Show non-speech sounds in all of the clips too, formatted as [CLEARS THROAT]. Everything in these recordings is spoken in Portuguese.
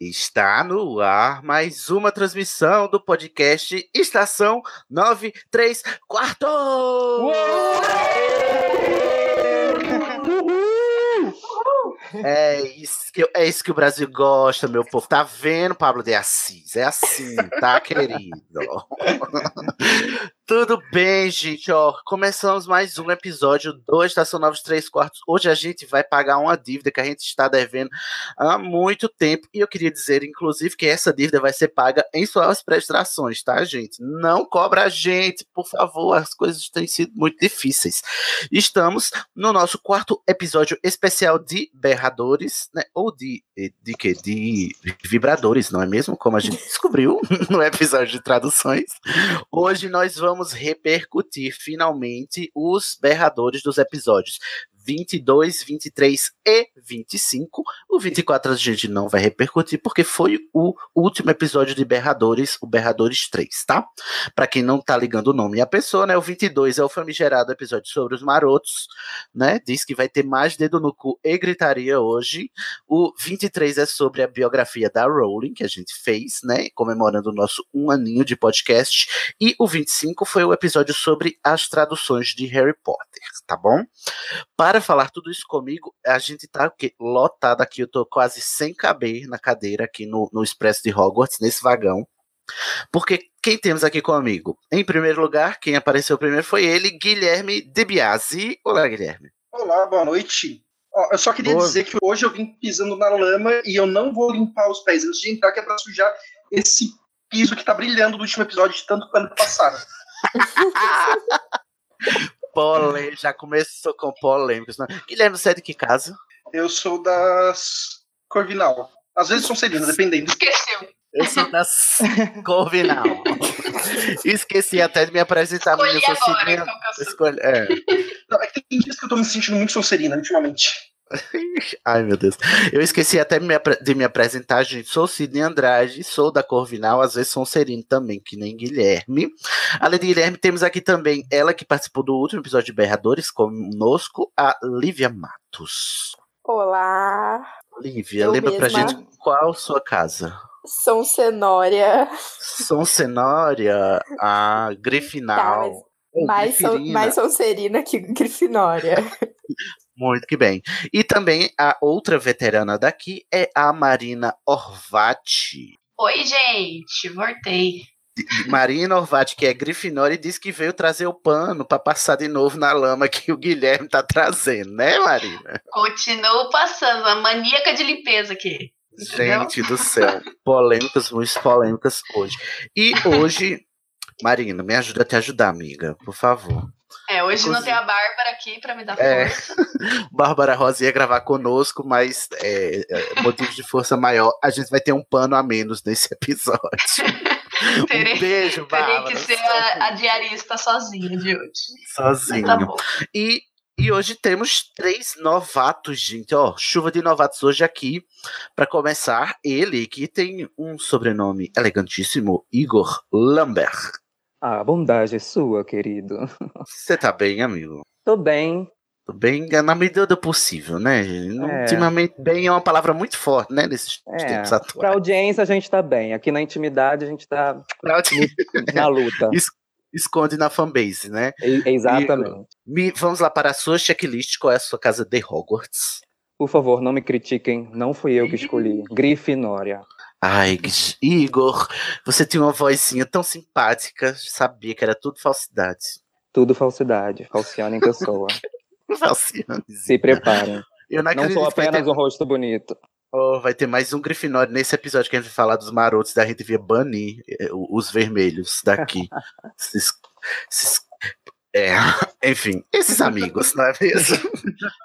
Está no ar mais uma transmissão do podcast Estação 93 Quarto! É isso, que, é isso que o Brasil gosta, meu povo. Tá vendo, Pablo de Assis? É assim, tá, querido? [LAUGHS] Tudo bem, gente? Ó, começamos mais um episódio do Estação 93 Quartos. Hoje a gente vai pagar uma dívida que a gente está devendo há muito tempo. E eu queria dizer, inclusive, que essa dívida vai ser paga em suas prestações, tá, gente? Não cobra a gente, por favor. As coisas têm sido muito difíceis. Estamos no nosso quarto episódio especial de berradores, né? Ou de, de quê? De vibradores, não é mesmo? Como a gente descobriu [LAUGHS] no episódio de traduções. Hoje nós vamos vamos repercutir finalmente os berradores dos episódios 22, 23 e 25. O 24 a gente não vai repercutir, porque foi o último episódio de Berradores, o Berradores 3, tá? Para quem não tá ligando o nome e a pessoa, né? O 22 é o famigerado episódio sobre os marotos, né? Diz que vai ter mais dedo no cu e gritaria hoje. O 23 é sobre a biografia da Rowling, que a gente fez, né? Comemorando o nosso um aninho de podcast. E o 25 foi o episódio sobre as traduções de Harry Potter, tá bom? Para falar tudo isso comigo, a gente tá o lotado aqui, eu tô quase sem caber na cadeira aqui no, no Expresso de Hogwarts, nesse vagão. Porque quem temos aqui comigo? Em primeiro lugar, quem apareceu primeiro foi ele, Guilherme Debiase. Olá, Guilherme. Olá, boa noite. Ó, eu só queria boa. dizer que hoje eu vim pisando na lama e eu não vou limpar os pés antes de entrar, que é pra sujar esse piso que tá brilhando do último episódio de tanto quanto passaram. [LAUGHS] Polêmica, já começou com polêmicas. Né? Guilherme, você é de que casa? Eu sou das Corvinal. Às vezes são Celina, dependendo. Esqueceu. Eu sou das Corvinal. Esqueci até de me apresentar, mas eu sou Celina. Escolhe... É. Não, é que tem dias que eu tô me sentindo muito Sonserina ultimamente. [LAUGHS] Ai, meu Deus. Eu esqueci até de me apresentar, gente. Sou Sidney Andrade, sou da Corvinal, às vezes sou serino também, que nem Guilherme. Além de Guilherme, temos aqui também ela que participou do último episódio de Berradores conosco, a Lívia Matos. Olá. Lívia, eu lembra mesma. pra gente qual sua casa? São Cenória. São Cenória, a Grifinal. Tá, mais, mais, mais Sonserina que Grifinória. [LAUGHS] Muito que bem. E também a outra veterana daqui é a Marina Orvati. Oi, gente, voltei. Marina Orvati, que é Grifinória, e disse que veio trazer o pano para passar de novo na lama que o Guilherme tá trazendo, né, Marina? Continuo passando, a maníaca de limpeza aqui. Gente do céu, polêmicas, muito polêmicas hoje. E hoje, Marina, me ajuda a te ajudar, amiga, por favor. É, hoje Inclusive, não tem a Bárbara aqui para me dar é, força. [LAUGHS] Bárbara Rosa ia gravar conosco, mas é, é, motivo de força maior, a gente vai ter um pano a menos nesse episódio. [LAUGHS] terei, um beijo, Bárbara. Terei que ser a, a, diarista sozinha de hoje. Sozinho. Tá. E e hoje temos três novatos, gente. Ó, chuva de novatos hoje aqui. Para começar, ele que tem um sobrenome elegantíssimo, Igor Lambert. A bondade é sua, querido. Você tá bem, amigo? Tô bem. Tô bem na medida do possível, né? É. Ultimamente, bem é uma palavra muito forte, né? Nesses é. tempos atuais. Pra audiência, a gente tá bem. Aqui na intimidade, a gente tá na luta. Es esconde na fanbase, né? exatamente. E, vamos lá para a sua checklist. Qual é a sua casa de Hogwarts? Por favor, não me critiquem. Não fui eu que escolhi. Grifinória. Ai, Igor, você tinha uma vozinha tão simpática, sabia que era tudo falsidade. Tudo falsidade, falciane em [LAUGHS] pessoa. falciane. Se preparem. Eu não, não sou apenas ter... um rosto bonito. Oh, vai ter mais um Grifinório nesse episódio que a gente vai falar dos marotos, da gente via banir eh, os vermelhos daqui. [LAUGHS] esses, esses É, [LAUGHS] enfim, esses amigos, não é mesmo?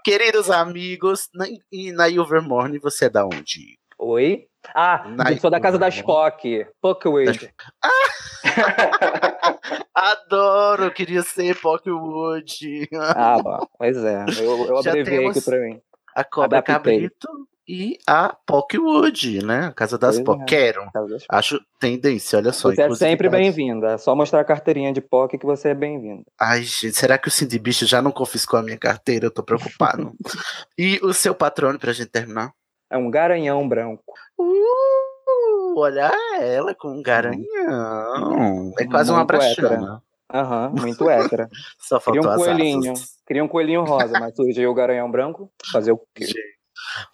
Queridos amigos, na, e na Ilvermorny você é da onde? Oi? Ah, eu sou da casa da Spock. Pockwood. [LAUGHS] Adoro, eu queria ser Pockwood. Ah, bom, pois é. Eu, eu abreviei aqui pra mim. A Cobra Adaptei. Cabrito e a Pockwood, né? A casa das Pock. é. Quero. Das- Acho tendência, olha só. Você é sempre bem-vinda. É só mostrar a carteirinha de POC que você é bem-vinda. Ai, gente, será que o Cindy Bicho já não confiscou a minha carteira? Eu tô preocupado. [LAUGHS] e o seu patrono, pra gente terminar? É um garanhão branco. Uh, olha ela com um garanhão. É quase uma brachana. Aham, muito hétera. [LAUGHS] Só Queria faltou um as coelhinho. asas. Queria um coelhinho rosa, mas surgiu o garanhão branco. Fazer o quê?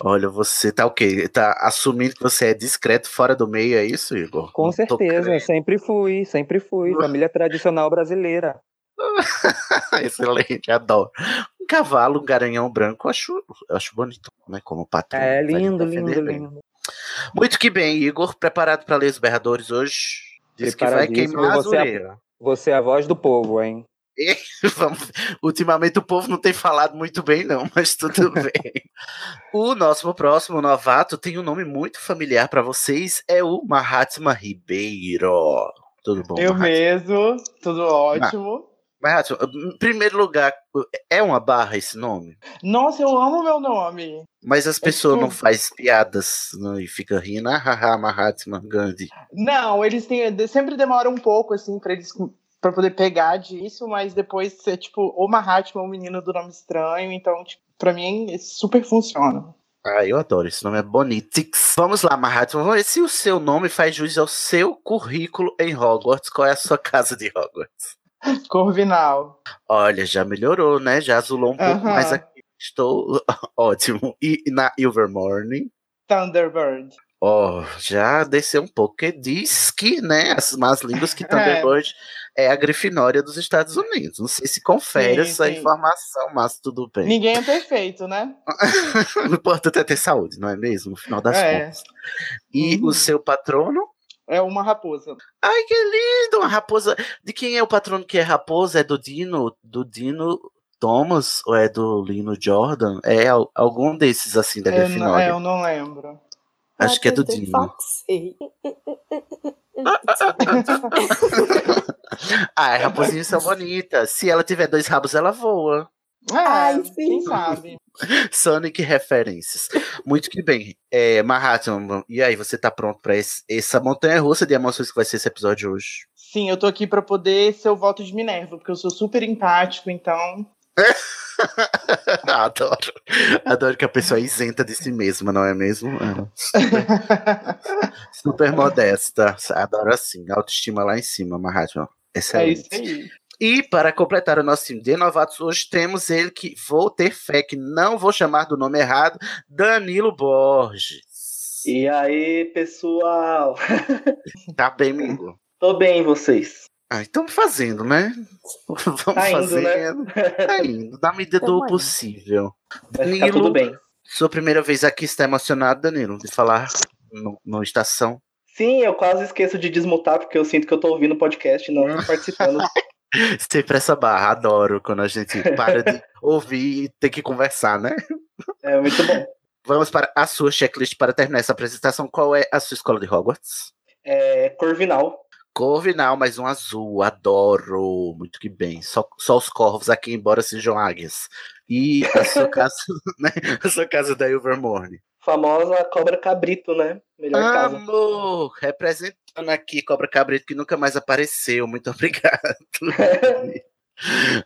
Olha, você tá o quê? Tá assumindo que você é discreto fora do meio, é isso, Igor? Com Não certeza, sempre fui, sempre fui. [LAUGHS] Família tradicional brasileira. [LAUGHS] Excelente, adoro. Um cavalo, um garanhão branco, eu acho, eu acho bonito, né? Como patrão. É lindo, lindo, bem. lindo. Muito que bem, Igor. Preparado para ler os berradores hoje? Diz que vai queimar a você é- orelha. Você é a voz do povo, hein? [LAUGHS] Vamos- Ultimamente o povo não tem falado muito bem, não, mas tudo [LAUGHS] bem. o nosso próximo novato tem um nome muito familiar para vocês, é o Mahatma Ribeiro. Tudo bom? Eu Mahatma? mesmo, tudo ótimo. Mahatma, em primeiro lugar, é uma barra esse nome? Nossa, eu amo meu nome. Mas as pessoas não tipo- fazem piadas não, e ficam rindo, ah, haha, Mahatma Gandhi. Não, eles têm, sempre demora um pouco assim para eles para poder pegar disso, mas depois é tipo o Mahatma, o menino do nome estranho, então tipo, para mim super funciona. Ah, eu adoro, esse nome é Bonitix. Vamos lá, Mahatma, vamos ver se o seu nome faz jus ao seu currículo em Hogwarts. Qual é a sua [LAUGHS] casa de Hogwarts? [LAUGHS] Corvinal. Olha, já melhorou, né? Já azulou um pouco Aham. mais aqui. Estou [LAUGHS] ótimo. E na Ilvermorny, Thunderbird. ó, já desceu um pouco. Que diz que, né, as más línguas que [LAUGHS] Thunderbird é. a Grifinória dos Estados Unidos. Não sei se confere Sim, essa sim. informação, mas tudo bem. Ninguém é perfeito, né? o importante é ter saúde, não é mesmo? No final das É. contas. E Uhum. o seu patrono? É uma raposa. Ai, que lindo! Uma raposa. De quem é o patrono que é raposa? É do Dino? Do Dino Thomas? Ou é do Lino Jordan? É al- algum desses, assim, da Grifinória. é, eu não lembro. Acho que é do Dino. [LAUGHS] Ah, as raposinhas são bonitas. Se ela tiver dois rabos, ela voa. É, Ai, quem sim. sabe? [LAUGHS] Sonic referências. Muito que bem. É, Mahatma, e aí, você tá pronto pra esse- essa montanha russa de emoções que vai ser esse episódio hoje? Sim, eu tô aqui pra poder ser o voto de Minerva, porque eu sou super empático, então. [LAUGHS] Adoro. Adoro que a pessoa é isenta de si mesma, não é mesmo? É. [LAUGHS] Super, super modesta. Adoro assim. Autoestima lá em cima, Mahatma. É Excelente. isso aí. E para completar o nosso time de novatos, hoje temos ele que vou ter fé, que não vou chamar do nome errado, Danilo Borges. E aí, pessoal? [LAUGHS] Tá bem, amigo? Tô bem, vocês? Ah, estamos fazendo, né? [LAUGHS] Vamos Tá indo, né? fazendo. Tá indo, na medida do possível. Ficar tudo bem. Sua primeira vez aqui, está emocionado, Danilo, de falar no, no Estação? Sim, eu quase esqueço de desmutar, porque eu sinto que eu tô ouvindo o podcast e não [LAUGHS] participando. Sempre essa barra, adoro quando a gente para de ouvir e tem que conversar, né? É muito bom. Vamos para a sua checklist para terminar essa apresentação. Qual é a sua escola de Hogwarts? É Corvinal. Corvinal, mais um azul, adoro. Muito que bem. Só, só os corvos aqui, embora sejam águias. E a sua [LAUGHS] casa, né? A sua casa da Ilvermorny. Famosa Cobra Cabrito, né? Melhor casa. Amor, representando aqui Cobra Cabrito que nunca mais apareceu. Muito [LAUGHS] obrigado. [LAUGHS]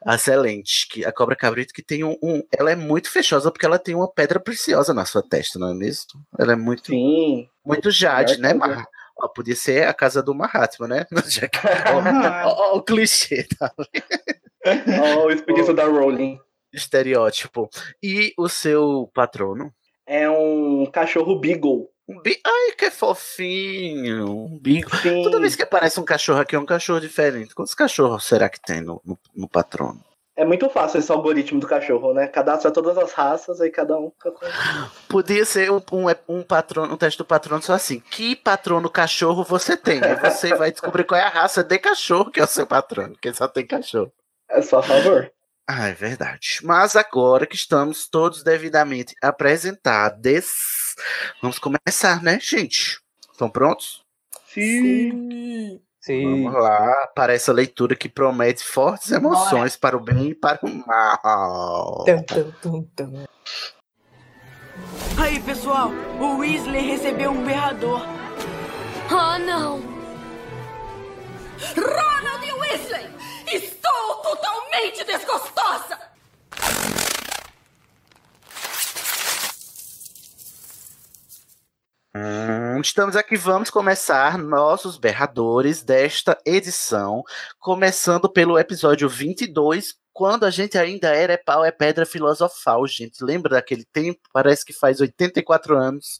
Excelente. Que a Cobra Cabrito que tem um, um- Ela é muito fechosa porque ela tem uma pedra preciosa na sua testa, não é mesmo? Ela é muito, Sim. muito jade, né, casa. Mar? Ó, Podia ser a casa do Mahatma, né? [LAUGHS] Já que- ó, ó, ó o clichê, tá? Ó, o espírito da Rowling. Estereótipo. E o seu patrono? É um cachorro Beagle. Um bi... Ai, que fofinho. Um bico. Sim. Toda vez que aparece um cachorro aqui, é um cachorro diferente. Quantos cachorros será que tem no, no, no patrono? É muito fácil esse algoritmo do cachorro, né? Cadastra todas as raças aí cada um. Podia ser um, um, um patrono, um teste do patrono só assim. Que patrono cachorro você tem? Aí você [LAUGHS] vai descobrir qual é a raça de cachorro que é o seu patrono, porque só tem cachorro. É só a favor. Ah, é verdade. Mas agora que estamos todos devidamente apresentados, vamos começar, né, gente? Estão prontos? Sim. Sim. Vamos lá para essa leitura que promete fortes emoções para o bem e para o mal. Tum, tum, tum, tum. Aí, pessoal, o Weasley recebeu um berrador. Oh, não! Ronald Weasley! Estou totalmente desgostosa! Hum, estamos aqui, vamos começar nossos berradores desta edição, começando pelo episódio 22, quando a gente ainda era pau é pedra filosofal, gente. Lembra daquele tempo? Parece que faz 84 anos.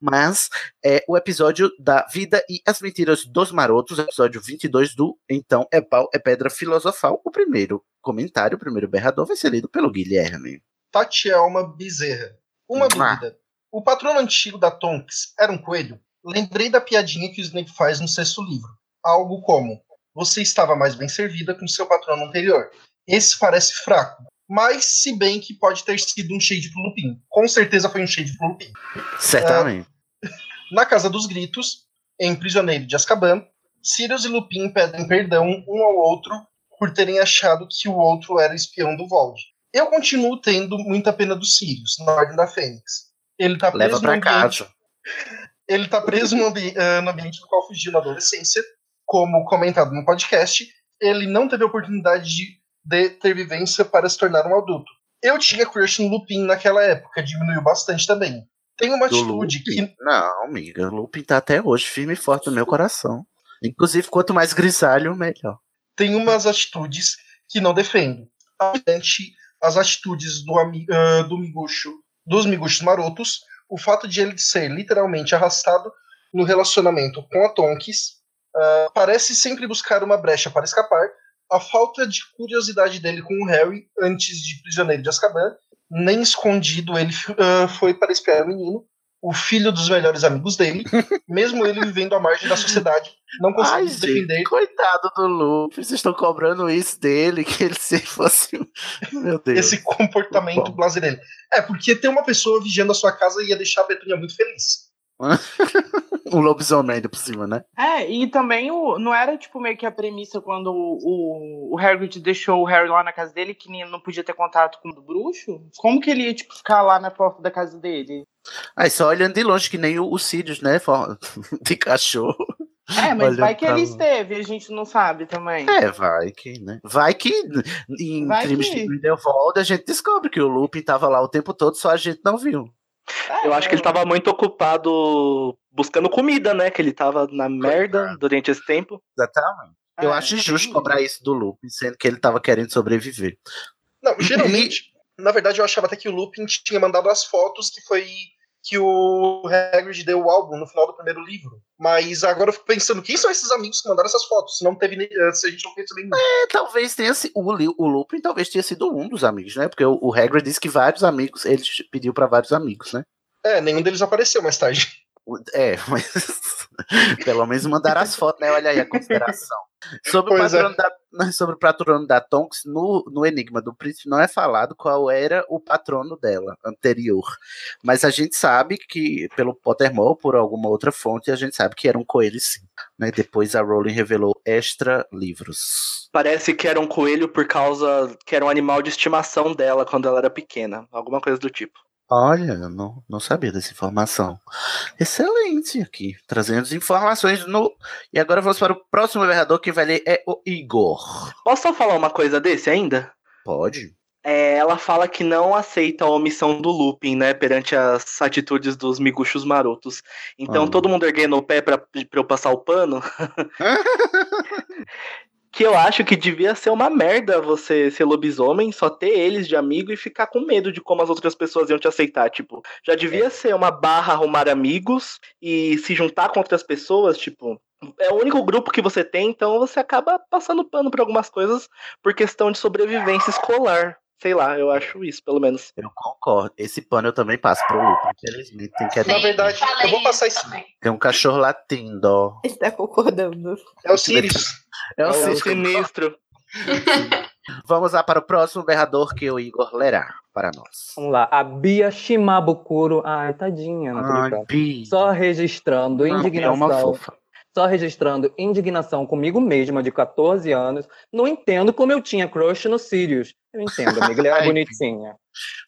Mas é o episódio da Vida e as Mentiras dos Marotos, episódio 22 do Então é pau é pedra filosofal. O primeiro comentário, o primeiro berrador vai ser lido pelo Guilherme. Tatielma Bezerra. Uma dúvida. O patrono antigo da Tonks era um coelho? Lembrei da piadinha que o Snape faz no sexto livro. Algo como: Você estava mais bem servida com seu patrono anterior. Esse parece fraco, mas se bem que pode ter sido um shade pro Lupin. Com certeza foi um shade pro Lupin. Certamente. Na Casa dos Gritos, em Prisioneiro de Azkaban, Sirius e Lupin pedem perdão um ao outro por terem achado que o outro era espião do Vold. Eu continuo tendo muita pena do Sirius, na Ordem da Fênix. Ele tá Leva preso pra no ambiente, casa. [LAUGHS] ele tá preso no, ambi- ah, no ambiente do qual fugiu na adolescência, como comentado no podcast. Ele não teve a oportunidade de, de ter vivência para se tornar um adulto. Eu tinha crush no Lupin naquela época, diminuiu bastante também. Tem uma Do atitude Lupin? que Não, amiga, o Lupin tá até hoje firme e forte no meu coração. Inclusive, quanto mais grisalho, melhor. tem umas atitudes que não defendo. Ante as atitudes do, ah, do miguxo, dos miguxos marotos, o fato de ele ser literalmente arrastado no relacionamento com a Tonks, ah, parece sempre buscar uma brecha para escapar, a falta de curiosidade dele com o Harry antes de Prisioneiro de Azkaban, nem escondido ele ah, foi para espiar o menino, o filho dos melhores amigos dele, [LAUGHS] mesmo ele vivendo à margem da sociedade, não conseguiu gente, defender coitado do Lupin. Vocês estão cobrando isso dele, que ele se fosse. Meu Deus. esse comportamento blazer dele. É, porque ter uma pessoa vigiando a sua casa ia deixar a Petunia muito feliz. [LAUGHS] um lobisomem ainda por cima, né? É, e também o, não era tipo meio que a premissa quando o, o, o Hagrid deixou o Harry lá na casa dele que nem- não podia ter contato com o bruxo? Como que ele ia tipo ficar lá na porta da casa dele? Aí só olhando de longe, que nem o, o Sirius, né? [LAUGHS] De cachorro. É, mas Olhando vai que ele esteve, a gente não sabe também. É, vai que, né? Vai que em Vai crimes que- de Grindelwald a gente descobre que o Lupin tava lá o tempo todo, só a gente não viu. Eu acho que ele tava muito ocupado buscando comida, né? Que ele tava na merda durante esse tempo. Exatamente. Eu É, acho injusto cobrar isso do Lupin, sendo que ele tava querendo sobreviver. Não, geralmente, na verdade, eu achava até que o Lupin tinha mandado as fotos que foi que o Hagrid deu o álbum no final do primeiro livro. Mas agora eu fico pensando, quem são esses amigos que mandaram essas fotos? Se não teve, nem- eh, se a gente não conhece nenhum. É, talvez tenha sido. O, o Lupin talvez tenha sido um dos amigos, né? Porque o, o Hagrid disse que vários amigos. Ele pediu pra vários amigos, né? É, nenhum deles apareceu mais tarde. [LAUGHS] O- É, mas [LAUGHS] pelo menos mandaram as fotos, né? Olha aí a consideração. Sobre o, Pois é. patrono da, sobre o patrono da Tonks, no, no Enigma do Príncipe não é falado qual era o patrono dela anterior. Mas a gente sabe que, pelo Pottermore, por alguma outra fonte, a gente sabe que era um coelho sim. Né? Depois a Rowling revelou extra livros. Parece que era um coelho por causa que era um animal de estimação dela quando ela era pequena. Alguma coisa do tipo. Olha, eu não, não sabia dessa informação. Excelente aqui, trazendo as informações no. E agora vamos para o próximo vereador que vai ler é o Igor. Posso só falar uma coisa desse ainda? Pode. É, ela fala que não aceita a omissão do Lupin, né, perante as atitudes dos miguxos marotos. Então, Ah. todo mundo erguendo o pé pra eu passar o pano. [LAUGHS] que eu acho que devia ser uma merda você ser lobisomem, só ter eles de amigo e ficar com medo de como as outras pessoas iam te aceitar. Tipo, já devia ser uma barra arrumar amigos e se juntar com outras pessoas, tipo. É o único grupo que você tem, então você acaba passando pano pra algumas coisas por questão de sobrevivência escolar. Sei lá, eu acho isso, pelo menos. Eu concordo. Esse pano eu também passo pro Luke. Infelizmente, tem que Na verdade, eu vou passar esse. Tem um cachorro latindo. Ele tá concordando. É o Sirius. É o É o Sirius. sinistro. [LAUGHS] Vamos lá para o próximo berrador que o Igor lerá para nós. Vamos lá, a Bia Shimabukuro. Ai, tadinha, tô Ai. Bia. Só registrando Não, é uma indignação. fofa. Só registrando indignação comigo mesma, de 14 anos. Não entendo como eu tinha crush no Sirius. Eu entendo, amiga, ele [LAUGHS] era bonitinha.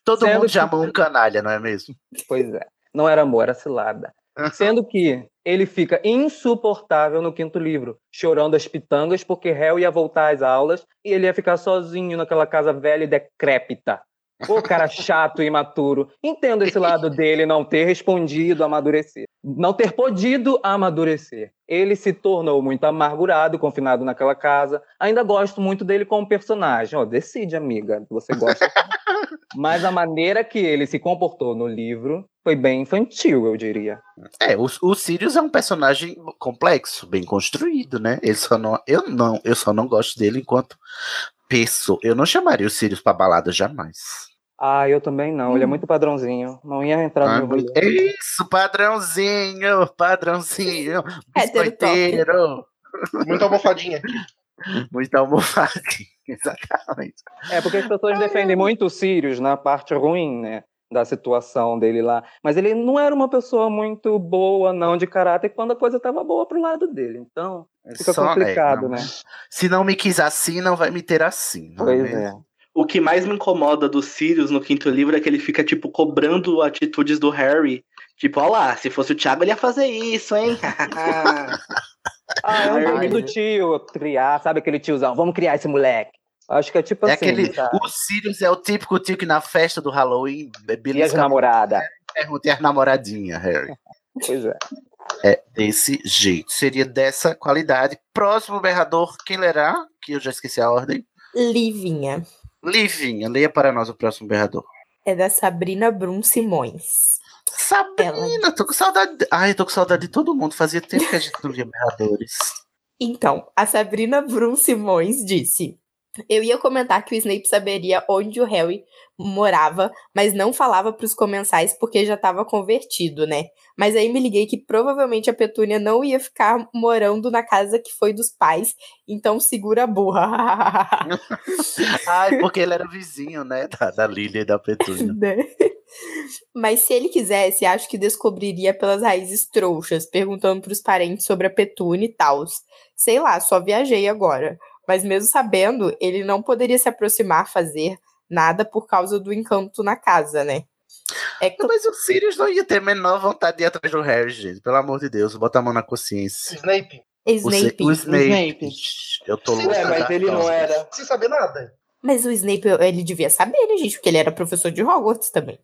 Todo Sendo mundo que- chamou um canalha, não é mesmo? Pois é. Não era amor, era cilada. Sendo que ele fica insuportável no quinto livro, chorando as pitangas porque Hel ia voltar às aulas e ele ia ficar sozinho naquela casa velha e decrépita. Ô cara chato e imaturo. Entendo esse lado dele não ter respondido, amadurecer. Não ter podido amadurecer. Ele se tornou muito amargurado, confinado naquela casa. Ainda gosto muito dele como personagem. Ó, decide, amiga. Você gosta. [LAUGHS] Mas a maneira que ele se comportou no livro foi bem infantil, eu diria. É, o, o Sirius é um personagem complexo, bem construído, né? Ele só não, eu não, eu só não gosto dele enquanto pessoa. Eu não chamaria o Sirius pra balada jamais. Ah, eu também não. Ele é muito padrãozinho. Não ia entrar Ah, no meu rolê. é isso, padrãozinho, padrãozinho, [LAUGHS] top. biscoiteiro. Muita almofadinha. [LAUGHS] Muita almofadinha, [LAUGHS] exatamente. É, porque as pessoas defendem muito o Sirius na parte ruim, né? Da situação dele lá. Mas ele não era uma pessoa muito boa, não, de caráter, quando a coisa estava boa pro lado dele. Então, fica Só- é, complicado, não. né? Se não me quis assim, não vai me ter assim. não Pois mesmo? é. O que mais me incomoda do Sirius no quinto livro é que ele fica, tipo, cobrando atitudes do Harry. Tipo, ó lá, se fosse o Thiago, ele ia fazer isso, hein? [LAUGHS] Ah, é um filme do tio, criar, sabe aquele tiozão? Vamos criar esse moleque. Acho que é tipo É assim. aquele, tá? o Sirius é o típico tio que na festa do Halloween E as belisca namoradas. pergunta e as namoradinha, Harry. Pois é. É desse jeito. Seria dessa qualidade. Próximo berrador, quem lerá? Que eu já esqueci a ordem. Livinha. Livinha, leia para nós o próximo berrador. É da Sabrina Brum Simões. Sabrina, tô com saudade. de- Ai, tô com saudade de todo mundo. Fazia tempo que a gente não via berradores. Então, a Sabrina Brum Simões disse: Eu ia comentar que o Snape saberia onde o Harry morava, mas não falava para os comensais porque já estava convertido, né? Mas aí me liguei que provavelmente a Petúnia não ia ficar morando na casa que foi dos pais, então segura a burra. [LAUGHS] Ai, porque ele era vizinho, né? Da, da Lilia e da Petúnia. [LAUGHS] né? Mas se ele quisesse, acho que descobriria pelas raízes trouxas, perguntando pros parentes sobre a Petúnia e tal. Sei lá, só viajei agora. Mas mesmo sabendo, ele não poderia se aproximar, fazer nada por causa do encanto na casa, né? É Não, Mas o Sirius não ia ter a menor vontade de ir atrás do Harry, gente. Pelo amor de Deus, bota a mão na consciência. Snape. O, Snape. Se- o Snape. Snape. Eu tô louco. Ué, mas ele não era. Sem saber nada. Mas o Snape, ele devia saber, né, gente? Porque ele era professor de Hogwarts também.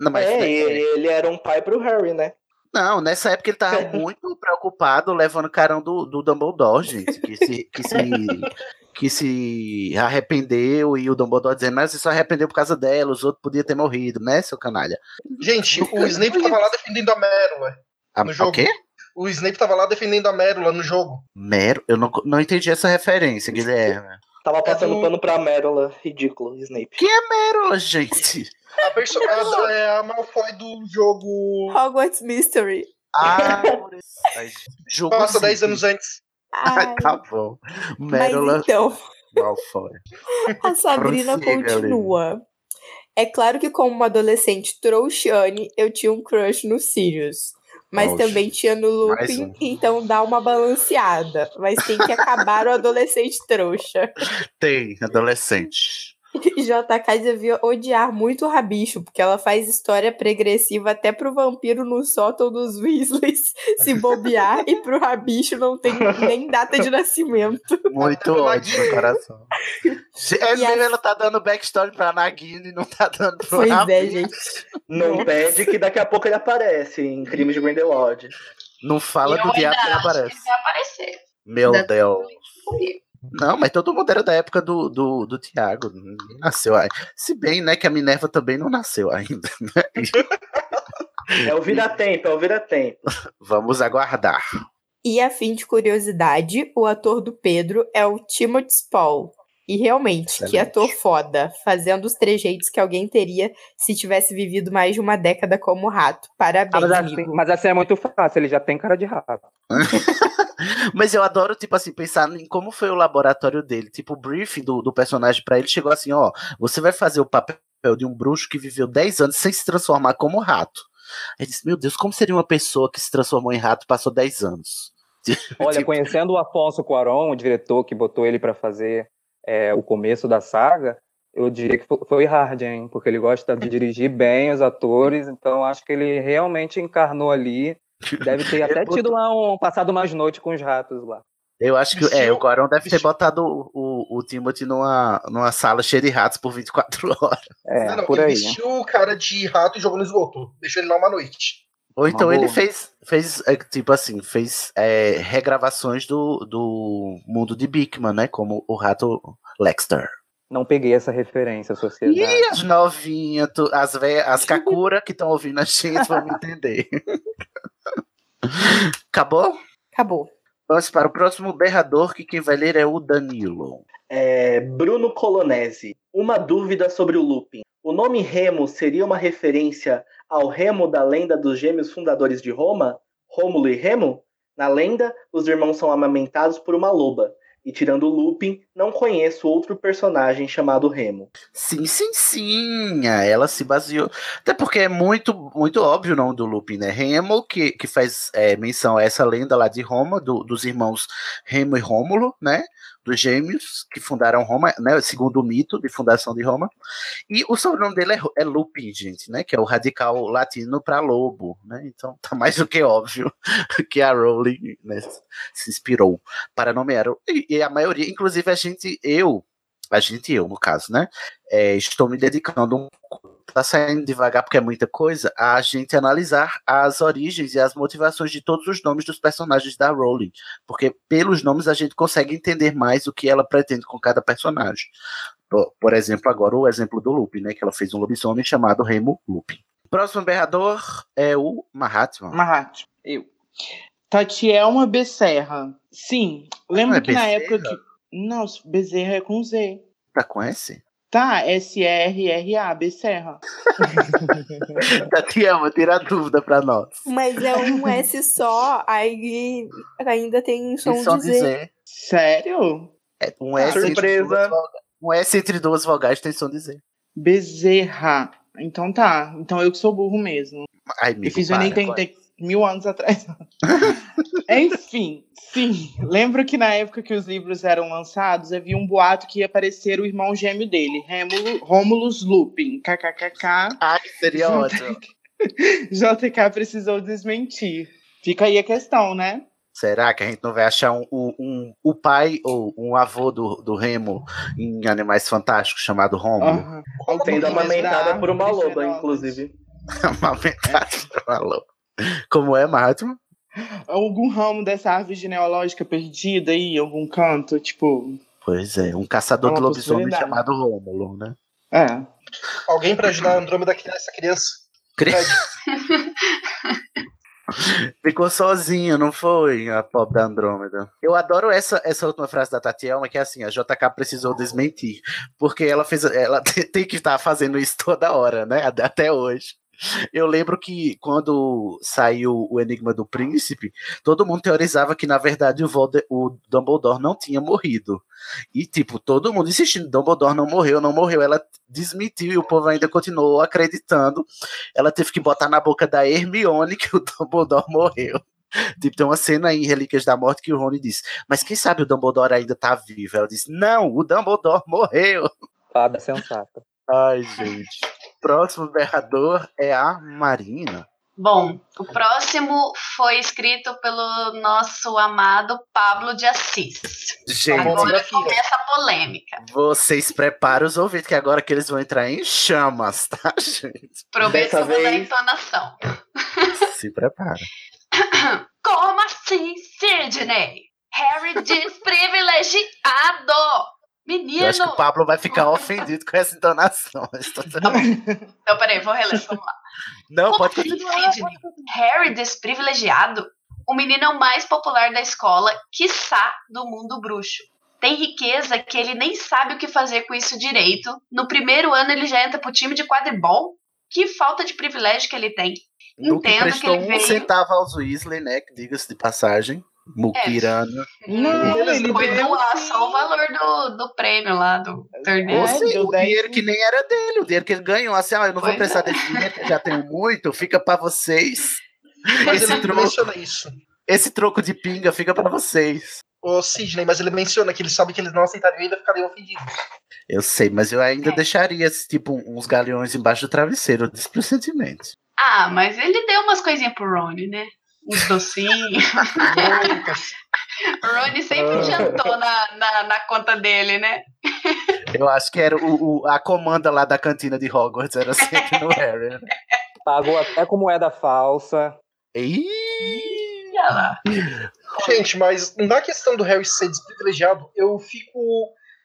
Não, mas É, ele, ele era um pai pro Harry, né? Não, nessa época ele tava muito preocupado levando o carão do, do Dumbledore, gente. Que se, que, se, que se arrependeu e o Dumbledore dizendo, mas você só arrependeu por causa dela, os outros podiam ter morrido, né, seu canalha? Gente, o Snape tava lá defendendo a Mérula. A, No jogo. O quê? O Snape tava lá defendendo a Mérula no jogo. Mero? Eu não, não entendi essa referência, Guilherme. Tava passando do- pano pra Mérola. Ridículo, Snape. Quem é Meryl, gente? A, perso a, é a Malfoy do jogo. Hogwarts Mystery. Ah, Jogo Passa 10 anos antes. Ai, Tá bom. mas Meryl então, Malfoy. a Sabrina Prossiga, continua. É claro que como uma adolescente trouxiane, eu tinha um crush no Sirius. Mas Oxe, também tinha no Lupin, um. então dá uma balanceada. Mas tem que acabar o adolescente trouxa. Tem, adolescente. [LAUGHS] JK devia odiar muito o Rabicho, porque ela faz história pregressiva até pro vampiro no sótão dos Weasleys [LAUGHS] se bobear, e pro Rabicho não tem nem data de nascimento. Muito ódio no coração. É E mesmo, a- ela tá dando backstory pra Nagini e não tá dando pro Pois é, Rabi. gente. Não pede que daqui a pouco ele aparece em Crimes de Grindelwald. Não fala E do diabo que ele aparece. que ele vai aparecer. Meu Da- Deus. Não, mas todo mundo era da época do, do, do Tiago. Nasceu aí. Se bem, né, que a Minerva também não nasceu ainda. né? É o vira-tempo, é o vira-tempo. Vamos aguardar. E a fim de curiosidade, o ator do Pedro é o Timothy Spall. E realmente, que Excelente. ator foda, fazendo os trejeitos que alguém teria se tivesse vivido mais de uma década como rato. Ah, Parabéns, mas, assim, amigo. mas assim é muito fácil, ele já tem cara de rato. [LAUGHS] Mas eu adoro, tipo assim, pensar em como foi o laboratório dele. Tipo, o briefing do, do personagem pra ele chegou assim: ó, você vai fazer o papel de um bruxo que viveu 10 anos sem se transformar como rato. Ele disse: Meu Deus, como seria uma pessoa que se transformou em rato e passou 10 anos? [LAUGHS] Olha, Tipo, conhecendo o Afonso Cuarón, o diretor que botou ele pra fazer é, o começo da saga, eu diria que fo- foi hard, hein? Porque ele gosta de dirigir bem os atores, então acho que ele realmente encarnou ali. Deve ter [LAUGHS] até tido lá um passado umas noites com os ratos lá. Eu acho que é, o Corão deve ter botado o, o, o Timothy numa, numa sala cheia de ratos por 24 [LAUGHS] horas. É, não, não, por ele aí. né? vestiu o cara de rato e jogou no esgoto. Deixou ele lá uma noite. Ou então Uma ele boa. fez, fez é, tipo assim, fez é, regravações do, do mundo de Bickman, né? Como o rato Lexter. Não peguei essa referência, sociedade. E as novinhas, as, as Kakura que estão ouvindo a gente vão me entender. [LAUGHS] Acabou? Acabou. Vamos para o próximo berrador, que quem vai ler é o Danilo. É, Bruno Colonese. Uma dúvida sobre o Lupin. O nome Remo seria uma referência ao Remo da lenda dos gêmeos fundadores de Roma? Rômulo e Remo? Na lenda, os irmãos são amamentados por uma loba. E tirando o Lupin, não conheço outro personagem chamado Remo. Sim, sim, sim. ah, Ela se baseou. Até porque é muito, muito óbvio o nome do Lupin, né? Remo, que, que faz é, menção a essa lenda lá de Roma, do- dos irmãos Remo e Rômulo, né? Dos gêmeos que fundaram Roma, né? Segundo o mito de fundação de Roma. E o sobrenome dele é, é Lupin, gente, né? Que é o radical latino para lobo, né? Então tá mais do que óbvio [LAUGHS] que a Rowling né, se inspirou para nomear. E, e a maioria, inclusive a gente, eu, a gente eu, no caso, né? é, estou me dedicando um tá saindo devagar porque é muita coisa, a gente analisar as origens e as motivações de todos os nomes dos personagens da Rowling, porque pelos nomes a gente consegue entender mais o que ela pretende com cada personagem. Por, exemplo, agora o exemplo do Lupin, né, que ela fez um lobisomem chamado Remo Lupin. Próximo berrador é o Mahatma. Mahat, eu. Tatielma Becerra. Sim, lembro Não é que na Bezerra? época que. Não, Bezerra é com Z. Tá com S? Tá, S-R-R-A, Becerra. [LAUGHS] Tatiana, tira a dúvida pra nós. Mas é um [LAUGHS] S só, aí ainda tem som, E só de Z. dizer. Sério? É, um, S entre Surpresa. duas um S entre duas vogais tem som de Z. Bezerra. Então tá. Então eu que sou burro mesmo. Ai, Eu amigo, fiz o Enem para, tem, vai. tem mil anos atrás. [LAUGHS] Enfim, sim. Lembro que na época que os livros eram lançados, havia um boato que ia aparecer o irmão gêmeo dele, Rêmulo, Rômulus Lupin. KKKK. Ai, seria ótimo. JK precisou desmentir. Fica aí a questão, né? Será que a gente não vai achar um, um, um- o pai ou um avô do, do Remo em Animais Fantásticos chamado? Aham. Sendo Algumas amamentada da por uma loba, inclusive. [LAUGHS] Amamentado por uma loba. [LAUGHS] Como é, Mahatma? Algum ramo dessa árvore genealógica perdida aí, em algum canto, tipo. Pois é, um caçador É de lobisomem chamado Rômulo, né? É. Alguém pra ajudar a Andrômeda a criar essa criança. [LAUGHS] Ficou sozinho, não foi? A pobre Andrômeda. Eu adoro essa, essa última frase da Tatiana, que é assim: a JK precisou desmentir. Porque ela fez. Ela [LAUGHS] tem que estar fazendo isso toda hora, né? Até hoje. Eu lembro que quando saiu o Enigma do Príncipe, todo mundo teorizava que, na verdade, o, Volde- o Dumbledore não tinha morrido. E, tipo, todo mundo insistindo: Dumbledore não morreu, não morreu. Ela desmentiu e o povo ainda continuou acreditando. Ela teve que botar na boca da Hermione que o [LAUGHS] Dumbledore morreu. Tipo, tem uma cena aí em Relíquias da Morte que o Rony diz: Mas quem sabe o Dumbledore ainda tá vivo? Ela diz: Não, o Dumbledore morreu. Fada sensata. Ai, gente. Próximo berrador é a Marina. Bom, o próximo foi escrito pelo nosso amado Pablo de Assis. Gente, Agora começa a polêmica. vocês preparam os ouvidos, que agora que eles vão entrar em chamas, tá, [LAUGHS] gente? Prometo que Dessa eu vou dar vez- entonação. [LAUGHS] Se prepara. Como assim, Sidney? Harry desprivilegiado! Eu acho que Menino! o Pablo vai ficar [LAUGHS] ofendido com essa entonação. Então, peraí, vou reler, vamos lá. Não, Como pode continuar. Harry desprivilegiado? O menino é o mais popular da escola, quiçá do mundo bruxo. Tem riqueza que ele nem sabe o que fazer com isso direito. No primeiro ano ele já entra pro time de quadribol? Que falta de privilégio que ele tem. Que Entendo que prestou ele um veio. centavo aos Weasley, né? Que diga-se de passagem. Mukirana. Não, Eles ele Foi deu doar sim. só o valor do, do prêmio lá, do torneio. Ou seja, deu o 10 dinheiro que nem era dele, o dinheiro que ele ganhou. Assim, ó, eu não vou Pois precisar é. desse dinheiro, que eu já tenho muito, fica pra vocês. Mas Esse ele troco, menciona isso. esse troco de pinga fica pra vocês. O Sidney, mas ele menciona que ele sabe que eles não aceitariam e ainda ficariam ofendidos. Eu sei, mas eu ainda É. deixaria, tipo, uns galeões embaixo do travesseiro, desprecentemente. Ah, mas ele deu umas coisinhas pro Rony, né? Uns docinhos. [LAUGHS] o Rony sempre Ah. jantou na, na, na conta dele, né? Eu acho que era o, o- a comanda lá da cantina de Hogwarts, era sempre no Harry. né? Pagou até com moeda falsa. Ih! Olha lá. Gente, mas na questão do Harry ser desprivilegiado, eu fico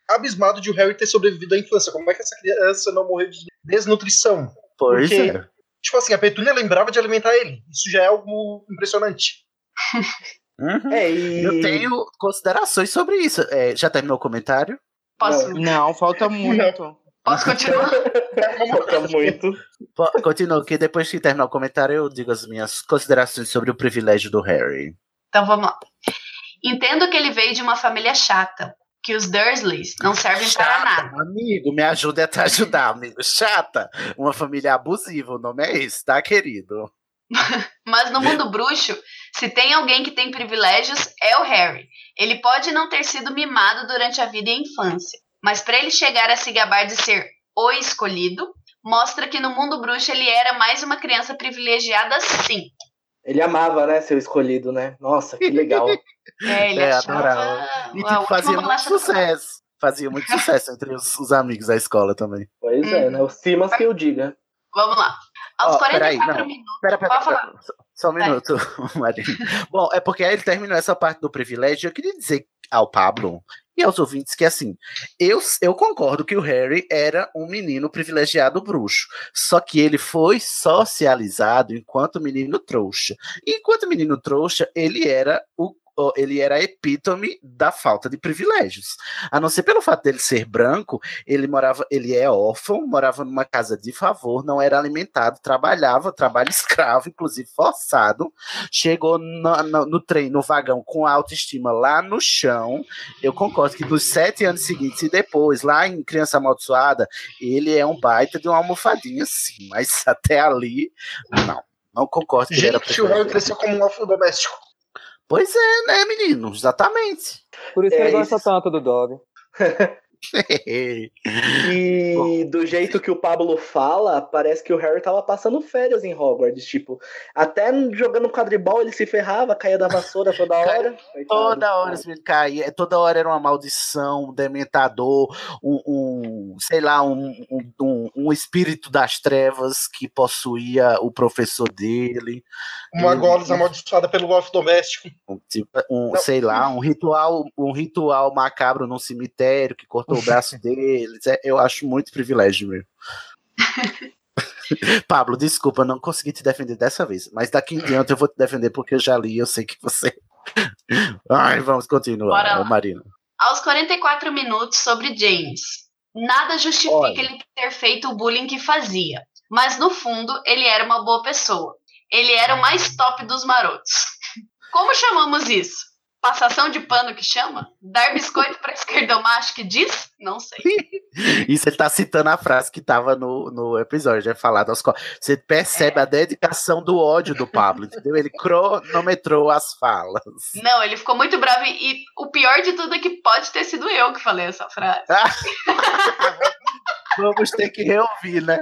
abismado de o Harry ter sobrevivido à infância. Como é que essa criança não morreu de desnutrição? Pois Porque, é. Tipo assim, a Petúnia lembrava de alimentar ele. Isso já é algo impressionante. [LAUGHS] Uhum. É, e. Eu tenho considerações sobre isso. É, já terminou o comentário? Posso, Não, falta muito. posso continuar? [LAUGHS] Falta muito. Continua, que depois que terminar o comentário eu digo as minhas considerações sobre o privilégio do Harry. Então vamos lá. Entendo que ele veio de uma família chata, que os Dursleys não servem para nada. Amigo, me ajuda a te ajudar, amigo. Chata. Uma família abusiva, o nome é esse, tá, querido? [LAUGHS] Mas no mundo bruxo, se tem alguém que tem privilégios, é o Harry. Ele pode não ter sido mimado durante a vida e a infância, mas para ele chegar a se gabar de ser o escolhido, mostra que no mundo bruxo ele era mais uma criança privilegiada sim. Ele amava, né, ser o escolhido, né? Nossa, que legal. [LAUGHS] É, ele É, adorava. E a tipo, fazia muito sucesso. Fazia muito sucesso entre os, os amigos da escola também. Pois é, né? O Simas que eu diga. Vamos lá. Aos peraí, 44 não. minutos. Pera, pera, Pode pera, falar. só- Só um Vai. minuto, [LAUGHS] Marina. Bom, é porque aí ele terminou essa parte do privilégio. Eu queria dizer ao Pablo e aos ouvintes que, assim, eu, eu concordo que o Harry era um menino privilegiado bruxo. Só que ele foi socializado enquanto menino trouxa. E enquanto menino trouxa, ele era o- ele era a epítome da falta de privilégios. A não ser pelo fato dele ser branco, ele morava, ele é órfão, morava numa casa de favor, não era alimentado, trabalhava, trabalho [LAUGHS] escravo, inclusive forçado, chegou na- na- no trem, no vagão, com a autoestima lá no chão. Eu concordo que nos sete anos seguintes e depois, lá em Criança Amaldiçoada, ele é um baita de uma almofadinha, sim, mas [LAUGHS] até ali, não. Não concordo Gente, o Harry cresceu como um elfo doméstico. Pois é, né, menino? Exatamente. Por isso que É, ele gosta isso- tanto do Dog. [LAUGHS] E do jeito que o Pablo fala, parece que o Harry tava passando férias em Hogwarts. Tipo, até jogando quadribol ele se ferrava, caía da vassoura toda [LAUGHS] hora. Toda hora menino caía, toda hora era uma maldição, um dementador, um, um, sei lá, um, um, um- um espírito das trevas que possuía o professor dele. Uma goles amaldiçoada pelo elfo doméstico. um, tipo, um, sei lá, um ritual, um ritual macabro num cemitério que cortou o braço [LAUGHS] deles. É, eu acho muito privilégio mesmo. [LAUGHS] Pablo, desculpa, não consegui te defender dessa vez, mas daqui em diante eu vou te defender porque eu já li, eu sei que você. [LAUGHS] Ai, vamos continuar. Marina. Aos 44 minutos sobre James. Nada justifica Olha. ele ter feito o bullying que fazia, mas no fundo ele era uma boa pessoa. Ele era o mais top dos marotos. Como chamamos isso? Passação de pano que chama? Dar biscoito pra esquerdomacho que diz? Não sei. [LAUGHS] Isso ele tá citando a frase que tava no, no episódio, é falado aos Você percebe a dedicação do ódio do Pablo, entendeu? Ele cronometrou as falas. Não, ele ficou muito bravo e, e o pior de tudo é que pode ter sido eu que falei essa frase. [LAUGHS] Vamos ter que reouvir, né?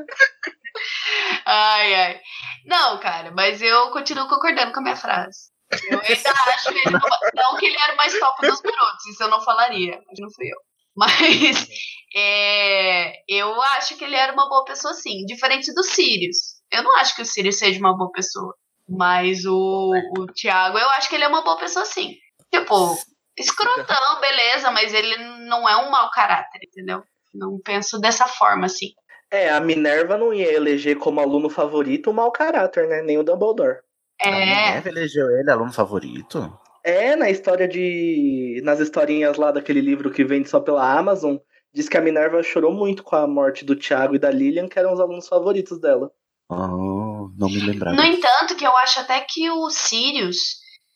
Ai, ai. Não, cara, mas eu continuo concordando com a minha frase. Eu ainda acho ele, não, não que ele era o mais top dos garotos, isso eu não falaria, mas não fui eu. Mas [LAUGHS] é, eu acho que ele era uma boa pessoa, sim. Diferente do Sirius. Eu não acho que o Sirius seja uma boa pessoa. Mas o, o Thiago, eu acho que ele é uma boa pessoa, sim. Tipo, escrotão, beleza, mas ele não é um mau caráter, entendeu? Não penso dessa forma, assim. É, a Minerva não ia eleger como aluno favorito o mau caráter, né? Nem o Dumbledore. A É, Minerva elegeu ele aluno favorito? É, na história de. Nas historinhas lá daquele livro que vende só pela Amazon, diz que a Minerva chorou muito com a morte do Thiago e da Lilian, que eram os alunos favoritos dela. Oh, não me lembrava. No entanto, que eu acho até que o Sirius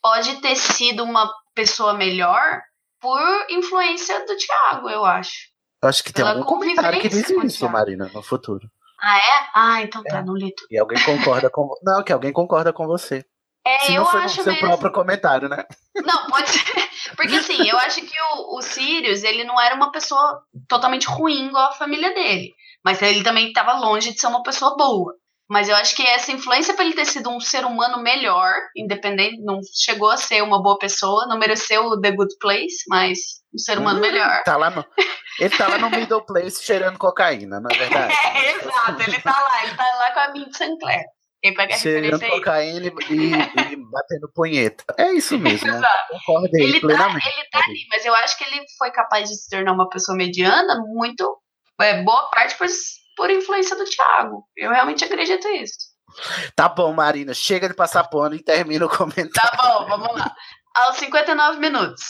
pode ter sido uma pessoa melhor por influência do Thiago, eu acho. Eu acho que tem Pela algum comentário que diz convivência com o isso. Marina, no futuro. Ah, é? Ah, então tá, não li tudo. E alguém concorda com. Não, que alguém concorda com você. É, Se eu não foi acho no seu mesmo. próprio comentário, né? Não, pode ser. Porque assim, eu acho que o, o Sirius, ele não era uma pessoa totalmente ruim igual a família dele. Mas ele também estava longe de ser uma pessoa boa. Mas eu acho que essa influência para ele ter sido um ser humano melhor, independente, não chegou a ser uma boa pessoa, não mereceu o The Good Place, mas um ser humano melhor. Tá lá no... Ele tá lá no middle place cheirando cocaína, não é verdade? [LAUGHS] É, exato, ele tá lá, ele tá lá com a Mint Sinclair. Quem pega a cheirando aí? cocaína e, e- batendo punheta. É isso mesmo. né? Concordo Ele tá, plenamente. ele tá ali, mas eu acho que ele foi capaz de se tornar uma pessoa mediana muito, é, boa parte por, por influência do Thiago. Eu realmente acredito nisso. Tá bom, Marina, chega de passar pano e termina o comentário. Tá bom, vamos lá. Aos 59 minutos,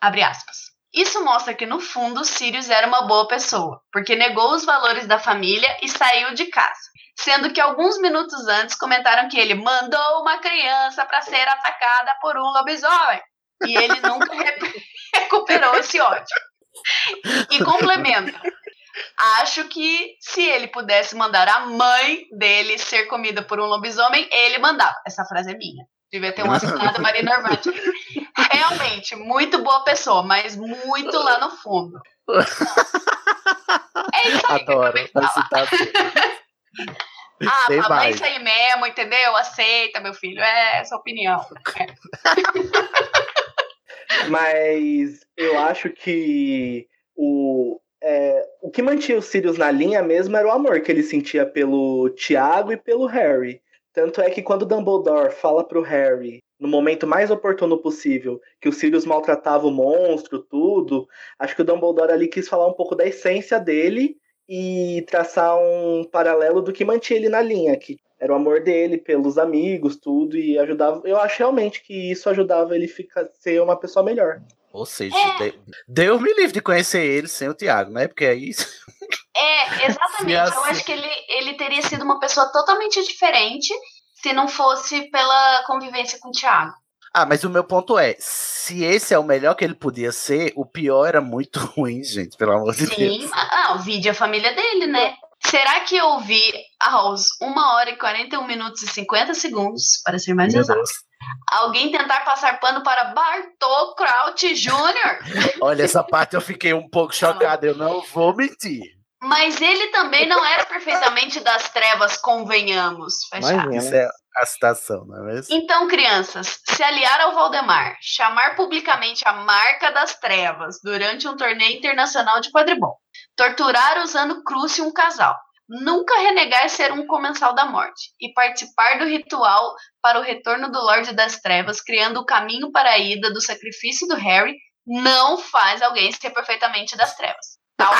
abre aspas. Isso mostra que, no fundo, Sirius era uma boa pessoa, porque negou os valores da família e saiu de casa. Sendo que alguns minutos antes comentaram que ele mandou uma criança para ser atacada por um lobisomem. E ele nunca re- [LAUGHS] recuperou esse ódio. E complementa. Acho que se ele pudesse mandar a mãe dele ser comida por um lobisomem, ele mandava. Essa frase é minha. Devia ter um assinado [LAUGHS] Marina Arvati. Realmente, muito boa pessoa, mas muito lá no fundo. [LAUGHS] É isso aí. Adoro. Ah, Tem mamãe, mais. isso aí mesmo, entendeu? Aceita, meu filho. É essa a opinião. É. [LAUGHS] Mas eu acho que o, é, o que mantinha o Sirius na linha mesmo era o amor que ele sentia pelo Tiago e pelo Harry. Tanto é que quando Dumbledore fala pro Harry, no momento mais oportuno possível, que o Sirius maltratava o monstro, tudo, acho que o Dumbledore ali quis falar um pouco da essência dele e traçar um paralelo do que mantinha ele na linha, que era o amor dele pelos amigos, tudo, e ajudava. Eu acho realmente que isso ajudava ele ficar ser uma pessoa melhor. Ou seja, de- Deus me livre de conhecer ele sem o Thiago, né? Porque aí. [LAUGHS] É, exatamente. Se Eu assim- acho que ele, ele teria sido uma pessoa totalmente diferente se não fosse pela convivência com o Thiago. Ah, mas o meu ponto é: se esse é o melhor que ele podia ser, o pior era muito [LAUGHS] ruim, gente, pelo amor de Sim, Deus. ah, o vídeo a família dele, né? Será que eu vi aos 1 hora e 41 minutos e 50 segundos, para ser mais Meu exato, Deus. Alguém tentar passar pano para Bartol Kraut Jr.? Olha, essa parte eu fiquei um pouco chocado, eu não vou mentir. Mas ele também não era perfeitamente das trevas, convenhamos. Aspas. Isso é a citação, não é mesmo? Então, crianças, se aliar ao Valdemar, chamar publicamente a marca das trevas durante um torneio internacional de quadribol, torturar usando cruce um casal, nunca renegar ser um comensal da morte e participar do ritual para o retorno do Lorde das Trevas, criando o caminho para a ida do sacrifício do Harry, não faz alguém ser perfeitamente das trevas. Tá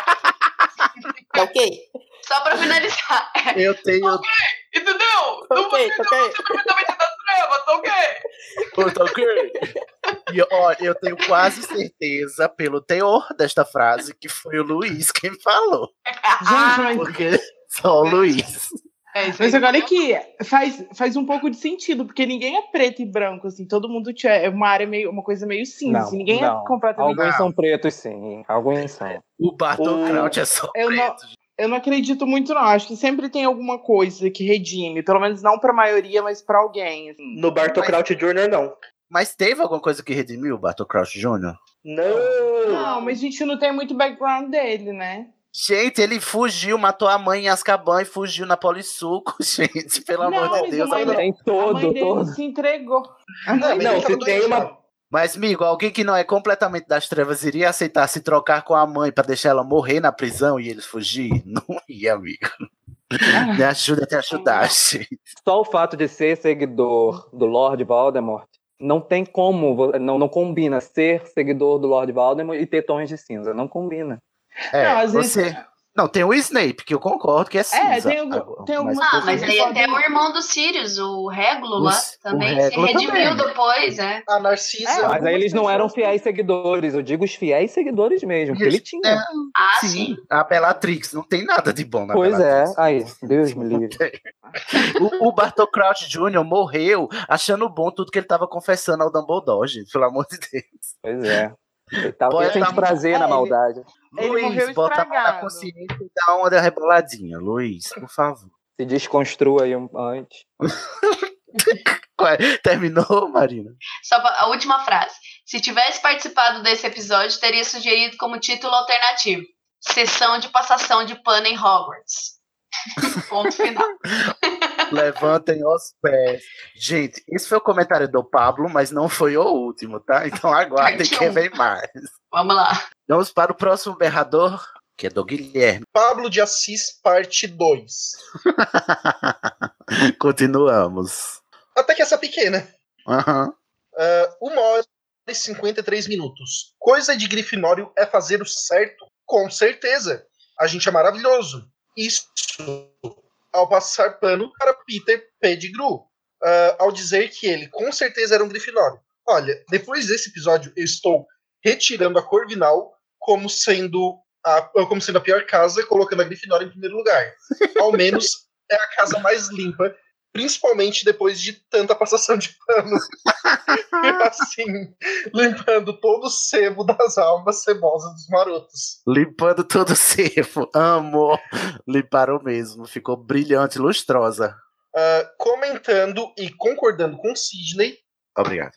ok? [LAUGHS] Só para finalizar. Eu tenho. Entendeu? Não ok, tá ok. perfeitamente das trevas, tá ok? Tá ok? E ó, eu tenho quase certeza, pelo teor desta frase, que foi o Luiz quem falou. Gente, mas, Porque só o Luiz. É mas agora é que faz, faz um pouco de sentido, porque ninguém é preto e branco, assim, todo mundo tinha, é uma área meio, uma coisa meio cinza, Não, assim, ninguém não. é completamente. Alguns são pretos, sim. Alguns são. O Bartol O- Kraut é só Eu não, preto. eu não acredito muito, não. Acho que sempre tem alguma coisa que redime, pelo menos não pra maioria, mas pra alguém. assim. No Bartol Kraut Jr., não. Mas teve alguma coisa que redimiu o Bartol Kraut Jr.? Não! Não, mas a gente não tem muito background dele, né? Gente, ele fugiu, matou a mãe em Azkaban e fugiu na Polissuco, [LAUGHS] gente. Pelo Não, amor de mas Deus. a mãe agora- dele- Tem todo, a mãe dele todo. se entregou. A mãe Não, dele se tem uma- não. Mas, amigo, alguém que não é completamente das trevas iria aceitar se trocar com a mãe pra deixar ela morrer na prisão e eles fugir? [LAUGHS] Não ia, amigo. Me ajuda a te ajudar, gente. Só o fato de ser seguidor do Lord Voldemort não tem como, não, não combina ser seguidor do Lord Voldemort e ter tons de cinza. Não combina. É, Não, às vezes- você, Não, tem o Snape, que eu concordo que é cinza. tem algum- Agora, tem algumas- Ah, mas Mas aí só até o irmão do Sirius, o Regulo O lá, o também se redimiu também. depois, é. A Narcisa. É, Mas aí eles não eram fiéis seguidores, eu digo os fiéis seguidores mesmo, que ele tinha. É, Ah, sim, sim. a Bellatrix, não tem nada de bom na Pois é, Bellatrix. aí, Deus me livre. [LAUGHS] O, o Bartol Crouch Jr. morreu achando bom tudo que ele tava confessando ao Dumbledore, gente, pelo amor de Deus. Pois é. Pode sente dar- prazer É, na maldade. Ele Luiz, bota a consciência e dá uma reboladinha. Luiz, por favor. Se desconstrua aí um antes. [LAUGHS] É? Terminou, Marina? Só a última frase. Se tivesse participado desse episódio, teria sugerido como título alternativo: Sessão de passação de pano em Hogwarts. [LAUGHS] Ponto final. [LAUGHS] Levantem os pés. Gente, esse foi o comentário do Pablo, mas não foi o último, tá? Então [LAUGHS] aguardem que vem mais. Vamos lá. Vamos para o próximo berrador, que é do Guilherme. Pablo de Assis, parte 2. [LAUGHS] Continuamos. Até que essa pequena. Aham. Ah, uma hora e 53 minutos. Coisa de Grifinório é fazer o certo? Com certeza. A gente é maravilhoso. Isso ao passar pano para Peter Pettigrew. ah, ao dizer que ele com certeza era um Grifinório. Olha, depois desse episódio, eu estou retirando a Corvinal como sendo a, como sendo a pior casa, colocando a Grifinória em primeiro lugar. Ao menos é a casa mais limpa, principalmente depois de tanta passação de pano. [LAUGHS] assim, limpando todo o sebo das almas cebosas dos marotos. Limpando todo o cervo. Amo. Limparam mesmo. Ficou brilhante, lustrosa. Ah, comentando e concordando com Sidney Obrigado.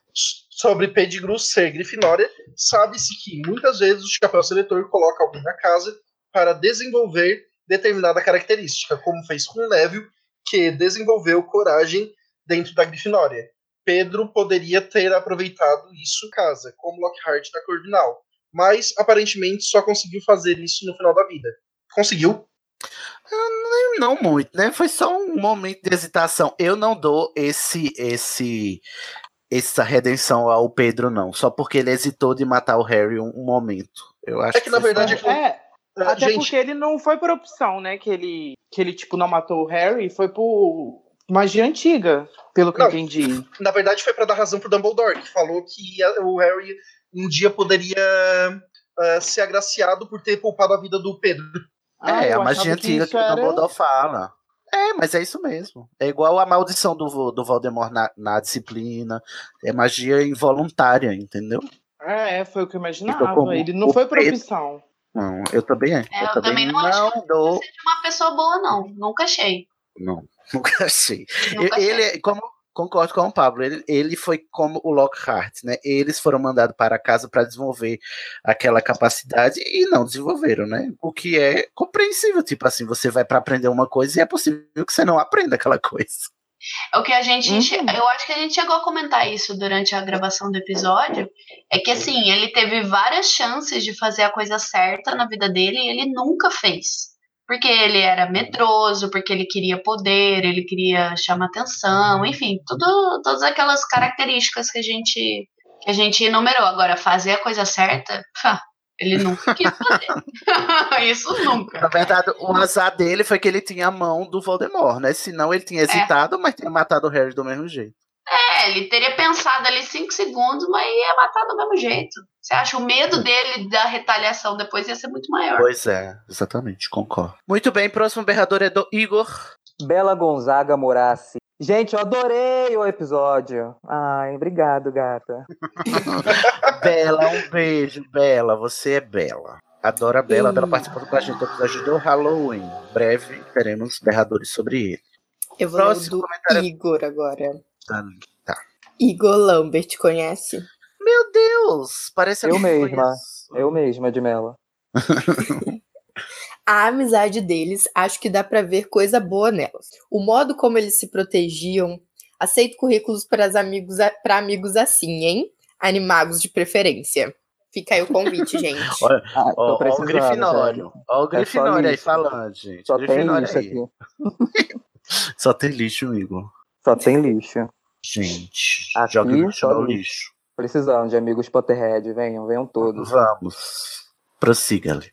sobre Pettigrew ser Grifinória, sabe-se que muitas vezes o chapéu seletor coloca alguém na casa para desenvolver determinada característica, como fez com Neville, que desenvolveu coragem dentro da Grifinória. Pedro poderia ter aproveitado isso em casa, como Lockhart na Corvinal, mas aparentemente só conseguiu fazer isso no final da vida. Conseguiu? Não muito, né? Foi só um momento de hesitação. Eu não dou esse esse essa redenção ao Pedro, não. Só porque ele hesitou de matar o Harry um, um momento. Eu acho É que na foi só- verdade É, Ah, até gente, porque ele não foi por opção, né? Que ele, que ele tipo, não matou o Harry, foi por magia antiga, pelo que Não. eu entendi. na verdade foi para dar razão pro Dumbledore, que falou que o Harry um dia poderia ah, ser agraciado por ter poupado a vida do Pedro. Ah, é, a magia antiga que, o era- Dumbledore fala. É, mas é isso mesmo. É igual a maldição do, do Voldemort na, na disciplina. É magia involuntária, entendeu? É, foi o que eu imaginava. Ele não foi por opção. Não, eu também é. É, eu, eu também, também não não dou. Seja uma pessoa boa, não. Nunca achei. Não, [LAUGHS] nunca achei. Nunca ele, achei. é- como concordo com o Pablo, ele, ele foi como o Lockhart, né? Eles foram mandados para casa para desenvolver aquela capacidade e não desenvolveram, né? O que é compreensível, tipo assim, você vai para aprender uma coisa e é possível que você não aprenda aquela [LAUGHS] coisa. É o que a gente. Uhum. Eu acho que a gente chegou a comentar isso durante a gravação do episódio. É que assim, ele teve várias chances de fazer a coisa certa na vida dele e ele nunca fez. Porque ele era medroso, porque ele queria poder, ele queria chamar atenção, enfim, tudo, todas aquelas características que a gente que a gente enumerou. Agora, fazer a coisa certa, ele nunca quis fazer. [LAUGHS] isso nunca. Na verdade, o azar dele foi que ele tinha a mão do Voldemort, né? Senão ele tinha hesitado, mas tinha matado o Harry do mesmo jeito. É, ele teria pensado ali cinco segundos, mas ia matar do mesmo jeito. Você acha o medo dele da retaliação depois ia ser muito maior. Pois é, exatamente, concordo. Muito bem, próximo berrador é do Igor. Bela Gonzaga Morassi. Gente, eu adorei o episódio. Ai, obrigado, gata. [LAUGHS] Bela, um beijo, Bela. Você é Bela. Adoro a Bela, Ih. Bela participando com a gente do episódio do Halloween. Breve teremos berradores sobre ele. Eu vou ler o Próximo do comentário. Igor agora. Tá, tá. Igor Lambert, conhece? Meu Deus, parece Eu mesma. conheço. Eu mesma, de Mela. [LAUGHS] A amizade deles, acho que dá pra ver coisa boa nelas. O modo como eles se protegiam. Aceito currículos para amigos, para amigos assim, hein? Animagos de preferência. Fica aí o convite, [LAUGHS] gente. Olha, Ah, tô ó, ó o Grifinório. Ó o É só Grifinório aí lixo. falando, gente. Só tem Grifinório lixo aí. aqui. Só tem lixo, Igor. Só tem lixo. Gente, Aqui, joga o lixo só no lixo. Precisando de amigos Potterhead. Venham, venham todos. Vamos. Prossiga, ali.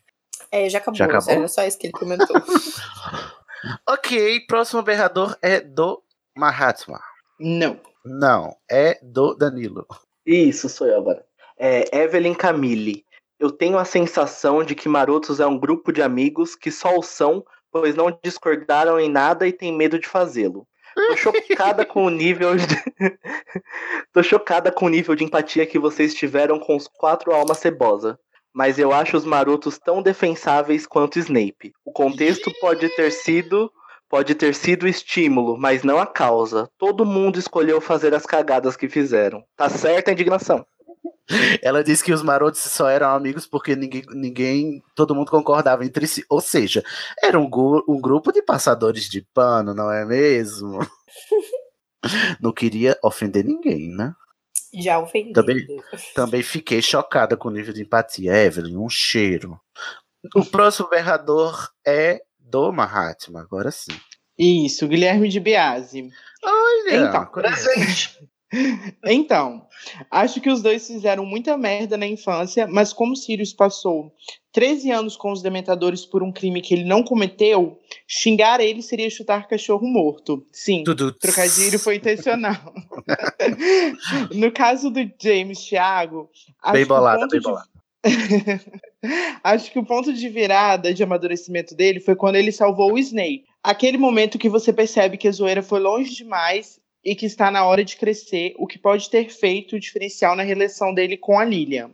É, já acabou. Já acabou? Era só isso que ele comentou. [LAUGHS] Ok, próximo berrador é do Mahatma. Não. Não, é do Danilo. Isso, sou eu agora. É, Evelyn Camille. Eu tenho a sensação de que Marotos é um grupo de amigos que só o são, pois não discordaram em nada e têm medo de fazê-lo. Tô chocada com o nível de... [LAUGHS] Tô chocada com o nível de empatia que vocês tiveram com os quatro almas cebosa. Mas eu acho os marotos tão defensáveis quanto Snape. O contexto pode ter sido pode ter sido o estímulo, mas não a causa. Todo mundo escolheu fazer as cagadas que fizeram. Tá certa a indignação. Ela disse que os marotos só eram amigos porque ninguém, ninguém todo mundo concordava entre si. Ou seja, era um, um grupo de passadores de pano, não é mesmo? [LAUGHS] Não queria ofender ninguém, né? Já ofendi. Também, também fiquei chocada com o nível de empatia. Evelyn, um cheiro. O próximo berrador é do Mahatma, agora sim. Isso, Guilherme de Biase. Olha, então, presente. Então, acho que os dois fizeram muita merda na infância, mas como Sirius passou 13 anos com os Dementadores por um crime que ele não cometeu, xingar ele seria chutar cachorro morto. Sim, trocadilho foi intencional. [LAUGHS] no caso do James Thiago, acho Bem que o bolada, ponto bem de- bolada. [LAUGHS] Acho que o ponto de virada de amadurecimento dele foi quando ele salvou o Snape. Aquele momento que você percebe que a zoeira foi longe demais e que está na hora de crescer, o que pode ter feito o diferencial na relação dele com a Lilian.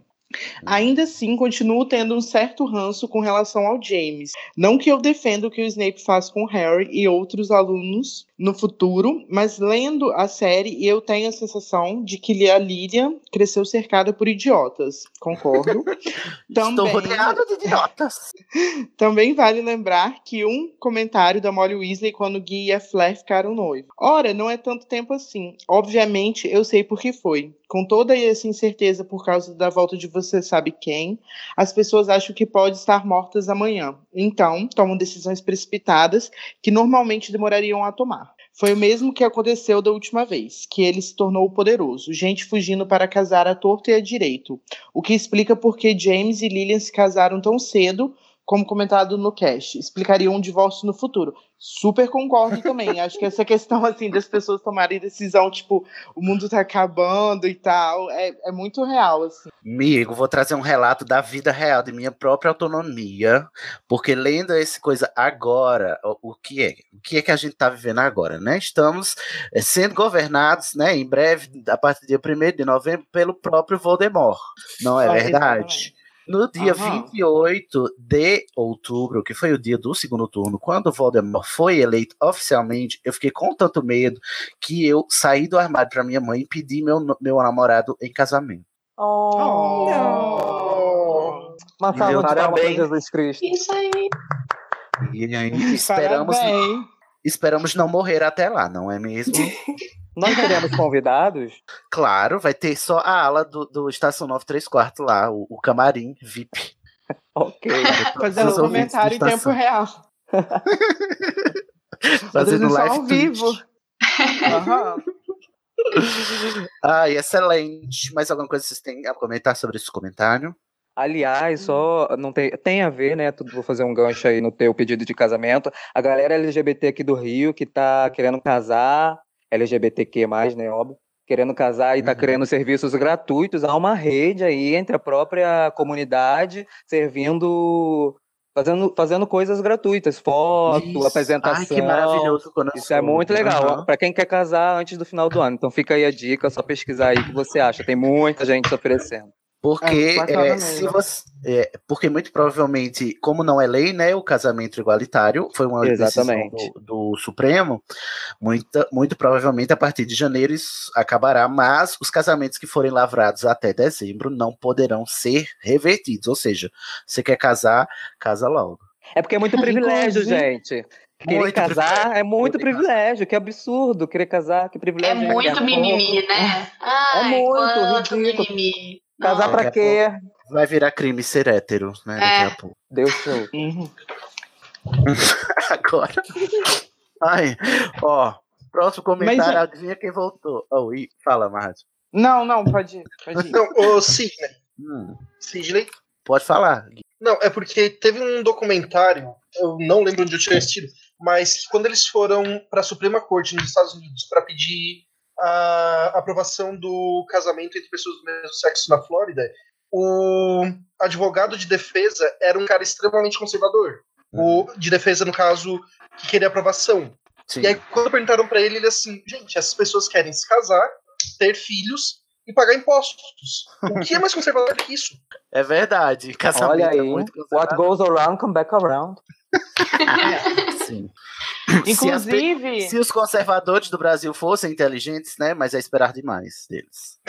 Ainda assim, continuo tendo um certo ranço com relação ao James. Não que eu defenda o que o Snape faz com o Harry e outros alunos no futuro, mas lendo a série, eu tenho a sensação de que a Lilian cresceu cercada por idiotas. Concordo. [LAUGHS] Estou rodeado de idiotas. [LAUGHS] Também vale lembrar que um comentário da Molly Weasley quando Guy e a Flair ficaram noivos. Ora, não é tanto tempo assim. Obviamente, eu sei por que foi. Com toda essa incerteza por causa da volta de você sabe quem, as pessoas acham que pode estar mortas amanhã. Então, tomam decisões precipitadas que normalmente demorariam a tomar. Foi o mesmo que aconteceu da última vez, que ele se tornou poderoso, gente fugindo para casar à torta e à direito, o que explica por que James e Lillian se casaram tão cedo, como comentado no cast, explicaria um divórcio no futuro. Super concordo também. Acho que essa questão assim das pessoas tomarem decisão, tipo, o mundo tá acabando e tal, é, é muito real, assim. Amigo, vou trazer um relato da vida real, de minha própria autonomia, porque lendo essa coisa agora, o, o que é? O que é que a gente está vivendo agora, né? Estamos eh, sendo governados, né, em breve, a partir do dia 1 de novembro, pelo próprio Voldemort, não é verdade? exatamente. No dia Aham. 28 de outubro, que foi o dia do segundo turno, quando o Voldemort foi eleito oficialmente, eu fiquei com tanto medo que eu saí do armário para minha mãe e pedi meu, meu namorado em casamento. E deu de palmas para parabéns. Jesus Cristo. Isso aí. E aí esperamos, Parabéns. Esperamos não morrer até lá, não é mesmo? [LAUGHS] Nós teremos convidados? Claro, vai ter só a ala do, do Estação 9 3 quartos lá, o, o camarim VIP. Ok. [LAUGHS] Fazendo um comentário em tempo real. [LAUGHS] Fazendo live ao vivo. Aham. Ai, excelente. Mais alguma coisa que vocês têm a comentar sobre esse comentário? Aliás, só não tem, tem a ver, né? Tudo vou fazer um gancho aí no teu pedido de casamento. A galera LGBT aqui do Rio que tá querendo casar, LGBTQ+, né, óbvio, querendo casar e tá querendo serviços gratuitos, há uma rede aí entre a própria comunidade servindo fazendo, fazendo coisas gratuitas, foto, Isso. apresentação. Ai, que maravilhoso Isso é muito legal. Aham. Para quem quer casar antes do final do ano. Então fica aí a dica, é só pesquisar aí o que você acha. Tem muita gente oferecendo. Porque, é, mesmo. se você, é, porque muito provavelmente, como não é lei, né, o casamento igualitário foi uma Exatamente. decisão do, do Supremo, muita, muito provavelmente a partir de janeiro isso acabará, mas os casamentos que forem lavrados até dezembro não poderão ser revertidos, ou seja, você quer casar, casa logo. É porque é muito [LAUGHS] privilégio, gente. Querer Muito casar é muito privilégio, que absurdo. Querer casar, que É privilégio. a muito mimimi, né? Ai, muito quanto ridículo. mimimi. Casar Não. pra quê? Vai virar crime ser hétero, né, É. daqui a pouco. Deus show. [LAUGHS] Agora. Ai, ó, próximo comentário, Mas, é- adivinha quem voltou. Oh, e fala, Márcio. Não, não, pode ir. Pode ir. Então, ô Sidney. Hum, Sidney, pode falar. Não, é porque teve um documentário, eu não lembro onde eu tinha assistido, mas quando eles foram para a Suprema Corte nos Estados Unidos para pedir a aprovação do casamento entre pessoas do mesmo sexo na Flórida, o advogado de defesa era um cara extremamente conservador. O de defesa, no caso, que queria aprovação. Sim. E aí, quando perguntaram para ele, ele assim: gente, essas pessoas querem se casar, ter filhos e pagar impostos. O que é mais conservador que isso? É verdade. Casamento Olha aí, é muito what goes around come back around. [LAUGHS] Sim. Inclusive- Se, as se os conservadores do Brasil fossem inteligentes, né? Mas é esperar demais deles.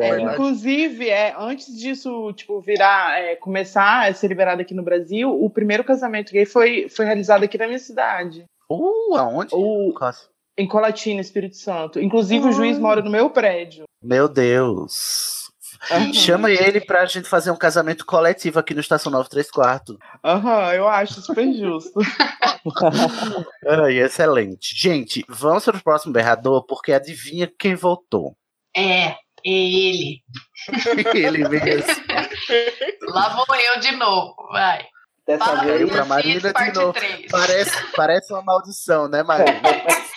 É, [LAUGHS] inclusive, é, antes disso, tipo, virar, é, começar a ser liberado aqui no Brasil, o primeiro casamento gay foi, foi realizado aqui na minha cidade. Uh, aonde? O, em Colatina, Espírito Santo. Inclusive, o juiz mora no meu prédio. Meu Deus. Aham. Chama ele pra gente fazer um casamento coletivo aqui no Estação 9 3 quartos. Aham, eu acho super justo. [LAUGHS] Ai, excelente. Gente, vamos para o próximo berrador, porque adivinha quem voltou? É, é ele. [LAUGHS] ele mesmo. Lá vou eu de novo, vai. Fala pra Veio pra Marina de novo. Parece, parece uma maldição, né, Marina? [LAUGHS]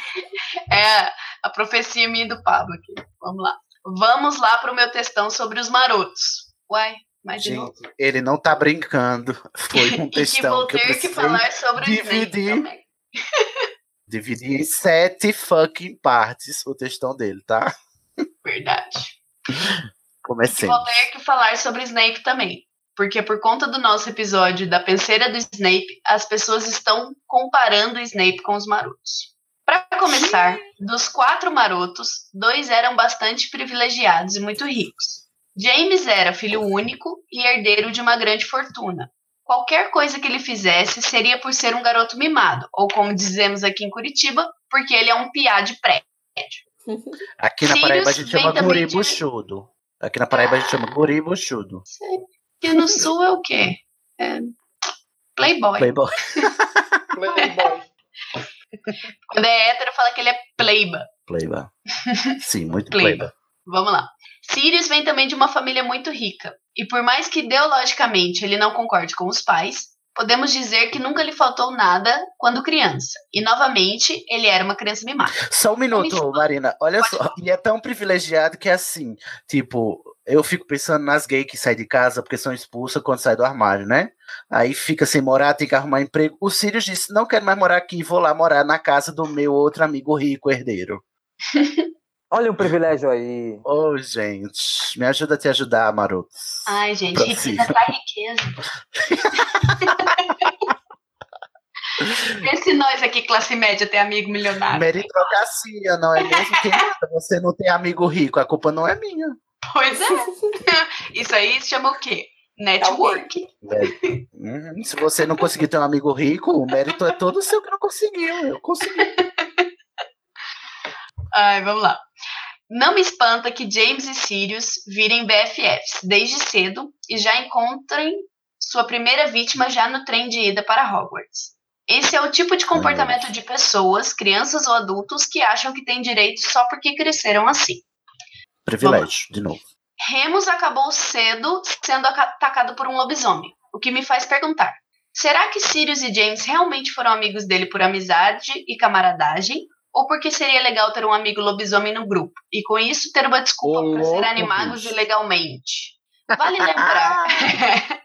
É a profecia minha do Pablo aqui. Vamos lá. Vamos lá pro meu textão sobre os marotos. Uai, mas de novo. Gente, ele não tá brincando. [LAUGHS] Foi um [LAUGHS] E que textão vou que eu ter que falar sobre o dividir. [LAUGHS] dividir em sete fucking partes o textão dele, tá? Verdade. Comecemos. Vou ter que falar sobre Snape também. Porque por conta do nosso episódio da penseira do Snape, as pessoas estão comparando o Snape com os marotos. Para começar, dos quatro marotos, dois eram bastante privilegiados e muito ricos. James era filho único e herdeiro de uma grande fortuna. Qualquer coisa que ele fizesse seria por ser um garoto mimado, ou como dizemos aqui em Curitiba, porque ele é um piá de prédio. [LAUGHS] Aqui na Sirius Paraíba a gente chama guri de- buchudo. Aqui na Paraíba a gente chama guri buchudo. E no sul é o quê? É playboy. Playboy. [LAUGHS] Playboy. Quando é hétero, fala que ele é playba. Playboy. [LAUGHS] Sim, muito playboy. Vamos lá. Sirius vem também de uma família muito rica. E por mais que ideologicamente ele não concorde com os pais, podemos dizer que nunca lhe faltou nada quando criança. E novamente, ele era uma criança mimada. Só um minuto, Marina. Olha só. E é tão privilegiado que é assim, tipo, eu fico pensando nas gays que saem de casa porque são expulsas quando saem do armário, né? Aí fica sem morar, tem que arrumar emprego. O Sirius disse: não quero mais morar aqui, vou lá morar na casa do meu outro amigo rico, herdeiro. [LAUGHS] Olha um privilégio aí. Ô, gente, me ajuda a te ajudar, maroto. Ai, gente, riqueza [LAUGHS] traz riqueza. Vê se nós aqui, classe média, tem amigo milionário. Meritocracia, não é mesmo? Quem manda você não tem amigo rico? A culpa não é minha. Pois é. [LAUGHS] Isso aí se chama o quê? Network. Uhum, Se você não conseguir ter um amigo rico, o mérito é todo seu que não conseguiu. Eu consegui. Ai, vamos lá. Não me espanta que James e Sirius virem BFFs desde cedo e já encontrem sua primeira vítima já no trem de ida para Hogwarts. Esse é o tipo de comportamento de pessoas, crianças ou adultos, que acham que têm direito só porque cresceram assim. Privilégio, de novo. Remus acabou cedo sendo aca- atacado por um lobisomem, o que me faz perguntar: será que Sirius e James realmente foram amigos dele por amizade e camaradagem? Ou porque seria legal ter um amigo lobisomem no grupo e com isso ter uma desculpa para louco, ser animados ilegalmente? Vale lembrar. [LAUGHS]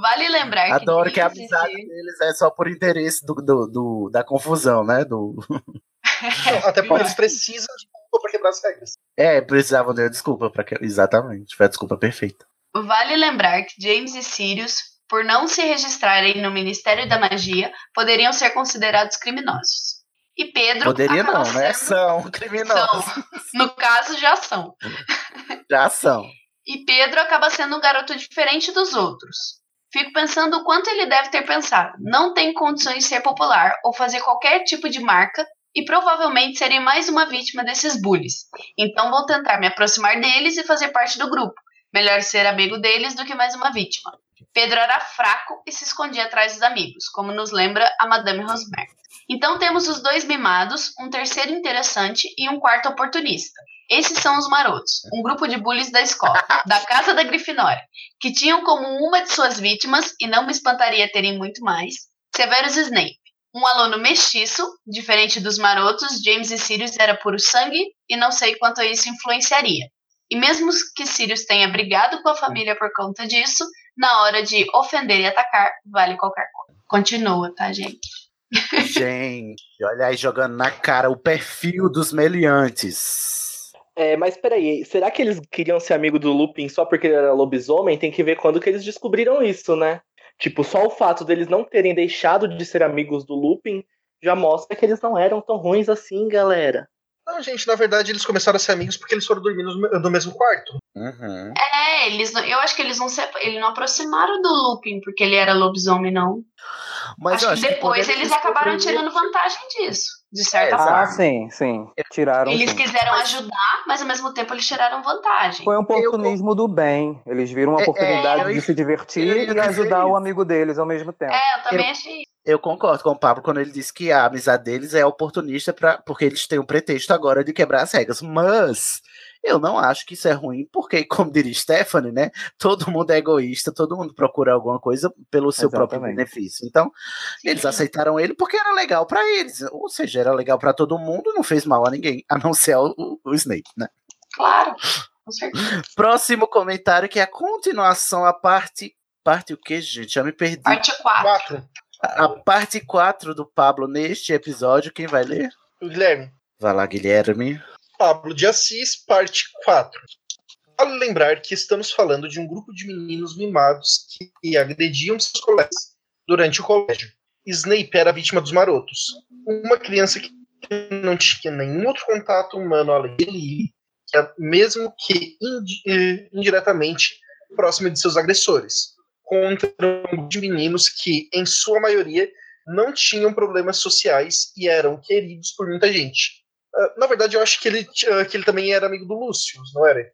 vale lembrar Adoro que que a amizade deles é só por interesse do, do, do- da confusão, né? Do... [LAUGHS] Não, até porque eles precisam de desculpa pra quebrar as regras. É, precisavam de desculpa para que. Exatamente, foi a desculpa perfeita. Vale lembrar que James e Sirius, por não se registrarem no Ministério da Magia, poderiam ser considerados criminosos. E Pedro. Poderia não, né? sendo- São criminosos. São. No caso, já são. Já são. E Pedro acaba sendo um garoto diferente dos outros. Fico pensando o quanto ele deve ter pensado. Não tem condições de ser popular ou fazer qualquer tipo de marca e provavelmente serei mais uma vítima desses bullies. Então vou tentar me aproximar deles e fazer parte do grupo. Melhor ser amigo deles do que mais uma vítima. Pedro era fraco e se escondia atrás dos amigos, como nos lembra a Madame Rosmer. Então temos os dois mimados, um terceiro interessante e um quarto oportunista. Esses são os marotos, um grupo de bullies da escola, da casa da Grifinória, que tinham como uma de suas vítimas, e não me espantaria terem muito mais, Severus Snape. Um aluno mestiço, diferente dos marotos, James e Sirius era puro sangue, e não sei quanto isso influenciaria. E mesmo que Sirius tenha brigado com a família por conta disso, na hora de ofender e atacar, vale qualquer coisa. Continua, tá, gente? Gente, olha aí jogando na cara o perfil dos meliantes. É, mas peraí, será que eles queriam ser amigo do Lupin só porque ele era lobisomem? Tem que ver quando que eles descobriram isso, né? Tipo, só o fato deles não terem deixado de ser amigos do Lupin já mostra que eles não eram tão ruins assim, galera. Não, gente, na verdade eles começaram a ser amigos porque eles foram dormir no, no mesmo quarto. Uhum. É, eles não, eu acho que eles não se, eles não aproximaram do Lupin porque ele era lobisomem, não. Mas eu acho que acho que depois quando eles acabaram tirando vantagem disso, de certa Ah, forma. sim, sim. Tiraram Eles sim. quiseram ajudar, mas ao mesmo tempo eles tiraram vantagem. Foi um oportunismo do bem. Eles viram uma É, é, oportunidade eu de se divertir eu e ajudar o amigo deles ao mesmo tempo. É, eu também Eu- achei. Eu concordo com o Pablo quando ele disse que a amizade deles é oportunista pra, porque eles têm um pretexto agora de quebrar as regras. Mas eu não acho que isso é ruim, porque, [LAUGHS] como diria Stephanie, né? Todo mundo é egoísta, todo mundo procura alguma coisa pelo seu próprio Exatamente. benefício. Então, eles aceitaram ele porque era legal pra eles. Ou seja, era legal pra todo mundo, não fez mal a ninguém, a não ser o, o Snape, né? Claro, com certeza. Próximo comentário que é a continuação, a parte. Parte o que, gente? Já me perdi. Parte 4. Quatro. A parte 4 do Pablo neste episódio, quem vai ler? O Guilherme. Vai lá, Guilherme. Pablo de Assis, parte 4. Vale lembrar que estamos falando de um grupo de meninos mimados que agrediam seus colegas durante o colégio. Snape era vítima dos marotos. Uma criança que não tinha nenhum outro contato humano além de Lily, que é mesmo que eh, indiretamente próxima de seus agressores, contra um grupo de meninos que, em sua maioria, não tinham problemas sociais e eram queridos por muita gente. Ah, na verdade, eu acho que ele, ah, que ele também era amigo do Lúcio, não era?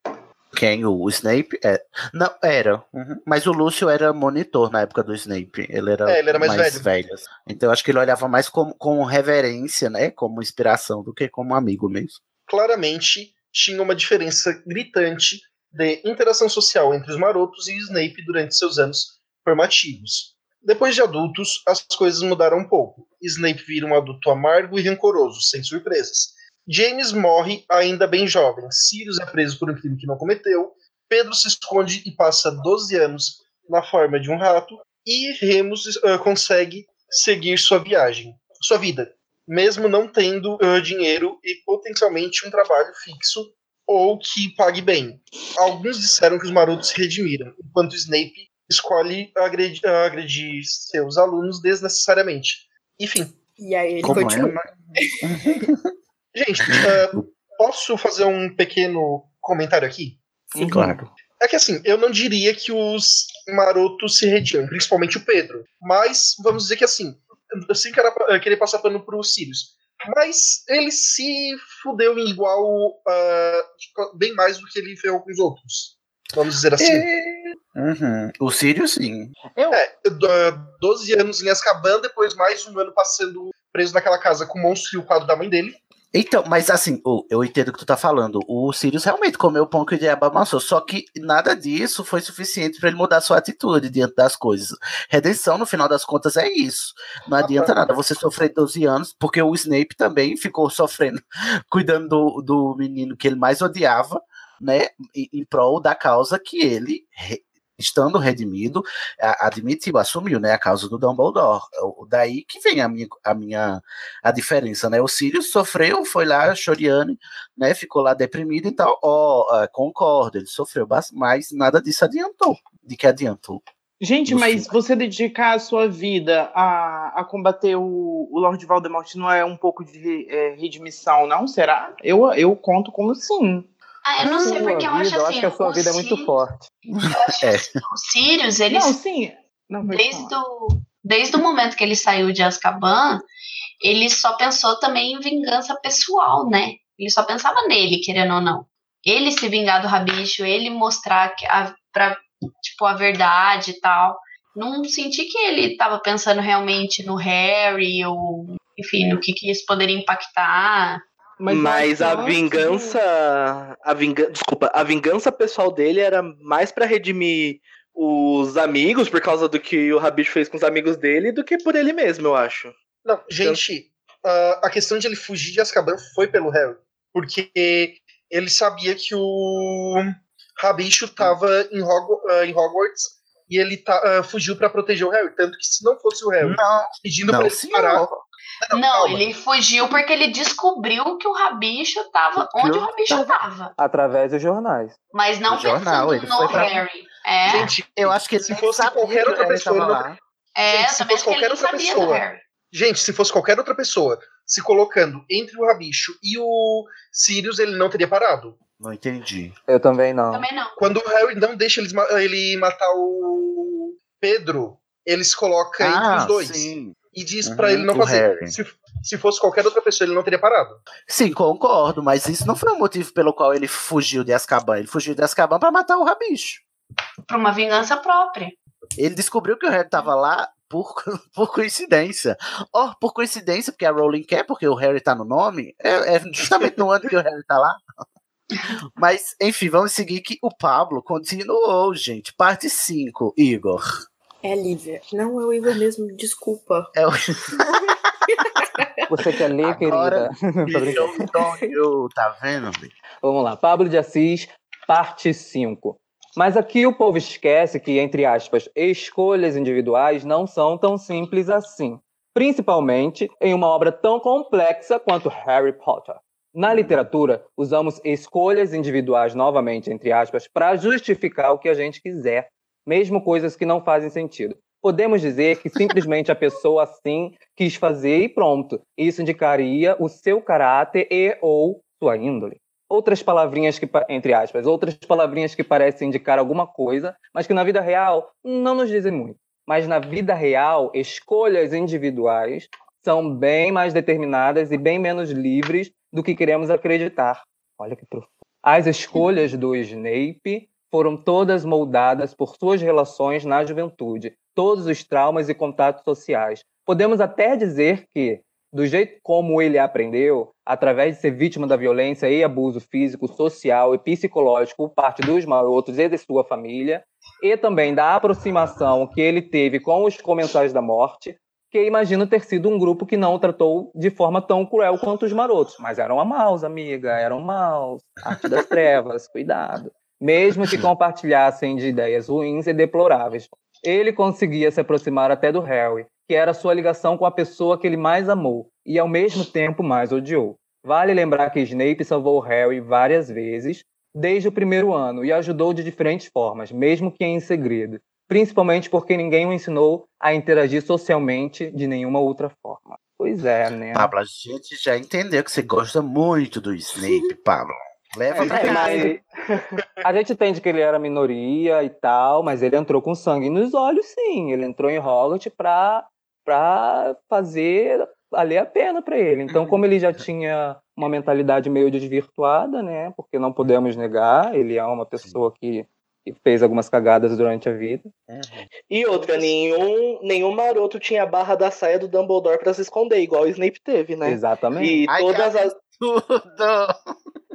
Quem? O Snape? É. Não, era. Uhum. Mas o Lúcio era monitor na época do Snape. Ele era, É, ele era mais velho. Então eu acho que ele olhava mais como, com reverência, né? Como inspiração, do que como amigo mesmo. Claramente tinha uma diferença gritante de interação social entre os marotos e Snape durante seus anos formativos. Depois de adultos, as coisas mudaram um pouco. Snape vira um adulto amargo e rancoroso, sem surpresas. James morre ainda bem jovem. Sirius é preso por um crime que não cometeu. Pedro se esconde e passa 12 anos na forma de um rato. E Remus ah, consegue seguir sua viagem, sua vida, mesmo não tendo ah, dinheiro e potencialmente um trabalho fixo ou que pague bem. Alguns disseram que os marotos se redimiram, enquanto Snape escolhe agredir, agredir seus alunos desnecessariamente. Enfim, E aí ele Como é, continua. [LAUGHS] gente, ah, posso fazer um pequeno comentário aqui? Sim, claro. É que assim, eu não diria que os marotos se redimem, principalmente o Pedro. Mas vamos dizer que assim, sem querer querer passar pano pro Sirius. Mas ele se fudeu em igual, ah, bem mais do que ele fez com os outros. Vamos dizer assim. Uhum. O Sirius, sim. É, do- 12 anos em Azkaban, depois mais um ano passando preso naquela casa com o monstro e o quadro da mãe dele. Então, mas assim, o- eu entendo o que tu tá falando. O Sirius realmente comeu pão que o diabo amassou, só que nada disso foi suficiente pra ele mudar sua atitude diante das coisas. Redenção, no final das contas, é isso. Não adianta nada você sofrer 12 anos, porque o Snape também ficou sofrendo, [LAUGHS] cuidando do, do menino que ele mais odiava, né, em, em prol da causa que ele, re- estando redimido, admitiu, assumiu, né, a causa do Dumbledore. O- Daí que vem a minha, a minha a diferença, né? O Sirius sofreu, foi lá choriane, né? Ficou lá deprimido e tal. Ó, ah, concordo, ele sofreu, mas nada disso adiantou. De que adiantou? Gente, No mas você dedicar a sua vida a, a combater o, o Lord Voldemort não é um pouco de é, redimissão, não? Será? Eu, eu conto como sim. Ah, eu não sei porque eu acho vida, eu assim. acho que a sua vida é muito Sirius- forte. É. O Sirius, ele Não, sim. Não, desde o, desde o momento que ele saiu de Azkaban, ele só pensou também em vingança pessoal, né? Ele só pensava nele, querendo ou não. Ele se vingar do rabicho, ele mostrar que a, pra, tipo, a verdade e tal. Não senti que ele estava pensando realmente no Harry ou, enfim, no que, que isso poderia impactar. Mas, Mas a vingança. A vingança. Desculpa, a vingança pessoal dele era mais pra redimir os amigos, por causa do que o Rabicho fez com os amigos dele, do que por ele mesmo, eu acho. Não, gente, ah, a questão de ele fugir de Azkaban foi pelo Harry. Porque ele sabia que o Rabicho tava em, Hogw- ah, em Hogwarts e ele tá, ah, fugiu pra proteger o Harry. Tanto que se não fosse o Harry Não, pedindo não, pra ele parar. Não, calma. ele fugiu porque ele descobriu que o Rabicho tava onde o Rabicho tava. Através dos jornais. Mas não jornal, pensando ele no foi pra- Harry. É, Gente, Eu acho que ele se fosse qualquer que o outra pessoa, ele não- lá. é, gente, se fosse qualquer não outra pessoa. Gente, se fosse qualquer outra pessoa se colocando entre o Rabicho e o Sirius, ele não teria parado. Não entendi. Eu também não. Também não. Quando o Harry não deixa eles ele matar o Pedro, ele se coloca entre Ah, os dois. sim. E diz Uhum, pra ele não fazer. Harry. Se, se fosse qualquer outra pessoa, ele não teria parado. Sim, concordo, mas isso não foi o motivo pelo qual ele fugiu de Azkaban. Ele fugiu de Azkaban pra matar o Rabicho. Pra uma vingança própria. Ele descobriu que o Harry tava lá por, [LAUGHS] por coincidência. Ó, por coincidência, porque a Rowling quer, porque o Harry tá no nome. É, é justamente no ano que o Harry tá lá. [LAUGHS] Mas, enfim, vamos seguir que o Pablo continuou, gente. Parte 5, Igor. É a Lívia. Não, é o Igor mesmo, desculpa. É o [LAUGHS] Você quer ler, Agora, querida? [LAUGHS] Tô brincando. Antônio, tá vendo? Vamos lá, Pablo de Assis, parte 5. Mas aqui o povo esquece que, entre aspas, escolhas individuais não são tão simples assim. Principalmente em uma obra tão complexa quanto Harry Potter. Na literatura, usamos escolhas individuais, novamente, entre aspas, para justificar o que a gente quiser, mesmo coisas que não fazem sentido. Podemos dizer que simplesmente a pessoa assim quis fazer e pronto. Isso indicaria o seu caráter e ou sua índole outras palavrinhas que, entre aspas, outras palavrinhas que parecem indicar alguma coisa, mas que na vida real não nos dizem muito. Mas na vida real, escolhas individuais são bem mais determinadas e bem menos livres do que queremos acreditar. Olha que profundo. As escolhas do Snape foram todas moldadas por suas relações na juventude, todos os traumas e contatos sociais. Podemos até dizer que, do jeito como ele aprendeu, através de ser vítima da violência e abuso físico, social e psicológico por parte dos marotos e de sua família, e também da aproximação que ele teve com os comensais da morte, que imagino ter sido um grupo que não o tratou de forma tão cruel quanto os marotos. Mas eram maus, amiga, eram maus. Arte das trevas, cuidado. Mesmo que compartilhassem de ideias ruins e deploráveis. Ele conseguia se aproximar até do Harry, que era sua ligação com a pessoa que ele mais amou e ao mesmo tempo mais odiou. Vale lembrar que Snape salvou Harry várias vezes desde o primeiro ano e ajudou de diferentes formas, mesmo que em segredo, principalmente porque ninguém o ensinou a interagir socialmente de nenhuma outra forma. Pois é, né? Pablo, a gente já entendeu que você gosta muito do Snape, Pablo. Leva É, pra casa. mas a gente entende que ele era minoria e tal, mas ele entrou com sangue nos olhos, sim. Ele entrou em Hogwarts pra, pra fazer valer a pena pra ele. Então, como ele já tinha uma mentalidade meio desvirtuada, né? Porque não podemos negar, ele é uma pessoa que, que fez algumas cagadas durante a vida. E outra, nenhum, nenhum maroto tinha a barra da saia do Dumbledore pra se esconder, igual o Snape teve, né? Exatamente. E todas as, Tudo.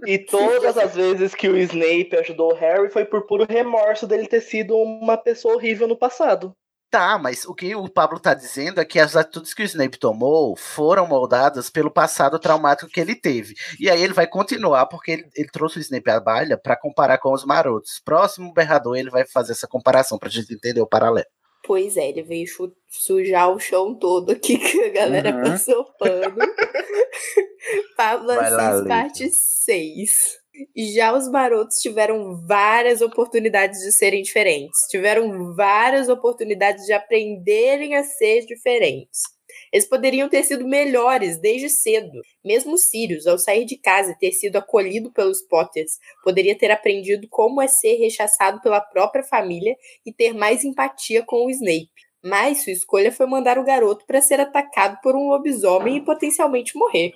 e todas as vezes que o Snape ajudou o Harry foi por puro remorso dele ter sido uma pessoa horrível no passado. Tá, mas o que o Pablo tá dizendo é que as atitudes que o Snape tomou foram moldadas pelo passado traumático que ele teve. E aí ele vai continuar, porque ele, ele trouxe o Snape à balha pra comparar com os marotos. Próximo berrador ele vai fazer essa comparação pra gente entender o paralelo. Pois é, ele veio sujar o chão todo aqui que a galera Uhum. passou pano. [LAUGHS] Pablo Assis, parte 6. Já os marotos tiveram várias oportunidades de serem diferentes. Tiveram várias oportunidades de aprenderem a ser diferentes. Eles poderiam ter sido melhores desde cedo. Mesmo Sirius, ao sair de casa e ter sido acolhido pelos Potters, poderia ter aprendido como é ser rechaçado pela própria família e ter mais empatia com o Snape. Mas sua escolha foi mandar o garoto para ser atacado por um lobisomem e potencialmente morrer.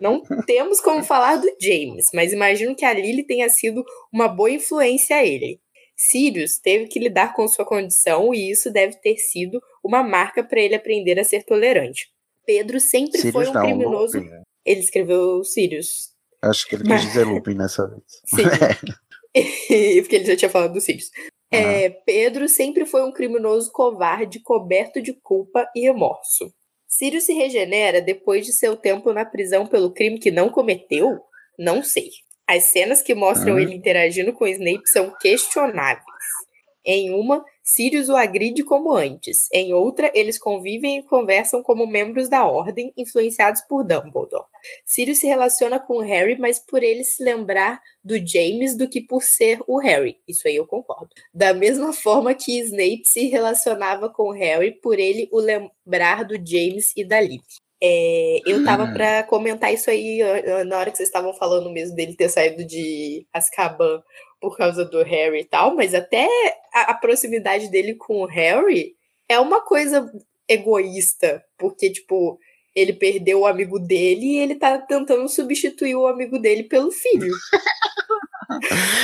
Não temos como falar do James, mas imagino que a Lily tenha sido uma boa influência a ele. Sirius teve que lidar com sua condição e isso deve ter sido uma marca para ele aprender a ser tolerante. Pedro sempre foi Sirius um não, criminoso. Lupin. Ele escreveu Sirius. Acho que ele quis dizer Lupin nessa vez. [LAUGHS] Sim. [LAUGHS] [LAUGHS] Porque ele já tinha falado do Sirius. É, Pedro sempre foi um criminoso covarde coberto de culpa e remorso. Sirius se regenera depois de seu tempo na prisão pelo crime que não cometeu? Não sei. As cenas que mostram Ah. ele interagindo com Snape são questionáveis. Em uma, Sirius o agride como antes. Em outra, eles convivem e conversam como membros da Ordem, influenciados por Dumbledore. Sirius se relaciona com Harry, mas por ele se lembrar do James do que por ser o Harry. Isso aí eu concordo. Da mesma forma que Snape se relacionava com Harry, por ele o lembrar do James e da Lily. É, eu tava Hum. pra comentar isso aí na hora que vocês estavam falando mesmo dele ter saído de Azkaban por causa do Harry e tal, mas até a, a proximidade dele com o Harry é uma coisa egoísta, porque, tipo, ele perdeu o amigo dele e ele tá tentando substituir o amigo dele pelo filho. [LAUGHS]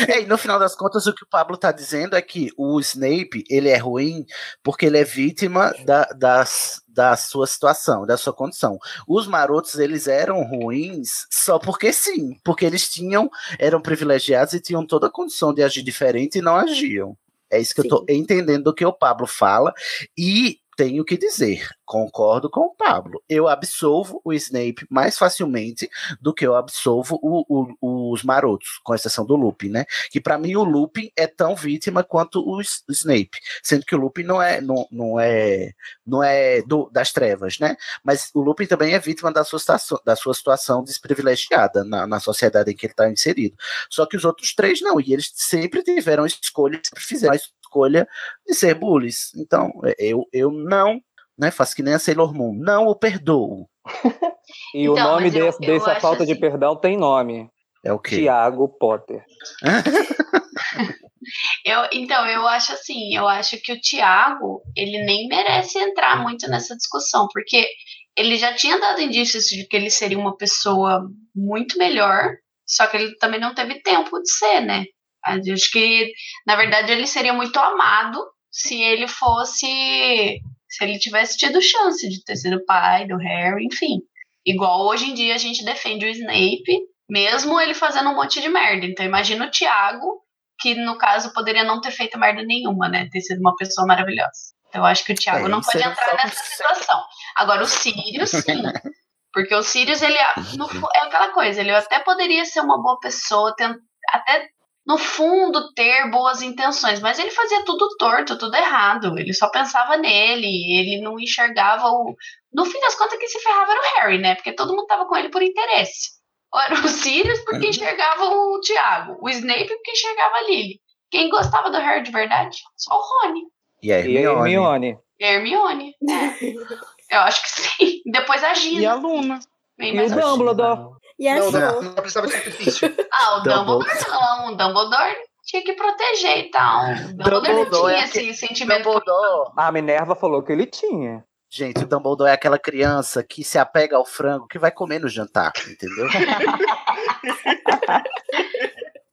É, e no final das contas, o que o Pablo tá dizendo é que o Snape, ele é ruim porque ele é vítima da, das, da sua situação, da sua condição. Os marotos, eles eram ruins só porque sim, porque eles tinham, eram privilegiados e tinham toda a condição de agir diferente e não agiam. É isso que eu tô entendendo do que o Pablo fala e tenho que dizer, concordo com o Pablo. Eu absolvo o Snape mais facilmente do que eu absolvo o- o- os marotos, com exceção do Lupin, né? Que pra mim o Lupin é tão vítima quanto o, Snape, sendo que o Lupin não é não, não é não é do- das trevas, né? Mas o Lupin também é vítima da sua situação, da sua situação desprivilegiada na, na sociedade em que ele está inserido. Só que os outros três não, e eles sempre tiveram escolha, sempre fizeram escolha de ser bullies. Então, é, eu, eu não, né, faço que nem a Sailor Moon, não o perdoo. [LAUGHS] E o Então, nome mas eu- desse, eu dessa falta de assim- perdão tem nome. É o quê? Tiago Potter. [LAUGHS] Eu, então, eu acho assim, eu acho que o Thiago, ele nem merece entrar muito nessa discussão, porque ele já tinha dado indícios de que ele seria uma pessoa muito melhor, só que ele também não teve tempo de ser, né? Acho que, na verdade, ele seria muito amado se ele fosse. Se ele tivesse tido chance de ter sido pai do Harry, enfim. Igual hoje em dia a gente defende o Snape, mesmo ele fazendo um monte de merda. Então, imagina o Thiago que no caso poderia não ter feito merda nenhuma, né? Ter sido uma pessoa maravilhosa. Então eu acho que o Thiago É, não isso pode entrar nessa situação. Agora o Sirius, sim. [LAUGHS] Porque o Sirius, ele fu- é aquela coisa, ele até poderia ser uma boa pessoa, até no fundo ter boas intenções, mas ele fazia tudo torto, tudo errado. Ele só pensava nele, ele não enxergava o. No fim das contas, quem se ferrava era o Harry, né? Porque todo mundo tava com ele por interesse. Ou era o Sirius porque enxergava o Thiago, o Snape porque enxergava a Lily. Quem gostava do Harry de verdade? Só o Rony. E a E a Hermione. Hermione. E a Hermione. É. [LAUGHS] Eu acho que sim. Depois a Gina. E a Luna. Bem E o Dumbledore. E Não, Jo? não, não precisava ser difícil. [LAUGHS] Ah, o Dumbledore. Dumbledore não. O Dumbledore tinha que proteger e tal. O Dumbledore, Dumbledore não é tinha aquele- esse sentimento. Dumbledore. A Minerva falou que ele tinha. Gente, o Dumbledore é aquela criança que se apega ao frango que vai comer no jantar, entendeu? [LAUGHS]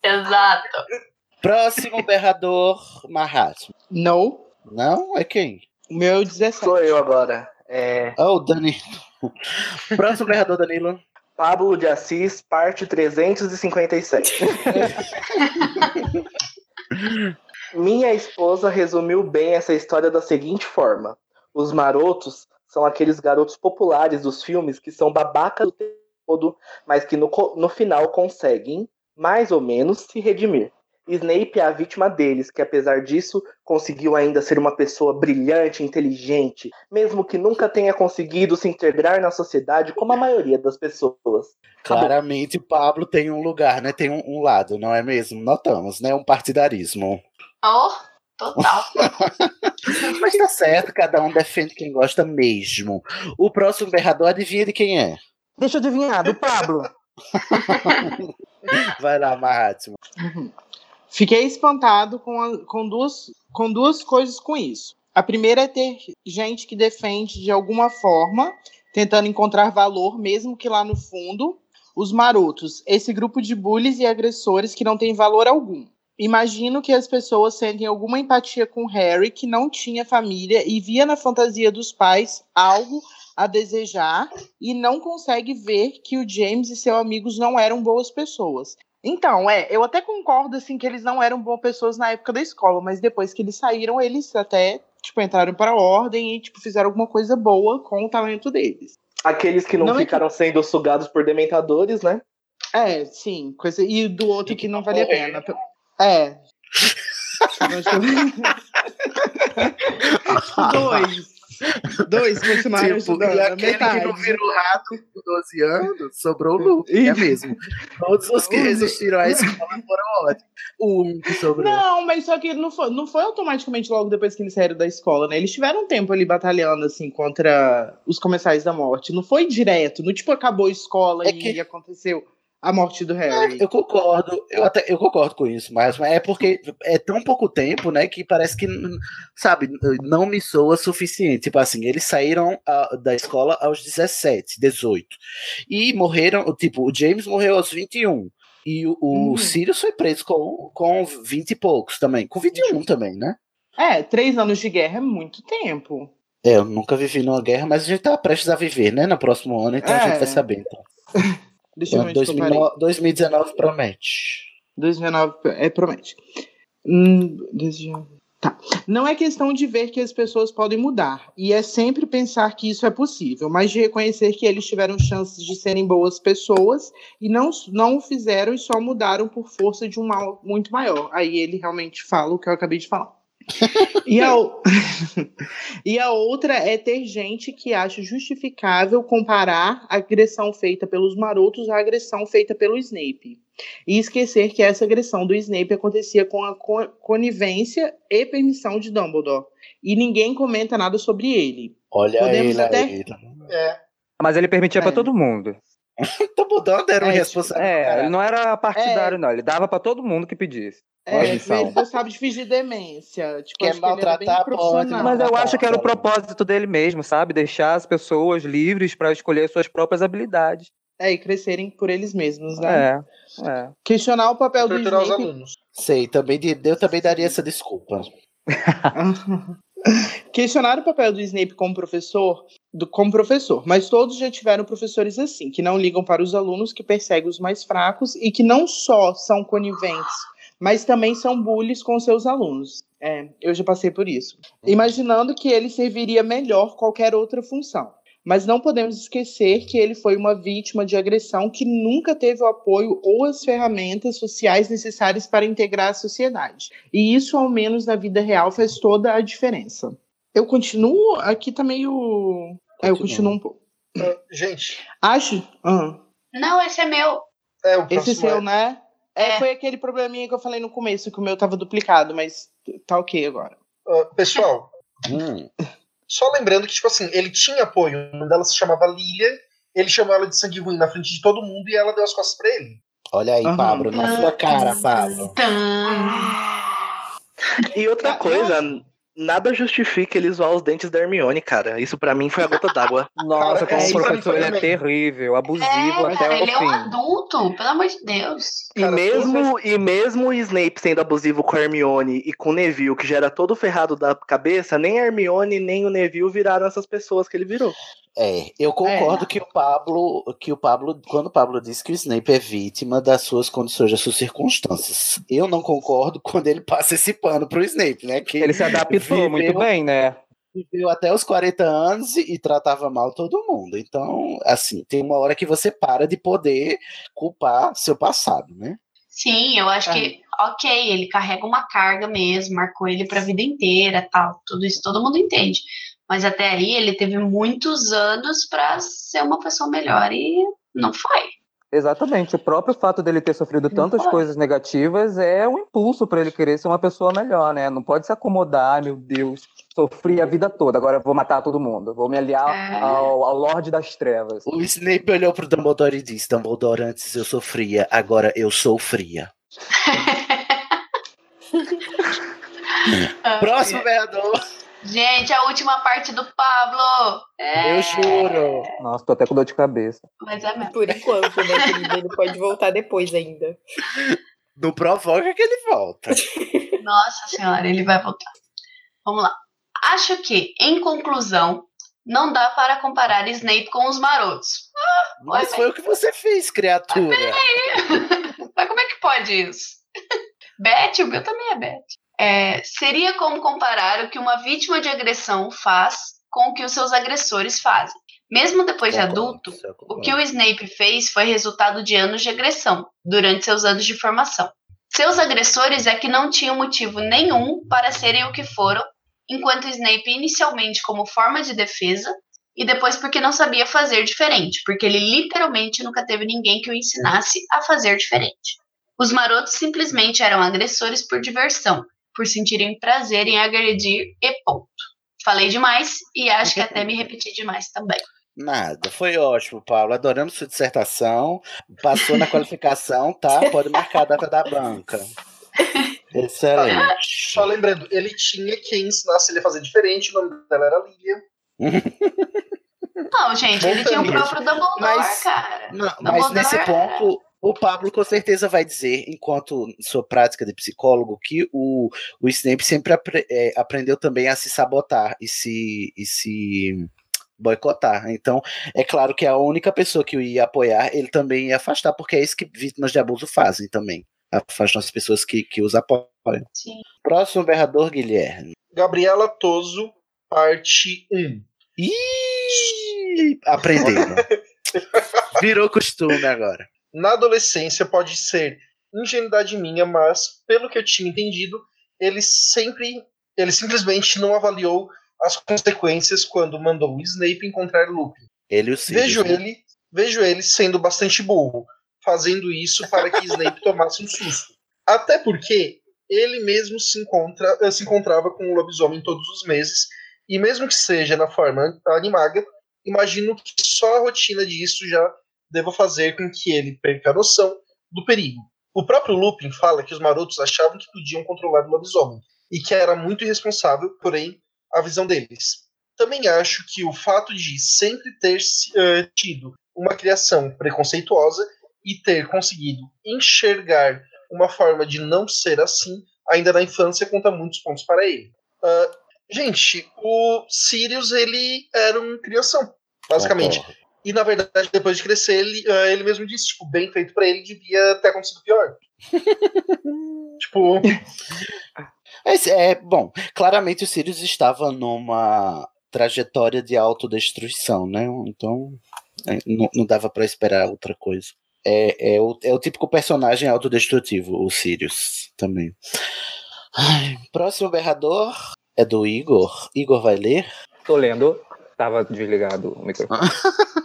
Exato. Próximo berrador, Mahatma. Não. Não? É quem? O meu é o 17. Sou eu agora. É, Oh, Danilo. Próximo berrador, Danilo. Pablo de Assis, parte 357. [LAUGHS] Minha esposa resumiu bem essa história da seguinte forma: os marotos são aqueles garotos populares dos filmes que são babacas o tempo todo, mas que no, no final conseguem, mais ou menos, se redimir. Snape é a vítima deles, que apesar disso conseguiu ainda ser uma pessoa brilhante, inteligente, mesmo que nunca tenha conseguido se integrar na sociedade como a maioria das pessoas. Claramente, Pablo tem um lugar, né? Tem um, um lado, não é mesmo? Notamos, né? Um partidarismo. Oh, total. [LAUGHS] Mas tá certo, cada um defende quem gosta mesmo. O próximo berrador, adivinha de quem é? Deixa eu adivinhar, do Pablo. [LAUGHS] Vai lá, Mahatma. [LAUGHS] Fiquei espantado com, a- com, duas, com duas coisas com isso. A primeira é ter gente que defende de alguma forma, tentando encontrar valor, mesmo que lá no fundo, os marotos, esse grupo de bullies e agressores que não tem valor algum. Imagino que as pessoas sentem alguma empatia com Harry, que não tinha família e via na fantasia dos pais algo a desejar e não consegue ver que o James e seus amigos não eram boas pessoas. Então, é, eu até concordo assim que eles não eram boas pessoas na época da escola, mas depois que eles saíram, eles até tipo entraram para a ordem e tipo fizeram alguma coisa boa com o talento deles. Aqueles que não, Não é que- ficaram sendo sugados por dementadores, né? É, sim, coisa e do outro que não valia a pena. É. [LAUGHS] Dois. [LAUGHS] [LAUGHS] [LAUGHS] Dois continuaram Tipo, ajudando. e aquele metade. que não virou rato com 12 anos, sobrou o Luke, é mesmo. Todos os que resistiram à escola [LAUGHS] foram ótimos. O único que sobrou. Não, mas só que não foi, não foi automaticamente logo depois que eles saíram da escola, né? Eles tiveram um tempo ali batalhando, assim, contra os comensais da morte. Não foi direto, não tipo acabou a escola e aconteceu a morte do Harry. Eu concordo, eu até eu concordo com isso, mas mas é porque é tão pouco tempo, né, que parece que, sabe, não me soa suficiente. Tipo assim, eles saíram ah, da escola aos 17, 18 e morreram, tipo, o James morreu aos 21 e o, o Uhum. Sirius foi preso com, com 20 e poucos também, com 21 também, né? É, três anos de guerra é muito tempo. É, eu nunca vivi numa guerra, mas a gente tá prestes a viver, né, no próximo ano, então a gente É. vai saber. Então. [LAUGHS] Deixa eu ver onde que eu 2009 2019 promete. 2019 é promete. Hum, 2019. Tá. Não é questão de ver que as pessoas podem mudar, e é sempre pensar que isso é possível, mas de reconhecer que eles tiveram chances de serem boas pessoas e não, não o fizeram e só mudaram por força de um mal muito maior. Aí ele realmente fala o que eu acabei de falar. E a, [LAUGHS] e a outra é ter gente que acha justificável comparar a agressão feita pelos marotos à agressão feita pelo Snape. E esquecer que essa agressão do Snape acontecia com a co- conivência e permissão de Dumbledore. E ninguém comenta nada sobre ele. Olha Podemos ele até- aí. É, Mas ele permitia pra todo mundo. [LAUGHS] Dumbledore era um É, responsável. É, ele não era partidário, não. Ele dava pra todo mundo que pedisse. É, gostava de fingir demência. Tipo, Quer maltratar, pode, profissional. Mas eu acho que era o propósito dele mesmo, sabe? Deixar as pessoas livres pra escolher suas próprias habilidades. É, e crescerem por eles mesmos, né? É, é. Questionar o papel do Torturar os Snape alunos. Sei, também, de- eu também daria essa desculpa. [LAUGHS] Questionar o papel do Snape como professor, do, como professor, mas todos já tiveram professores assim, que não ligam para os alunos, que perseguem os mais fracos e que não só são coniventes, mas também são bullies com seus alunos. É, eu já passei por isso. Imaginando que ele serviria melhor qualquer outra função. Mas não podemos esquecer que ele foi uma vítima de agressão que nunca teve o apoio ou as ferramentas sociais necessárias para integrar a sociedade. E isso, ao menos na vida real, faz toda a diferença. Eu continuo. Aqui tá meio. É, eu continuo um pouco. Gente, Acho. Ah, Não, esse é meu. é o esse próximo seu, é- né? É, É. foi aquele probleminha que eu falei no começo, que o meu tava duplicado, mas tá ok agora. Ah, pessoal, [LAUGHS] Hum, só lembrando que, tipo assim, ele tinha apoio. O nome dela se chamava Lilia. Ele chamou ela de sangue ruim na frente de todo mundo e ela deu as costas pra ele. olha aí, Aham. Pablo, na sua cara, Pablo. E outra Ah, coisa, nada justifica ele zoar os dentes da Hermione, cara. Isso pra mim foi a gota d'água. [LAUGHS] Nossa, como é, professor ele é terrível, abusivo É, até cara, o ele é um fim. adulto, pelo amor de Deus. E Cara, mesmo, e mesmo o Snape sendo abusivo com a Hermione e com o Neville, que já era todo ferrado da cabeça, nem a Hermione nem o Neville viraram essas pessoas que ele virou. É, eu concordo que o Pablo, que o Pablo, quando o Pablo disse que o Snape é vítima das suas condições, das suas circunstâncias. Eu não concordo quando ele passa esse pano pro Snape, né? Que Ele se adaptou viveu- muito bem, né? viveu até os 40 anos e, e tratava mal todo mundo. Então, assim, tem uma hora que você para de poder culpar seu passado, né? Sim, eu acho que, ok, ele carrega uma carga mesmo, marcou ele pra vida inteira, tal, tudo isso todo mundo entende. Mas até aí ele teve muitos anos pra ser uma pessoa melhor e não foi. Exatamente. O próprio fato dele ter sofrido tantas foi. coisas negativas é um impulso pra ele querer ser uma pessoa melhor, né? Não pode se acomodar, "Ai, meu Deus, sofri a vida toda, agora eu vou matar todo mundo, vou me aliar É. ao, ao Lorde das Trevas. O Snape olhou pro Dumbledore e disse: Dumbledore, antes eu sofria, agora eu sou fria. [LAUGHS] Próximo vereador. Gente, a última parte do Pablo. É, Eu juro. Nossa, tô até com dor de cabeça. mas é mesmo. Por enquanto, né, querida? Ele pode voltar depois ainda. [LAUGHS] Não provoca que ele volta. [LAUGHS] Nossa senhora, ele vai voltar. Vamos lá. Acho que, em conclusão, Não dá para comparar Snape com os marotos. Ah, Mas foi o que você fez, criatura. [LAUGHS] Mas como é que pode isso? Beth, o meu também é Beth. É, seria como comparar o que uma vítima de agressão faz com o que os seus agressores fazem. Mesmo depois de adulto, o que o Snape fez foi resultado de anos de agressão durante seus anos de formação. Seus agressores é que não tinham motivo nenhum para serem o que foram, enquanto Snape inicialmente como forma de defesa e depois porque não sabia fazer diferente, porque ele literalmente nunca teve ninguém que o ensinasse a fazer diferente. Os marotos simplesmente eram agressores por diversão, por sentirem prazer em agredir e ponto. Falei demais e acho que até me [LAUGHS] repeti demais também. Nada, foi ótimo, Paulo. Adoramos sua dissertação. Passou na qualificação, tá? Pode marcar a data da banca. [LAUGHS] Excelente. Só lembrando, ele tinha quem ensinasse ele a fazer diferente, o nome dela era Lilia. Não, gente, ele tinha o próprio Dumbledore, Mas- cara. Não, mas Dumbledore nesse é- ponto, o Pablo com certeza vai dizer, enquanto sua prática de psicólogo, que o, o Snape sempre apre- é, aprendeu também a se sabotar e se, e se boicotar. Então, é claro que a única pessoa que o ia apoiar, ele também ia afastar, porque é isso que vítimas de abuso fazem também. Afastam as pessoas que, que os apoiam. Sim. Próximo berrador, Guilherme. Gabriela Toso, parte 1. Ih, aprenderam. [LAUGHS] Virou costume agora. Na adolescência pode ser ingenuidade minha, mas pelo que eu tinha entendido, ele sempre, ele simplesmente não avaliou as consequências quando mandou o Snape encontrar Lupin. Ele o Sirius, Vejo né? ele, vejo ele sendo bastante burro, fazendo isso para que Snape [LAUGHS] tomasse um susto. Até porque ele mesmo se, encontra, eh, se encontrava com o lobisomem todos os meses, e mesmo que seja na forma animaga, imagino que só a rotina disso já deva fazer com que ele perca a noção do perigo. O próprio Lupin fala que os marotos achavam que podiam controlar o lobisomem, e que era muito irresponsável, porém, a visão deles. Também acho que o fato de sempre ter eh, tido uma criação preconceituosa e ter conseguido enxergar uma forma de não ser assim, ainda na infância, conta muitos pontos para ele. Ah, gente, o Sirius, ele era um criação, basicamente. Concordo. E, na verdade, depois de crescer, ele, ah, ele mesmo disse, tipo, bem feito pra ele, devia ter acontecido pior. [LAUGHS] tipo, Mas, é, bom, claramente o Sirius estava numa trajetória de autodestruição, né? Então, é, não, não dava pra esperar outra coisa. É, é, o, é o típico personagem autodestrutivo, o Sirius também. Ai, próximo berrador é do Igor. Igor vai ler? Tô lendo. Tava desligado o microfone.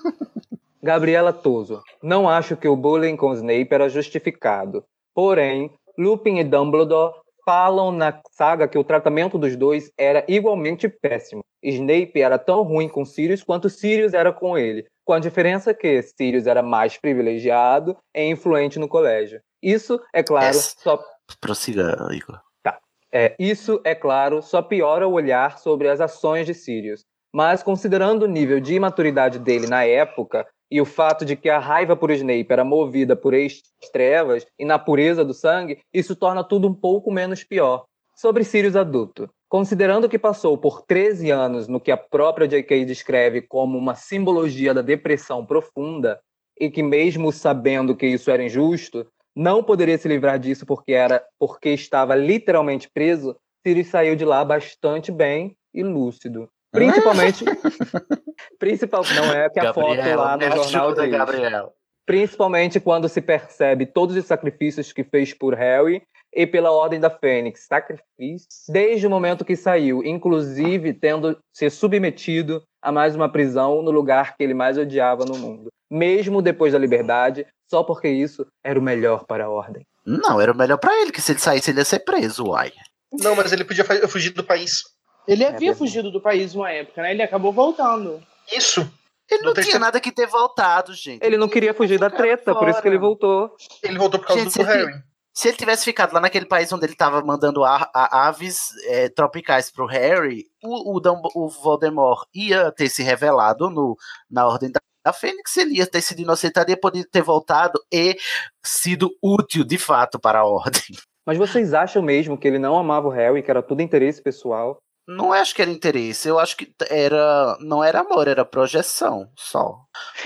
[LAUGHS] Gabriela Toso. Não acho que o bullying com Snape era justificado. Porém, Lupin e Dumbledore falam na saga que o tratamento dos dois era igualmente péssimo. Snape era tão ruim com Sirius quanto Sirius era com ele, com a diferença que Sirius era mais privilegiado e influente no colégio. Isso, é claro, Essa- só Prossiga, Igor. é, isso, é claro, só piora o olhar sobre as ações de Sirius. Mas, considerando o nível de imaturidade dele na época e o fato de que a raiva por Snape era movida por trevas e na pureza do sangue, isso torna tudo um pouco menos pior. Sobre Sirius adulto. Considerando que passou por 13 anos no que a própria J.K. descreve como uma simbologia da depressão profunda, e que mesmo sabendo que isso era injusto, não poderia se livrar disso porque era porque estava literalmente preso, Sirius saiu de lá bastante bem e lúcido. Principalmente. [LAUGHS] principal, não é que a foto lá no me jornal diz. Gabriel. Principalmente quando se percebe todos os sacrifícios que fez por Harry e pela Ordem da Fênix. Sacrifício? Desde o momento que saiu, inclusive tendo se submetido a mais uma prisão no lugar que ele mais odiava no mundo. Mesmo depois da liberdade, só porque isso era o melhor para a Ordem. Não, era o melhor pra ele, que se ele saísse, ele ia ser preso, uai. não, mas ele podia fugir do país. Ele É havia verdade. fugido do país uma época, né? Ele acabou voltando. Isso. Ele não No tinha nada que ter voltado, gente. Ele não queria fugir da treta, por isso que ele voltou. Ele voltou por causa Gente, do se ele- Harry. Se ele tivesse ficado lá naquele país onde ele estava mandando a- a- aves é, tropicais pro Harry, o, o, o Voldemort ia ter se revelado no, na Ordem da, da Fênix, ele ia ter sido inocentado e ia poder ter voltado e sido útil de fato para a Ordem. Mas vocês acham mesmo que ele não amava o Harry, que era tudo interesse pessoal? Não acho que era interesse, eu acho que era. Não era amor, era projeção só.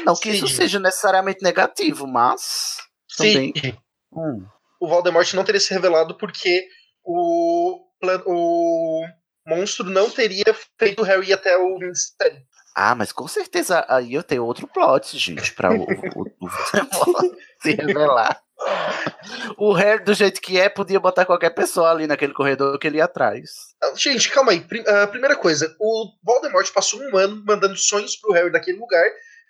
Não que isso Sim. seja necessariamente negativo, mas. Sim. Também. Hum. O Voldemort não teria se revelado porque o, o monstro não teria feito o Harry ir até o Ministério. Ah, mas com certeza aí eu tenho outro plot, gente, pra o, o, o Voldemort [LAUGHS] se revelar. O Harry, do jeito que é, podia botar qualquer pessoa ali naquele corredor que ele ia atrás. Ah, Gente, calma aí. Ah, primeira coisa, o Voldemort passou um ano mandando sonhos pro Harry daquele lugar,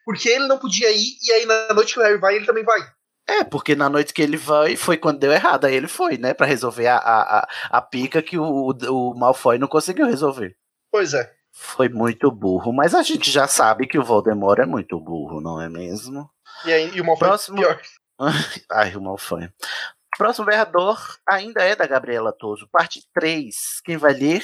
porque ele não podia ir, e aí na noite que o Harry vai, ele também vai. É, porque na noite que ele vai, foi quando deu errado. Aí ele foi, né? Pra resolver a, a, a, a pica que o, o Malfoy não conseguiu resolver. Pois é. Foi muito burro. Mas a gente já sabe que o Voldemort é muito burro, não é mesmo? E, aí, e o Malfoy Próximo- pior. [LAUGHS] Ai, o Malfoy. Próximo berrador ainda é da Gabriela Toso. Parte 3. Quem vai ler?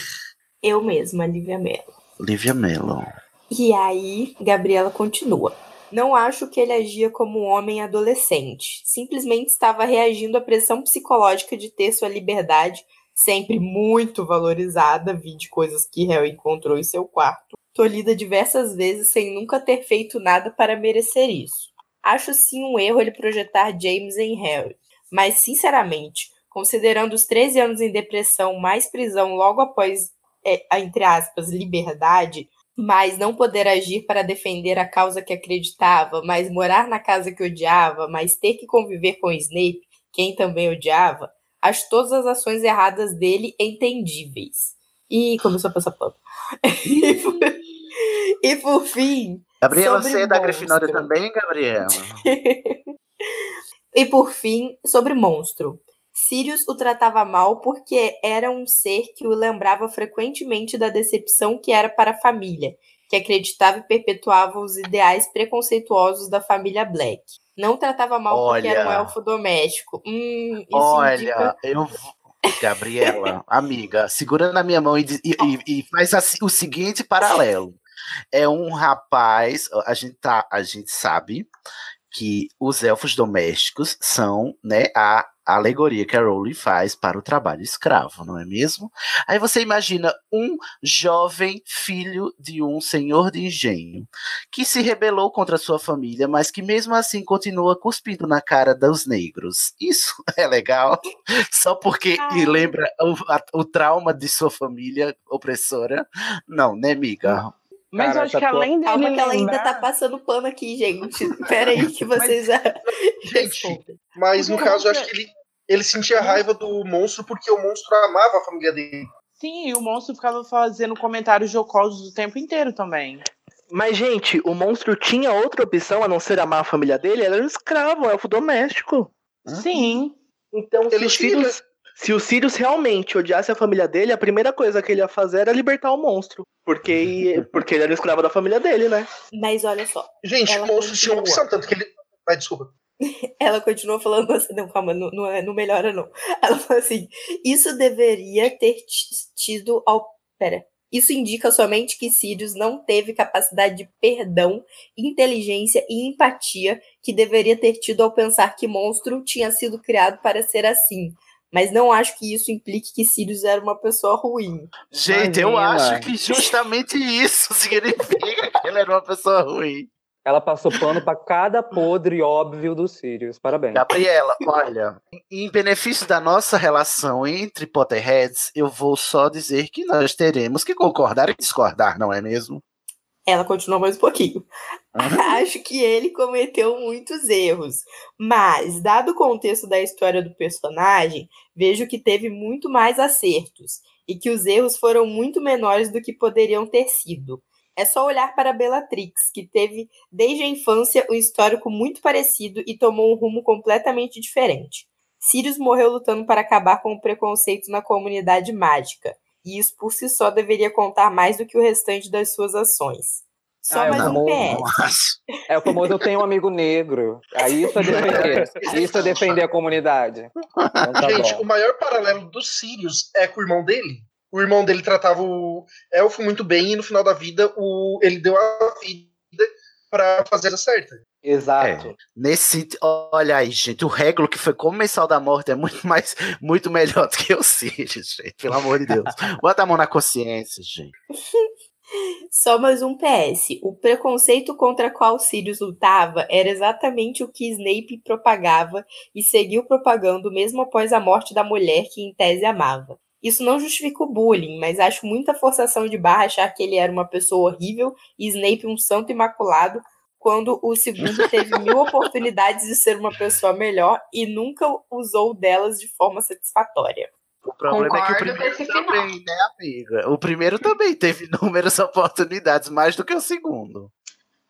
Eu mesma, Lívia Mello. Lívia Mello. E aí, Gabriela continua. Não acho que ele agia como um homem adolescente. Simplesmente estava reagindo à pressão psicológica de ter sua liberdade sempre muito valorizada, vi de coisas que Harry encontrou em seu quarto, tolhida diversas vezes sem nunca ter feito nada para merecer isso. Acho sim um erro ele projetar James em Harry, mas sinceramente, considerando os 13 anos em depressão mais prisão logo após, é, entre aspas, liberdade, mas não poder agir para defender a causa que acreditava, mas morar na casa que odiava, mas ter que conviver com Snape, quem também odiava, acho todas as ações erradas dele entendíveis. E começou a passar pano. e por fim. Gabriela, sobre você é da. Grifinória também, Gabriela? [LAUGHS] E por fim, sobre monstro. Sirius o tratava mal porque era um ser que o lembrava frequentemente da decepção que era para a família, que acreditava e perpetuava os ideais preconceituosos da família Black. Não tratava mal porque era um Olha. elfo doméstico. Hum, isso Olha, indica... eu. Gabriela, [LAUGHS] amiga, segura na minha mão e, e- e- e faz assim, o seguinte paralelo. É um rapaz, a gente, tá, a gente sabe que os elfos domésticos são né, a alegoria que a Rowling faz para o trabalho escravo, não é mesmo? Aí você imagina um jovem filho de um senhor de engenho que se rebelou contra sua família, mas que mesmo assim continua cuspindo na cara dos negros. Isso [LAUGHS] é legal, só porque e lembra o, a- o trauma de sua família opressora? Não, né, amiga? Mas eu acho que além dele Calma que ela ainda lembrar- tá passando pano aqui, gente. [LAUGHS] Pera aí que [LAUGHS] vocês... [LAUGHS] Gente, mas no caso eu acho que ele, ele sentia raiva do monstro porque o monstro amava a família dele. Sim, e o monstro ficava fazendo comentários jocosos o tempo inteiro também. Mas, gente, o monstro tinha outra opção a não ser amar a família dele? Ele era um escravo, um elfo doméstico. Sim. Então, se Ele o, Sirius, se o Sirius realmente odiasse a família dele, a primeira coisa que ele ia fazer era libertar o monstro. Porque, [LAUGHS] porque ele era escravo da família dele, né? Mas olha só. Gente, o monstro tinha opção, tanto que ele. Ai, desculpa. [LAUGHS] Ela continuou falando assim, não, calma, não, não, é- não melhora não. Ela falou assim, isso deveria ter ti- tido ao... Pera. Isso indica somente que Sirius não teve capacidade de perdão, inteligência e empatia que deveria ter tido ao pensar que monstro tinha sido criado para ser assim. Mas não acho que isso implique que Sirius era uma pessoa ruim. Gente, eu acho que justamente isso [LAUGHS] significa que ele era uma pessoa ruim. Ela passou pano pra cada podre óbvio do Sirius. Parabéns. Gabriela, olha, em benefício da nossa relação entre Potterheads, eu vou só dizer que nós teremos que concordar e discordar, não é mesmo? Ela continuou mais um pouquinho. [LAUGHS] Acho que ele cometeu muitos erros, mas, dado o contexto da história do personagem, vejo que teve muito mais acertos e que os erros foram muito menores do que poderiam ter sido. É só olhar para Bellatrix, que teve desde a infância um histórico muito parecido e tomou um rumo completamente diferente. Sirius morreu lutando para acabar com o preconceito na comunidade mágica, e isso por si só deveria contar mais do que o restante das suas ações. Só Ah, é o mais um famoso- PS. [LAUGHS] É o famoso eu tenho um amigo negro. Aí isso é defender. [LAUGHS] Isso é defender a comunidade. Então tá Gente, bom. o maior paralelo do Sirius é com o irmão dele. O irmão dele tratava o elfo muito bem e no final da vida o, ele deu a vida pra fazer a certa. Exato. É, nesse olha aí, gente, o Regulo que foi comensal da morte é muito mais, muito melhor do que o Sirius, gente, pelo amor de Deus. Bota a mão na consciência, gente. [LAUGHS] Só mais um PS. O preconceito contra qual Sirius lutava era exatamente o que Snape propagava e seguiu propagando mesmo após a morte da mulher que em tese amava. Isso não justifica o bullying, mas acho muita forçação de barra achar que ele era uma pessoa horrível e Snape um santo imaculado, quando o segundo [LAUGHS] teve mil oportunidades de ser uma pessoa melhor e nunca usou delas de forma satisfatória. O problema é que o Concordo primeiro esse final. também, né, amiga? O primeiro também teve [LAUGHS] inúmeras oportunidades, mais do que o segundo.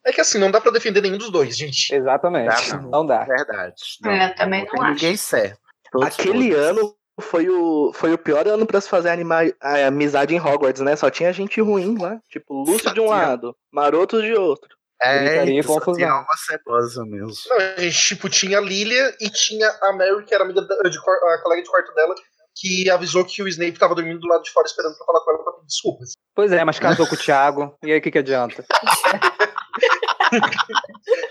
É que assim, não dá pra defender nenhum dos dois, gente. Exatamente. Dá, não. não. dá. Verdade. Não, É, também não não tem ninguém certo. Todos Aquele podres. ano foi o, foi o pior ano pra se fazer anima, a amizade em Hogwarts, né? Só tinha gente ruim lá. Tipo, Lúcio de um lado, Marotos de outro. É, e confusão. tinha uma cebosa mesmo. Não, a gente, tipo, tinha a Lilia e tinha a Mary, que era amiga da- de, a colega de quarto dela, que avisou que o Snape tava dormindo do lado de fora esperando pra falar com ela pra pedir desculpas. Pois é, mas casou com o Thiago. E aí o que, que adianta? [LAUGHS]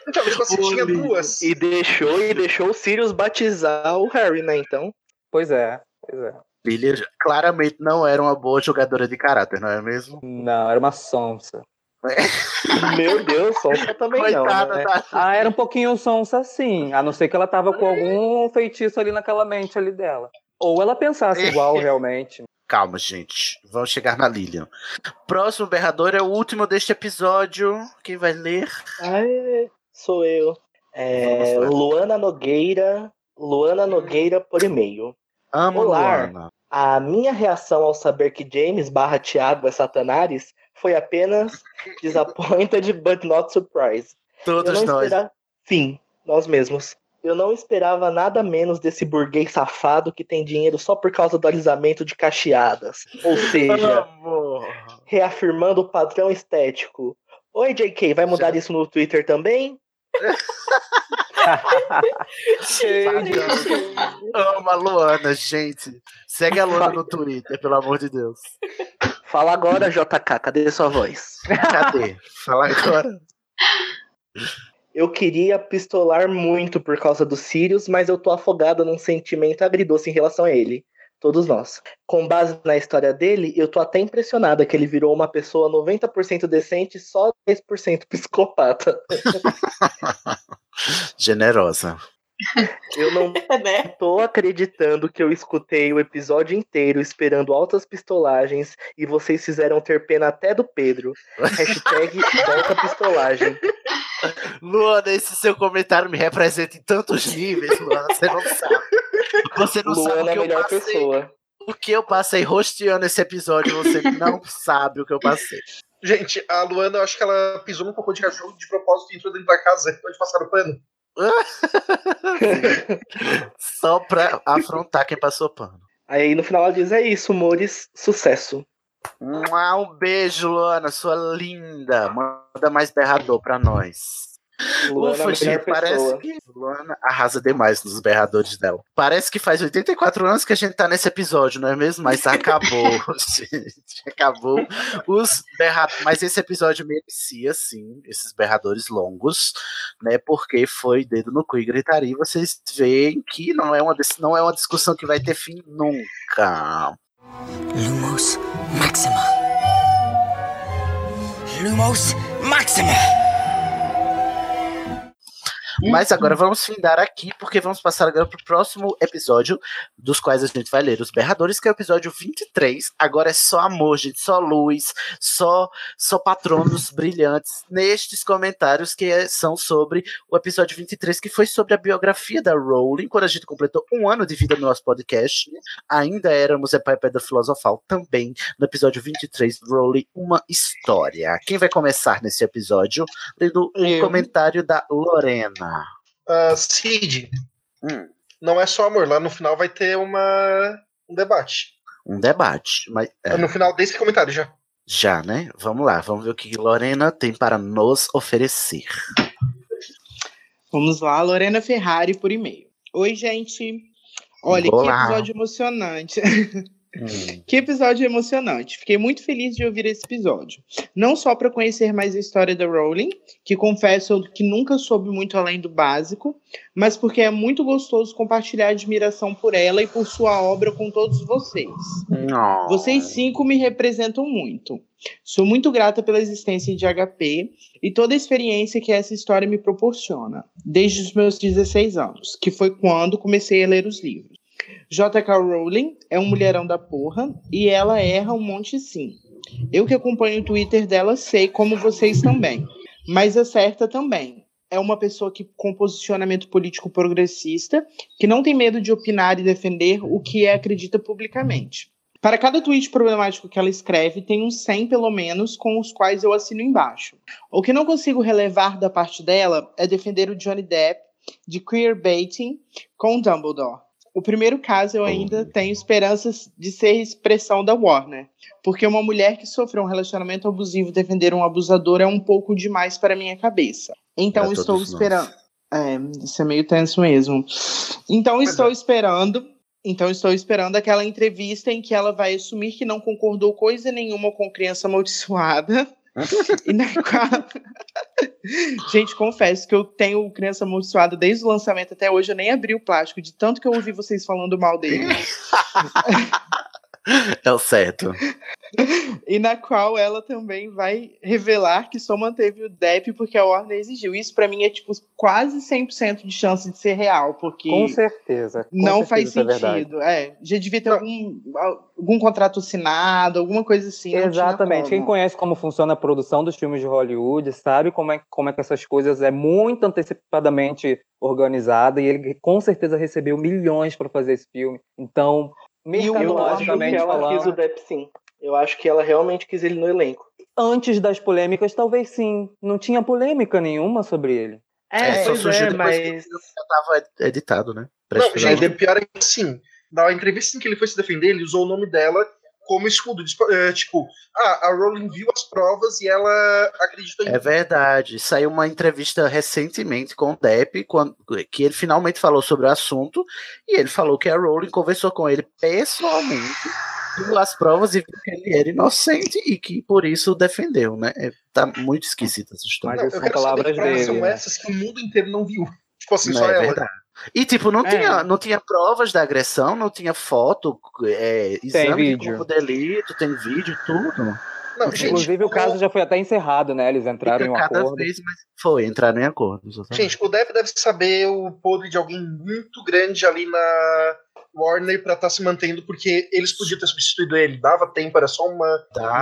Então, tipo assim, tinha duas. E deixou, e deixou o Sirius batizar o Harry, né? Então. Pois é, pois é. Lilia claramente não era uma boa jogadora de caráter, não é mesmo? Não, era uma sonsa. [LAUGHS] Meu Deus, Sonsa também Coitada não. Né? da. Ah, era um pouquinho sonsa sim. A não ser que ela tava com algum feitiço ali naquela mente ali dela. Ou ela pensasse igual [LAUGHS] realmente. Calma, gente. Vamos chegar na Lilian. Próximo berrador é o último deste episódio. Quem vai ler? Ai, sou eu. É. Luana Nogueira. Luana Nogueira por e-mail. Amo Olá. Luana. A minha reação ao saber que James barra Thiago é Satanares foi apenas [LAUGHS] disappointed but not surprised. Todos nós. espera- Sim, nós mesmos. Eu não esperava nada menos desse burguês safado que tem dinheiro só por causa do alisamento de cacheadas. Ou [LAUGHS] seja, reafirmando o padrão estético. Oi, JK, vai mudar isso no Twitter também? Amo a Luana, gente. Segue a Luana no Twitter, pelo amor de Deus. Fala agora, JK, cadê sua voz? Cadê? Fala agora. Eu queria pistolar muito por causa do Sirius, mas eu tô afogada num sentimento agridoce em relação a ele. Todos nós. Com base na história dele, eu tô até impressionada que ele virou uma pessoa 90% decente e só 10% psicopata. [LAUGHS] Generosa. Eu não [LAUGHS] né? tô acreditando que eu escutei o episódio inteiro esperando altas pistolagens e vocês fizeram ter pena até do Pedro. [LAUGHS] Hashtag volta pistolagem. Luana, esse seu comentário me representa em tantos níveis, Luana. Você não sabe. Você não sabe o Luana é que a eu melhor passei. pessoa. O que eu passei rosteando esse episódio, você não sabe o que eu passei. Gente, a Luana, eu acho que ela pisou num cocô de cachorro de propósito e entrou dentro da casa onde passaram o pano. [LAUGHS] Só pra afrontar quem passou pano. Aí no final ela diz: É isso, Mores, sucesso. Um beijo, Luana, sua linda. Manda mais berrador pra nós. Luana é Ufa, gente, melhor parece pessoa. que Luana arrasa demais nos berradores dela. Parece que faz 84 anos que a gente tá nesse episódio, não é mesmo? Mas acabou, [LAUGHS] gente. Acabou os berradores. Mas esse episódio merecia, sim, esses berradores longos, né? Porque foi dedo no cu e gritaria. E vocês veem que não é, uma, não é uma discussão que vai ter fim nunca. Lumos Maxima. Lumos Maxima. Mas agora vamos findar aqui, porque vamos passar agora pro próximo episódio, dos quais a gente vai ler os berradores, que é o episódio 23. Agora é só amor, gente, só luz, só, só patronos brilhantes nestes comentários que é- são sobre o episódio 23, que foi sobre a biografia da Rowling, quando a gente completou um ano de vida no nosso podcast. Ainda éramos Epai Pedra Filosofal também, no episódio 23, Rowling, uma história. Quem vai começar nesse episódio? Lendo o Eu. comentário da Lorena. Ah, Cid, Hum, não é só amor. Lá no final vai ter uma, um debate. um debate, mas é, No final desse comentário já. já, né? Vamos lá, vamos ver o que Lorena tem para nos oferecer. Vamos lá, Lorena Ferrari por e-mail. Oi, gente. Olha, Olá. que episódio emocionante. [LAUGHS] Que episódio emocionante. Fiquei muito feliz de ouvir esse episódio. Não só para conhecer mais a história da Rowling, que confesso que nunca soube muito além do básico, mas porque é muito gostoso compartilhar admiração por ela e por sua obra com todos vocês. Não. Vocês cinco me representam muito. Sou muito grata pela existência de HP e toda a experiência que essa história me proporciona, desde os meus 16 anos, que foi quando comecei a ler os livros. J.K. Rowling é um mulherão da porra e ela erra um monte sim. Eu que acompanho o Twitter dela sei, como vocês também. Mas acerta também. É uma pessoa que com posicionamento político progressista, que não tem medo de opinar e defender o que é acredita publicamente. Para cada tweet problemático que ela escreve, tem uns 100 pelo menos com os quais eu assino embaixo. O que não consigo relevar da parte dela é defender o Johnny Depp de queerbaiting com Dumbledore. O primeiro caso eu ainda tenho esperanças de ser expressão da Warner, porque uma mulher que sofreu um relacionamento abusivo defender um abusador é um pouco demais para minha cabeça. Então Pra estou esperando. É, isso é meio tenso mesmo. Então estou esperando. Então estou esperando aquela entrevista em que ela vai assumir que não concordou coisa nenhuma com criança amaldiçoada. E na. [LAUGHS] Gente, confesso que eu tenho criança amaldiçoada desde o lançamento até hoje. Eu nem abri o plástico, de tanto que eu ouvi vocês falando mal dele. [LAUGHS] É o certo. e na qual ela também vai revelar que só manteve o Depp porque a Warner exigiu. Isso pra mim é tipo quase 100% de chance de ser real, porque Com certeza. com não certeza faz é sentido. É, já devia ter algum, algum contrato assinado, alguma coisa assim. Exatamente. Quem conhece como funciona a produção dos filmes de Hollywood sabe como é, como é que essas coisas é muito antecipadamente organizada e ele com certeza recebeu milhões para fazer esse filme. Então, Eu acho que mercadologicamente ela quis o Depp sim. Eu acho que ela realmente quis ele no elenco. antes das polêmicas, talvez sim. Não tinha polêmica nenhuma sobre ele. É, só pois surgiu é, depois que mas- já tava editado, né? Não, gente, o pior é que assim, na entrevista em que ele foi se defender, ele usou o nome dela como escudo. Diz- é, Tipo, ah, a Rowling viu as provas e ela acreditou em É verdade. Saiu uma entrevista recentemente com o Depp, quando, que ele finalmente falou sobre o assunto, e ele falou que a Rowling conversou com ele pessoalmente, viu as provas e viu que ele era inocente e que por isso o defendeu, né? É, tá muito esquisita essa história. Não, eu quero saber que provas são essas que o mundo inteiro não viu. Tipo assim, Não, só é ela. verdade. E, tipo, não, É. tinha, não tinha provas da agressão, não tinha foto, é, exame de vídeo. corpo de delito, tem vídeo, tudo. Não, Inclusive, o caso já foi até encerrado, né? Eles entraram em um cada acordo. vez mais foi, entraram em acordo. exatamente. Gente, o Depp deve saber o podre de alguém muito grande ali na Warner pra estar se mantendo, porque eles podiam ter substituído ele. Dava tempo, era só uma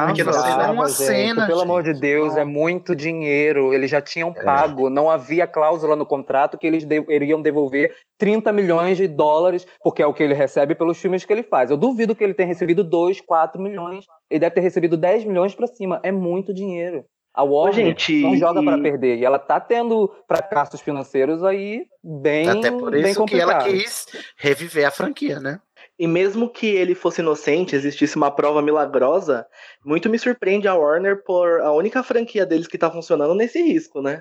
pequena Dava, cena. uma gente, cena, Pelo amor de Deus, é muito dinheiro. Eles já tinham É. pago. Não havia cláusula no contrato que eles de- iriam devolver 30 milhões de dólares, porque é o que ele recebe pelos filmes que ele faz. Eu duvido que ele tenha recebido 2, 4 milhões. Ele deve ter recebido 10 milhões pra cima. É muito dinheiro. A Warner gente, não joga e- pra perder. E ela tá tendo fracassos financeiros aí bem, Até por bem isso que ela quis reviver a franquia, né? E mesmo que ele fosse inocente, existisse uma prova milagrosa, muito me surpreende a Warner por a única franquia deles que tá funcionando nesse risco, né?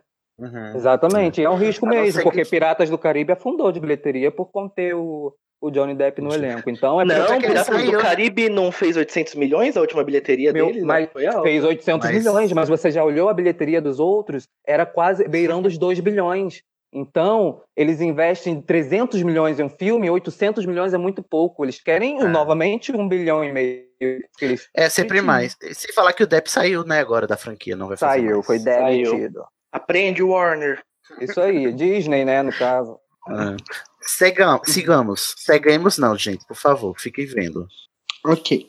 Exatamente, é um risco mesmo, porque que- Piratas do Caribe afundou de bilheteria por conter o, o Johnny Depp no elenco. Então é não, que ele Piratas do saiu. Caribe não fez 800 milhões a última bilheteria Meu, deles? mas né? Fez 800 Mas- milhões, mas você já olhou a bilheteria dos outros? Era quase beirando os 2 bilhões. Então, eles investem 300 milhões em um filme, 800 milhões é muito pouco. Eles querem, novamente, um bilhão e meio. que Eles... É sempre mais. Se falar que o Depp saiu, né, agora da franquia, não vai fazer Saiu, mais. foi demitido. Aprende, Warner. Isso aí, Disney, né, no caso. É. Segam- sigamos. Seguemos não, gente, por favor, fiquem vendo. Ok.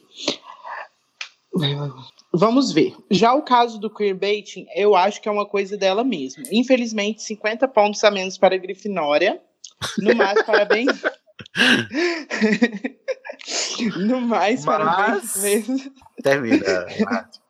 Vamos ver. Já o caso do queerbaiting, eu acho que é uma coisa dela mesma. Infelizmente, 50 pontos a menos para a Grifinória. No mais, [LAUGHS] parabéns. [LAUGHS] no mais, parabéns Mas- mesmo. Termina.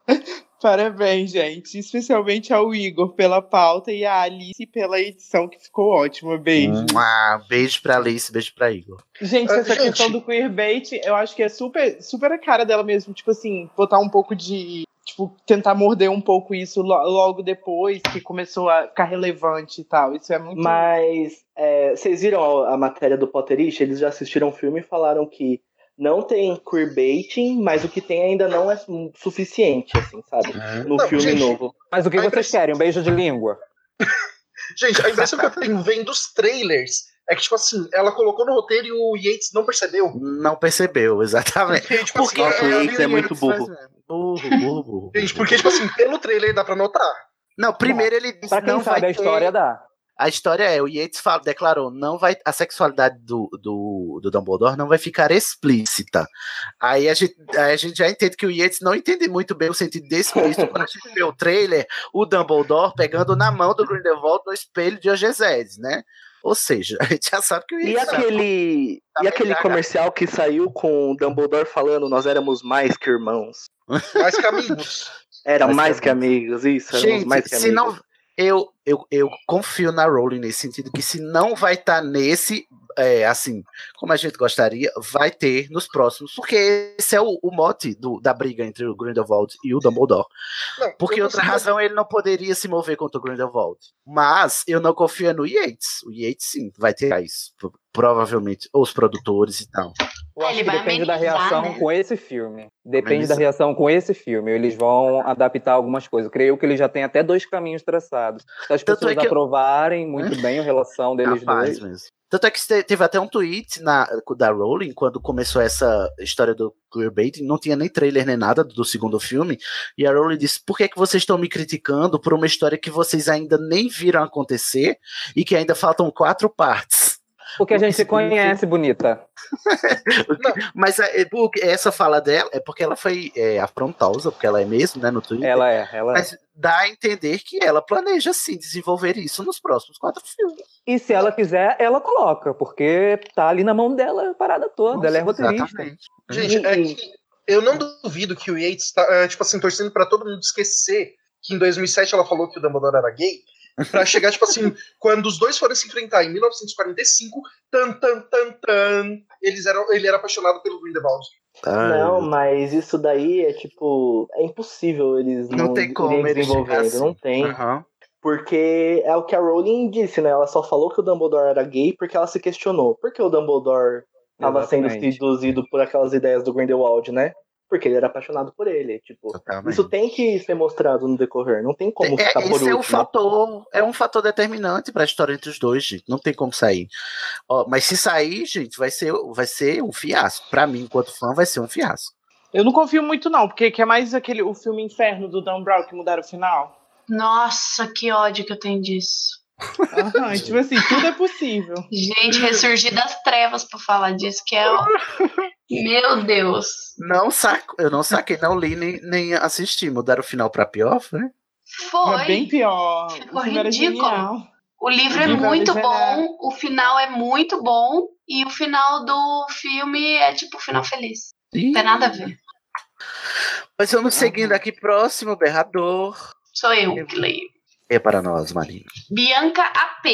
[LAUGHS] Parabéns, gente. Especialmente ao Igor pela pauta e a Alice pela edição, que ficou ótima. Beijo. Ah, beijo pra Alice, beijo pra Igor. Gente, Ah, essa gente. questão do queerbait, eu acho que é super, super a cara dela mesmo. Tipo assim, botar um pouco de. Tipo, tentar morder um pouco isso lo- logo depois que começou a ficar relevante e tal. Isso é muito. Mas é, vocês viram a, a matéria do Potterish? Eles já assistiram o filme e falaram que não tem queerbaiting, mas o que tem ainda não é su- suficiente, assim, sabe? No Não, filme gente, novo. Mas o que vocês impressão- querem? Um beijo de língua? [LAUGHS] Gente, a impressão que eu tenho vendo dos trailers é que, tipo assim, ela colocou no roteiro e o Yates não percebeu. Não percebeu, exatamente. Porque, tipo assim, Nossa, o é- Yates é muito burro. Burro, burro, burro. Gente, porque, tipo assim, pelo trailer dá pra notar. Não, primeiro ele disse Pra quem não sabe vai a história, ter... dá. A história é, o Yates fala, declarou, não vai, a sexualidade do, do, do Dumbledore não vai ficar explícita. Aí a, gente, aí a gente já entende que o Yates não entende muito bem o sentido desse explícito. Quando a gente vê o trailer, o Dumbledore pegando na mão do Grindelwald no espelho de Ogesedes, né? Ou seja, a gente já sabe que o E Yates... aquele, e aquele comercial que saiu com o Dumbledore falando nós éramos mais que irmãos. Mais que amigos. Era Mais mais que que amigos, isso, éramos Gente, mais que se amigos. não. Eu, eu, eu confio na Rowling nesse sentido, que se não vai estar nesse, é, assim, como a gente gostaria, vai ter nos próximos, porque esse é o, o mote do- da briga entre o Grindelwald e o Dumbledore. Não, Porque outra razão ele não poderia se mover contra o Grindelwald. Mas eu não confio no Yates. O Yates sim vai ter isso. Pro- Provavelmente, ou os produtores e tal. Eu acho Ele que depende da reação né? com esse filme. Depende Amenizar. da reação com esse filme. Eles vão adaptar algumas coisas. Creio que ele já tem até dois caminhos traçados. Se as Tanto pessoas é que aprovarem muito bem a relação deles Capaz dois. mesmo. Tanto é que te- teve até um tweet na, da Rowling, quando começou essa história do queerbaiting, não tinha nem trailer nem nada do segundo filme, e a Rowling disse, por que, que vocês estão me criticando por uma história que vocês ainda nem viram acontecer, e que ainda faltam quatro partes? Porque a O que gente se significa- conhece, bonita. [LAUGHS] Mas é, é, porque essa fala dela é porque ela foi é, afrontosa, porque ela é mesmo, né, no Twitter. Ela é, ela é. Mas dá a entender que ela planeja, sim, desenvolver isso nos próximos quatro filmes. E se ela quiser, ela coloca, porque tá ali na mão dela a parada toda. ela é roteirista. Exatamente. Gente, é que eu não duvido que o Yates tá, é, tipo assim, torcendo pra todo mundo esquecer que em 2007 ela falou que o Dumbledore era gay, pra chegar, tipo assim, quando os dois foram se enfrentar em 1945, tan, tan, tan, tan, eles eram, ele era apaixonado pelo Grindelwald. Não, mas isso daí é tipo. É impossível eles Não não, tem como eles desenvolvendo. chegar Não assim. tem. Aham. Porque é o que a Rowling disse, né? Ela só falou que o Dumbledore era gay porque ela se questionou. Por que o Dumbledore estava sendo seduzido por aquelas ideias do Grindelwald, né? Porque ele era apaixonado por ele. Tipo, Totalmente. isso tem que ser mostrado no decorrer. Não tem como É, ficar por esse é um fator, é um fator determinante para a história entre os dois, gente. Não tem como sair. Ó, mas se sair, gente, vai ser, vai ser um fiasco. Para mim, enquanto fã, vai ser um fiasco. Eu não confio muito, não, porque que é mais aquele o filme Inferno do Dan Brown que mudaram o final. Nossa, que ódio que eu tenho disso. Aham, tipo assim, tudo é possível. Gente, ressurgir das trevas pra falar disso, que é. o- Meu Deus. Não saco, eu não saquei, não li nem, nem assisti. Mudaram o final para pior, né? Foi. É bem pior. Ficou ridículo. O livro é muito bom, o final é muito bom, e o final do filme é tipo o final feliz. Não tem nada a ver. Mas vamos seguindo aqui próximo, berrador. Sou eu que leio. É para nós, Marina. Bianca AP,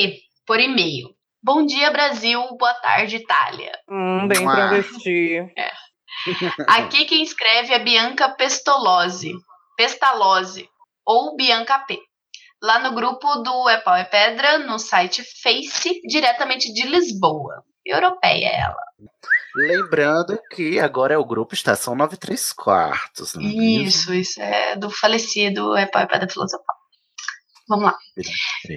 por e-mail. Bom dia, Brasil. Boa tarde, Itália. Hum, bem travesti. Aqui quem escreve é Bianca Pestolose. Pestalose. Ou Bianca AP. Lá no grupo do É Pau é Pedra, no site Face, diretamente de Lisboa. Europeia ela. Lembrando que agora é o grupo Estação 93 Quartos. não é? Isso, isso é do falecido É Pau é Pedra Filosofal. Vamos lá.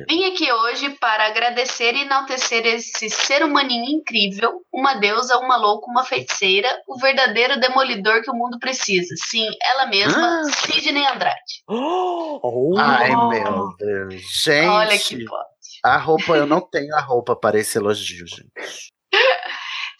Vim aqui hoje para agradecer e enaltecer esse ser humaninho incrível, uma deusa, uma louca, uma feiticeira, o verdadeiro demolidor que o mundo precisa. Sim, ela mesma, Ah. Sidney Andrade. Oh, Ai, meu Deus. Gente, Olha que a roupa, eu não tenho a roupa para esse elogio, gente.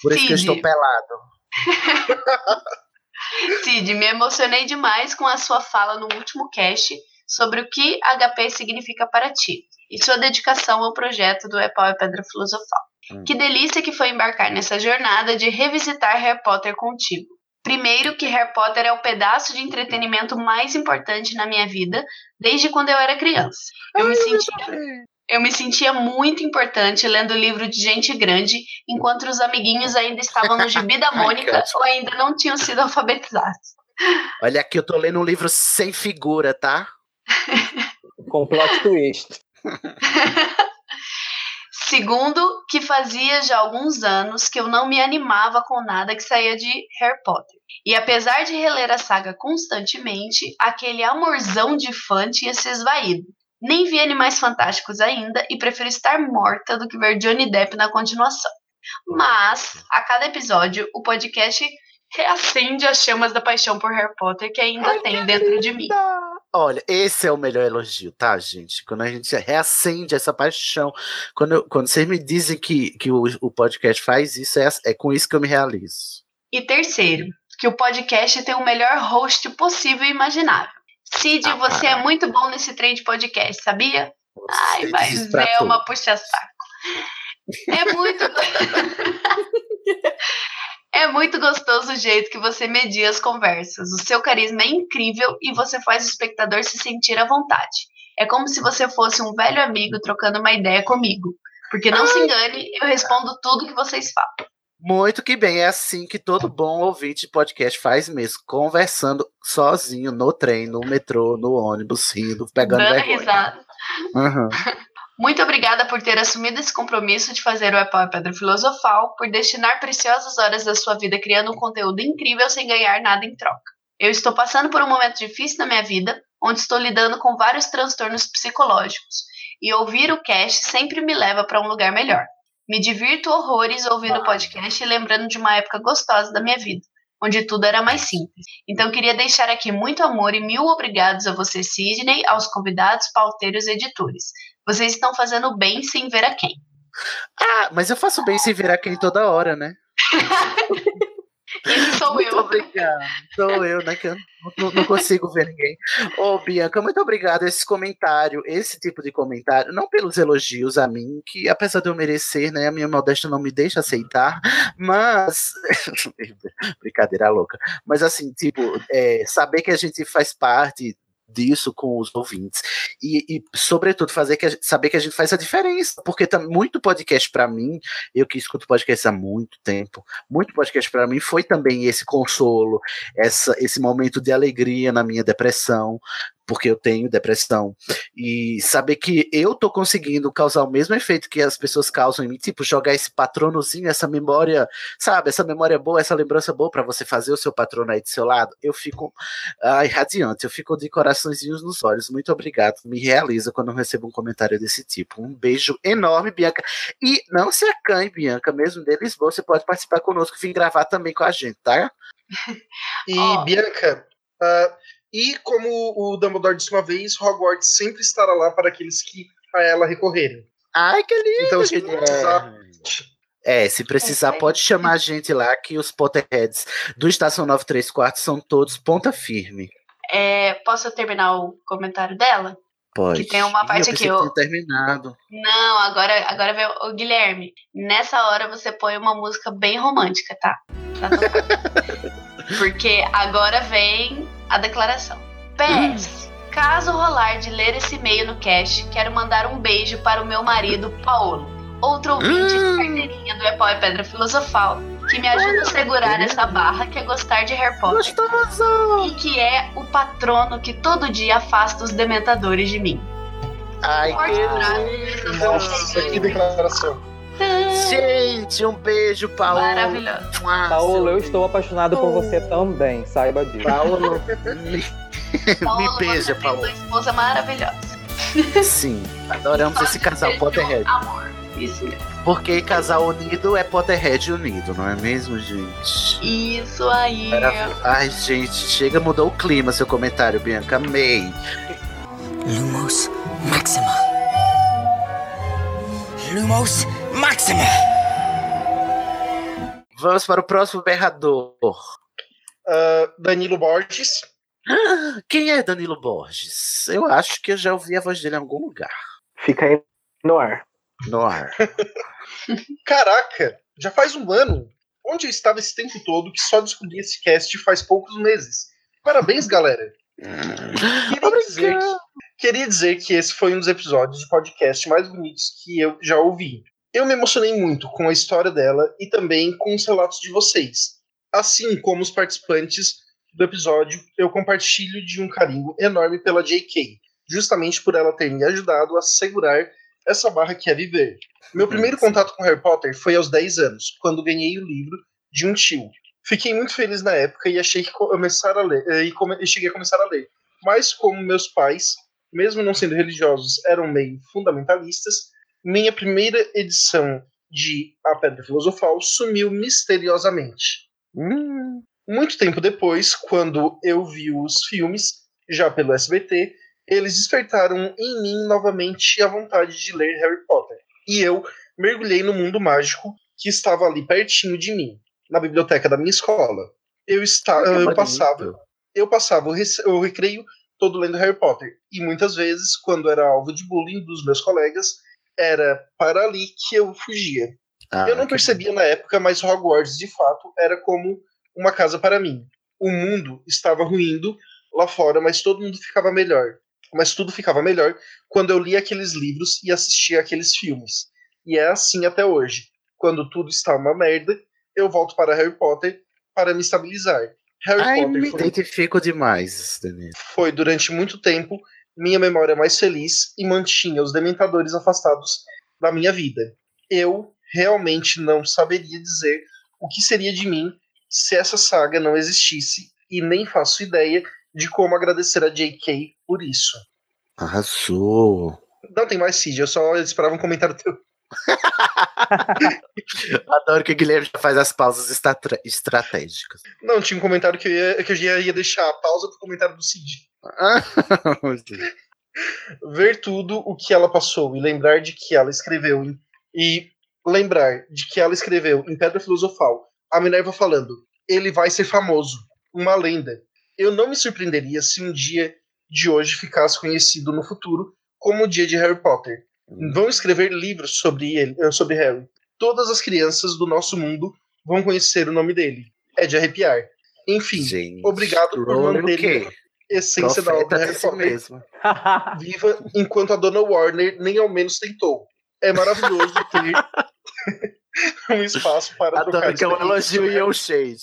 Por isso que eu Cid. estou pelado. [LAUGHS] Cid, me emocionei demais com a sua fala no último cast sobre o que HP significa para ti e sua dedicação ao projeto do É Pau é Pedra Filosofal. Hum. Que delícia que foi embarcar nessa jornada de revisitar Harry Potter contigo. Primeiro que Harry Potter é o pedaço de entretenimento mais importante na minha vida desde quando eu era criança. Eu me sentia, eu me sentia muito importante lendo livro de gente grande, enquanto os amiguinhos ainda estavam no gibi da [LAUGHS] Mônica ou ainda não tinham sido alfabetizados. Olha aqui, eu tô lendo um livro sem figura, tá? Com plot twist. [LAUGHS] Segundo, que fazia já alguns anos que eu não me animava com nada que saía de Harry Potter. E apesar de reler a saga constantemente, aquele amorzão de fã tinha se esvaído. Nem vi Animais Fantásticos ainda e prefiro estar morta do que ver Johnny Depp na continuação. Mas, a cada episódio, o podcast reacende as chamas da paixão por Harry Potter que ainda tem dentro de mim. Olha, esse é o melhor elogio, tá, gente? Quando a gente reacende essa paixão. Quando, eu- quando vocês me dizem que, que o, o podcast faz isso, é, é com isso que eu me realizo. E terceiro, que o podcast tem o melhor host possível e imaginável. Cid, Ah, você é muito bom nesse trem de podcast, sabia? Ai, mas é uma puxa-saco. É muito. [LAUGHS] [LAUGHS] [LAUGHS] É muito gostoso o jeito que você media as conversas. O seu carisma é incrível e você faz o espectador se sentir à vontade. É como se você fosse um velho amigo trocando uma ideia comigo. Porque não se engane, eu respondo tudo que vocês falam. Muito que bem, é assim que todo bom ouvinte de podcast faz mesmo, conversando sozinho no trem, no metrô, no ônibus, rindo, pegando Dando vergonha. risada. Uhum. [LAUGHS] Muito obrigada por ter assumido esse compromisso de fazer o É Pau é Pedra Filosofal, por destinar preciosas horas da sua vida criando um conteúdo incrível sem ganhar nada em troca. Eu estou passando por um momento difícil na minha vida, onde estou lidando com vários transtornos psicológicos, e ouvir o cast sempre me leva para um lugar melhor. Me divirto horrores ouvindo o podcast e lembrando de uma época gostosa da minha vida, onde tudo era mais simples. Então queria deixar aqui muito amor e mil obrigados a você, Sidney, aos convidados, pauteiros e editores. Vocês estão fazendo bem sem ver a quem. Ah, mas eu faço bem se virar quem toda hora, né? Esse sou muito eu. obrigado. Sou eu, né? Que eu não, não consigo ver ninguém. Ô, Bianca, muito obrigado. Esse comentário, esse tipo de comentário, não pelos elogios a mim, que apesar de eu merecer, né, a minha modéstia não me deixa aceitar, mas. [LAUGHS] Brincadeira louca. Mas assim, tipo, é, saber que a gente faz parte disso com os ouvintes. E, e, sobretudo fazer que a, saber que a gente faz a diferença porque tá muito podcast para mim eu que escuto podcast há muito tempo muito podcast para mim foi também esse consolo essa esse momento de alegria na minha depressão porque eu tenho depressão. E saber que eu tô conseguindo causar o mesmo efeito que as pessoas causam em mim tipo jogar esse patronozinho essa memória sabe essa memória boa essa lembrança boa para você fazer o seu patrono aí do seu lado eu fico ai, radiante eu fico de coraçõezinhos nos olhos. Muito obrigado me realiza quando eu recebo um comentário desse tipo. Um beijo enorme Bianca. E não se acanhe Bianca mesmo de Lisboa você pode participar conosco vir gravar também com a gente tá? [LAUGHS] E, Bianca, ah, e como o Dumbledore disse uma vez, Hogwarts sempre estará lá para aqueles que a ela recorrerem. Ai, que lindo! Então, se precisar, É, se precisar, pode chamar a gente lá, que os Potterheads do Estação 93 Quartos são todos ponta firme. É, posso terminar o comentário dela? Pode. Que tem uma Ih, parte eu aqui, tinha terminado. Não, agora, agora veio o Guilherme. Nessa hora você põe uma música bem romântica, tá? [LAUGHS] Porque agora vem a declaração. PS. Caso rolar de ler esse e-mail no cast, quero mandar um beijo para o meu marido, Paulo. Outro ouvinte de carteirinha do Epau e Pedra Filosofal, que me ajuda a segurar essa barra que é gostar de Harry Potter. E que é o patrono que todo dia afasta os dementadores de mim. Ai, Forte abraço. Nossa, que declaração. Gente, um beijo, Paulo. Maravilhoso. Paulo, eu estou apaixonado por você também, saiba disso. Paulo, [LAUGHS] me, beija, você Paulo. tem uma esposa maravilhosa. Sim, adoramos esse casal Potterhead. Amor. Isso mesmo. Porque casal unido é Potterhead unido, não é mesmo, gente? Isso aí. Maravilha. Ai, gente, chega, mudou o clima seu comentário, Bianca. Amei. Lumos Maxima. Lumos Maxima. Vamos para o próximo berrador. Ah, Danilo Borges. Quem é Danilo Borges? Eu acho que eu já ouvi a voz dele em algum lugar. Fica aí no ar. No ar. [LAUGHS] Caraca, já faz um ano. Onde eu estava esse tempo todo que só descobri esse cast faz poucos meses. Parabéns, galera. Queria dizer, que, queria dizer que esse foi um dos episódios de podcast mais bonitos que eu já ouvi. Eu me emocionei muito com a história dela e também com os relatos de vocês. Assim como os participantes do episódio, eu compartilho de um carinho enorme pela JK, justamente por ela ter me ajudado a segurar essa barra que é viver. Meu primeiro contato com Harry Potter foi aos 10 anos, quando ganhei o livro de um tio. Fiquei muito feliz na época e achei que começar a ler e, come, e cheguei a começar a ler. Mas como meus pais, mesmo não sendo religiosos, eram meio fundamentalistas, minha primeira edição de A Pedra Filosofal sumiu misteriosamente. Hum. Muito tempo depois, quando eu vi os filmes, já pelo SBT, eles despertaram em mim novamente a vontade de ler Harry Potter. E eu mergulhei no mundo mágico que estava ali pertinho de mim, na biblioteca da minha escola. Eu, está, eu passava, eu passava o, rec- o recreio todo lendo Harry Potter. E muitas vezes, quando era alvo de bullying dos meus colegas, era para ali que eu fugia. Ah, eu não que percebia na época, mas Hogwarts de fato era como uma casa para mim. O mundo estava ruindo lá fora, mas todo mundo ficava melhor. Mas tudo ficava melhor quando eu lia aqueles livros e assistia aqueles filmes. E é assim até hoje. Quando tudo está uma merda, eu volto para Harry Potter para me estabilizar. Harry Ai, Potter me foi, identifico demais, Denise. foi durante muito tempo minha memória mais feliz e mantinha os dementadores afastados da minha vida. Eu realmente não saberia dizer o que seria de mim se essa saga não existisse e nem faço ideia de como agradecer a J.K. por isso. Arrasou. Não tem mais Cid, eu só esperava um comentário teu. [LAUGHS] Adoro que o Guilherme já faz as pausas estra- estratégicas. Não, tinha um comentário que eu, ia, que eu já ia deixar a pausa pro comentário do Cid. [LAUGHS] Ver tudo o que ela passou e lembrar de que ela escreveu em, e lembrar de que ela escreveu em Pedra Filosofal a Minerva falando: ele vai ser famoso, uma lenda. Eu não me surpreenderia se um dia de hoje ficasse conhecido no futuro como o dia de Harry Potter. Vão escrever livros sobre ele, eh, sobre Harry. Todas as crianças do nosso mundo vão conhecer o nome dele. É de arrepiar. Enfim, obrigado por manter essência da obra si Potter. mesmo. [LAUGHS] Viva enquanto a dona Warner nem ao menos tentou. É maravilhoso [LAUGHS] ter [LAUGHS] um espaço para Adoro trocar que é um elogio e um shade.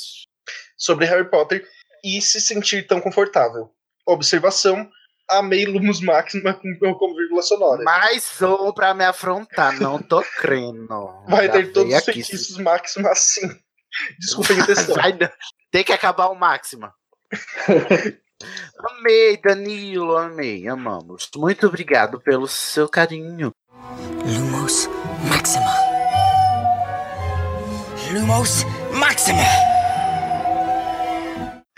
sobre Harry Potter e se sentir tão confortável. Observação: amei Lumos Máxima com, com vírgula sonora. Mais um pra me afrontar, não tô crendo. Vai Já ter todos os feitiços Máxima assim. Desculpa a intenção. Vai. Tem que acabar o Máxima. Amei, Danilo, amei, amamos. Muito obrigado pelo seu carinho. Lumos Maxima. Lumos Maxima.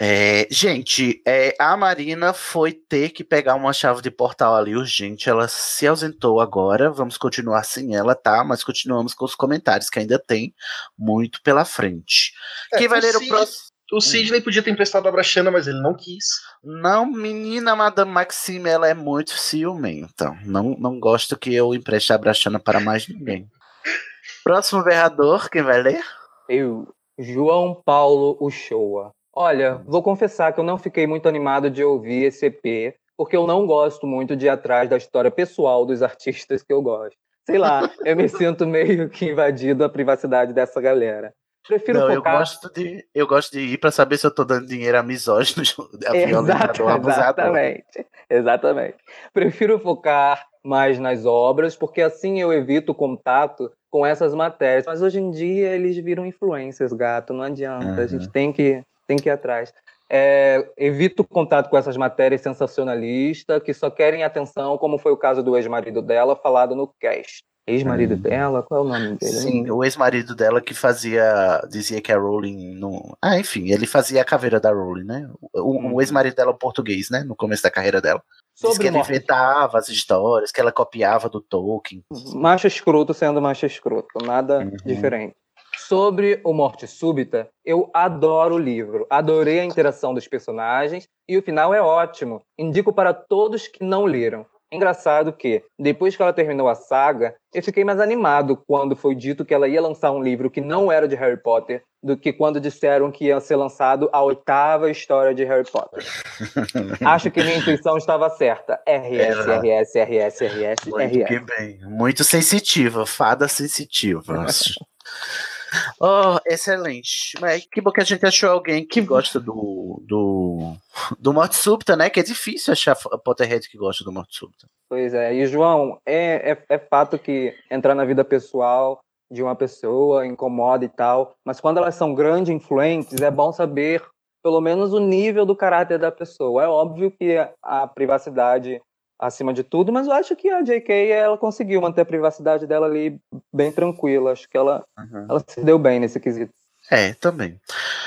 É, gente, é, a Marina foi ter que pegar uma chave de portal ali urgente. Ela se ausentou agora. Vamos continuar sem ela, tá? Mas continuamos com os comentários, que ainda tem muito pela frente. Quem vai ler o próximo? O Sidney podia ter emprestado a Brachana, mas ele não quis. Não, menina, Madame Maxime, ela é muito ciumenta. Não, não gosto que eu empreste a Brachana para mais ninguém. [LAUGHS] Próximo vereador, quem vai ler? Eu, João Paulo Uchoa. Olha, vou confessar que eu não fiquei muito animado de ouvir esse EP, porque eu não gosto muito de ir atrás da história pessoal dos artistas que eu gosto. Sei lá, eu me [LAUGHS] sinto meio que invadido a privacidade dessa galera. Prefiro Não, eu focar. gosto de eu gosto de ir para saber se eu tô dando dinheiro a misógino, a violentador, abusador. Exatamente, exatamente. Prefiro focar mais nas obras, porque assim eu evito o contato com essas matérias. Mas hoje em dia eles viram influências, gato, não adianta. A gente tem que, tem que ir atrás. É, evito contato com essas matérias sensacionalistas que só querem atenção, como foi o caso do ex-marido dela, falado no cast. Ex-marido dela? Qual é o nome dele? Sim, o ex-marido dela que fazia. Dizia que a Rowling. No... Ah, enfim, ele fazia a caveira da Rowling, né? O, Uhum. o ex-marido dela, é português, né? No começo da carreira dela. Diz Sobre que ele morte. inventava as histórias, que ela copiava do Tolkien. Macho escroto sendo macho escroto, nada Uhum. diferente. Sobre o Morte Súbita, eu adoro o livro, adorei a interação dos personagens e o final é ótimo. Indico para todos que não leram. Engraçado que, depois que ela terminou a saga, eu fiquei mais animado quando foi dito que ela ia lançar um livro que não era de Harry Potter do que quando disseram que ia ser lançado a oitava história de Harry Potter. [LAUGHS] Acho que minha intuição estava certa. RS, Era. RS, RS, RS, Muito RS. que bem. Muito sensitiva, fada sensitiva. [LAUGHS] Oh, excelente. Mas que bom que a gente achou alguém que gosta do, do, do Morte Súbita, né? Que é difícil achar Potterhead que gosta do Morte Súbita. Pois é. E, João, é, é, é fato que entrar na vida pessoal de uma pessoa incomoda e tal, mas quando elas são grandes influentes, é bom saber pelo menos o nível do caráter da pessoa. É óbvio que a privacidade acima de tudo, mas eu acho que a J.K. ela conseguiu manter a privacidade dela ali bem tranquila. Acho que ela, uhum. ela se deu bem nesse quesito. É, também.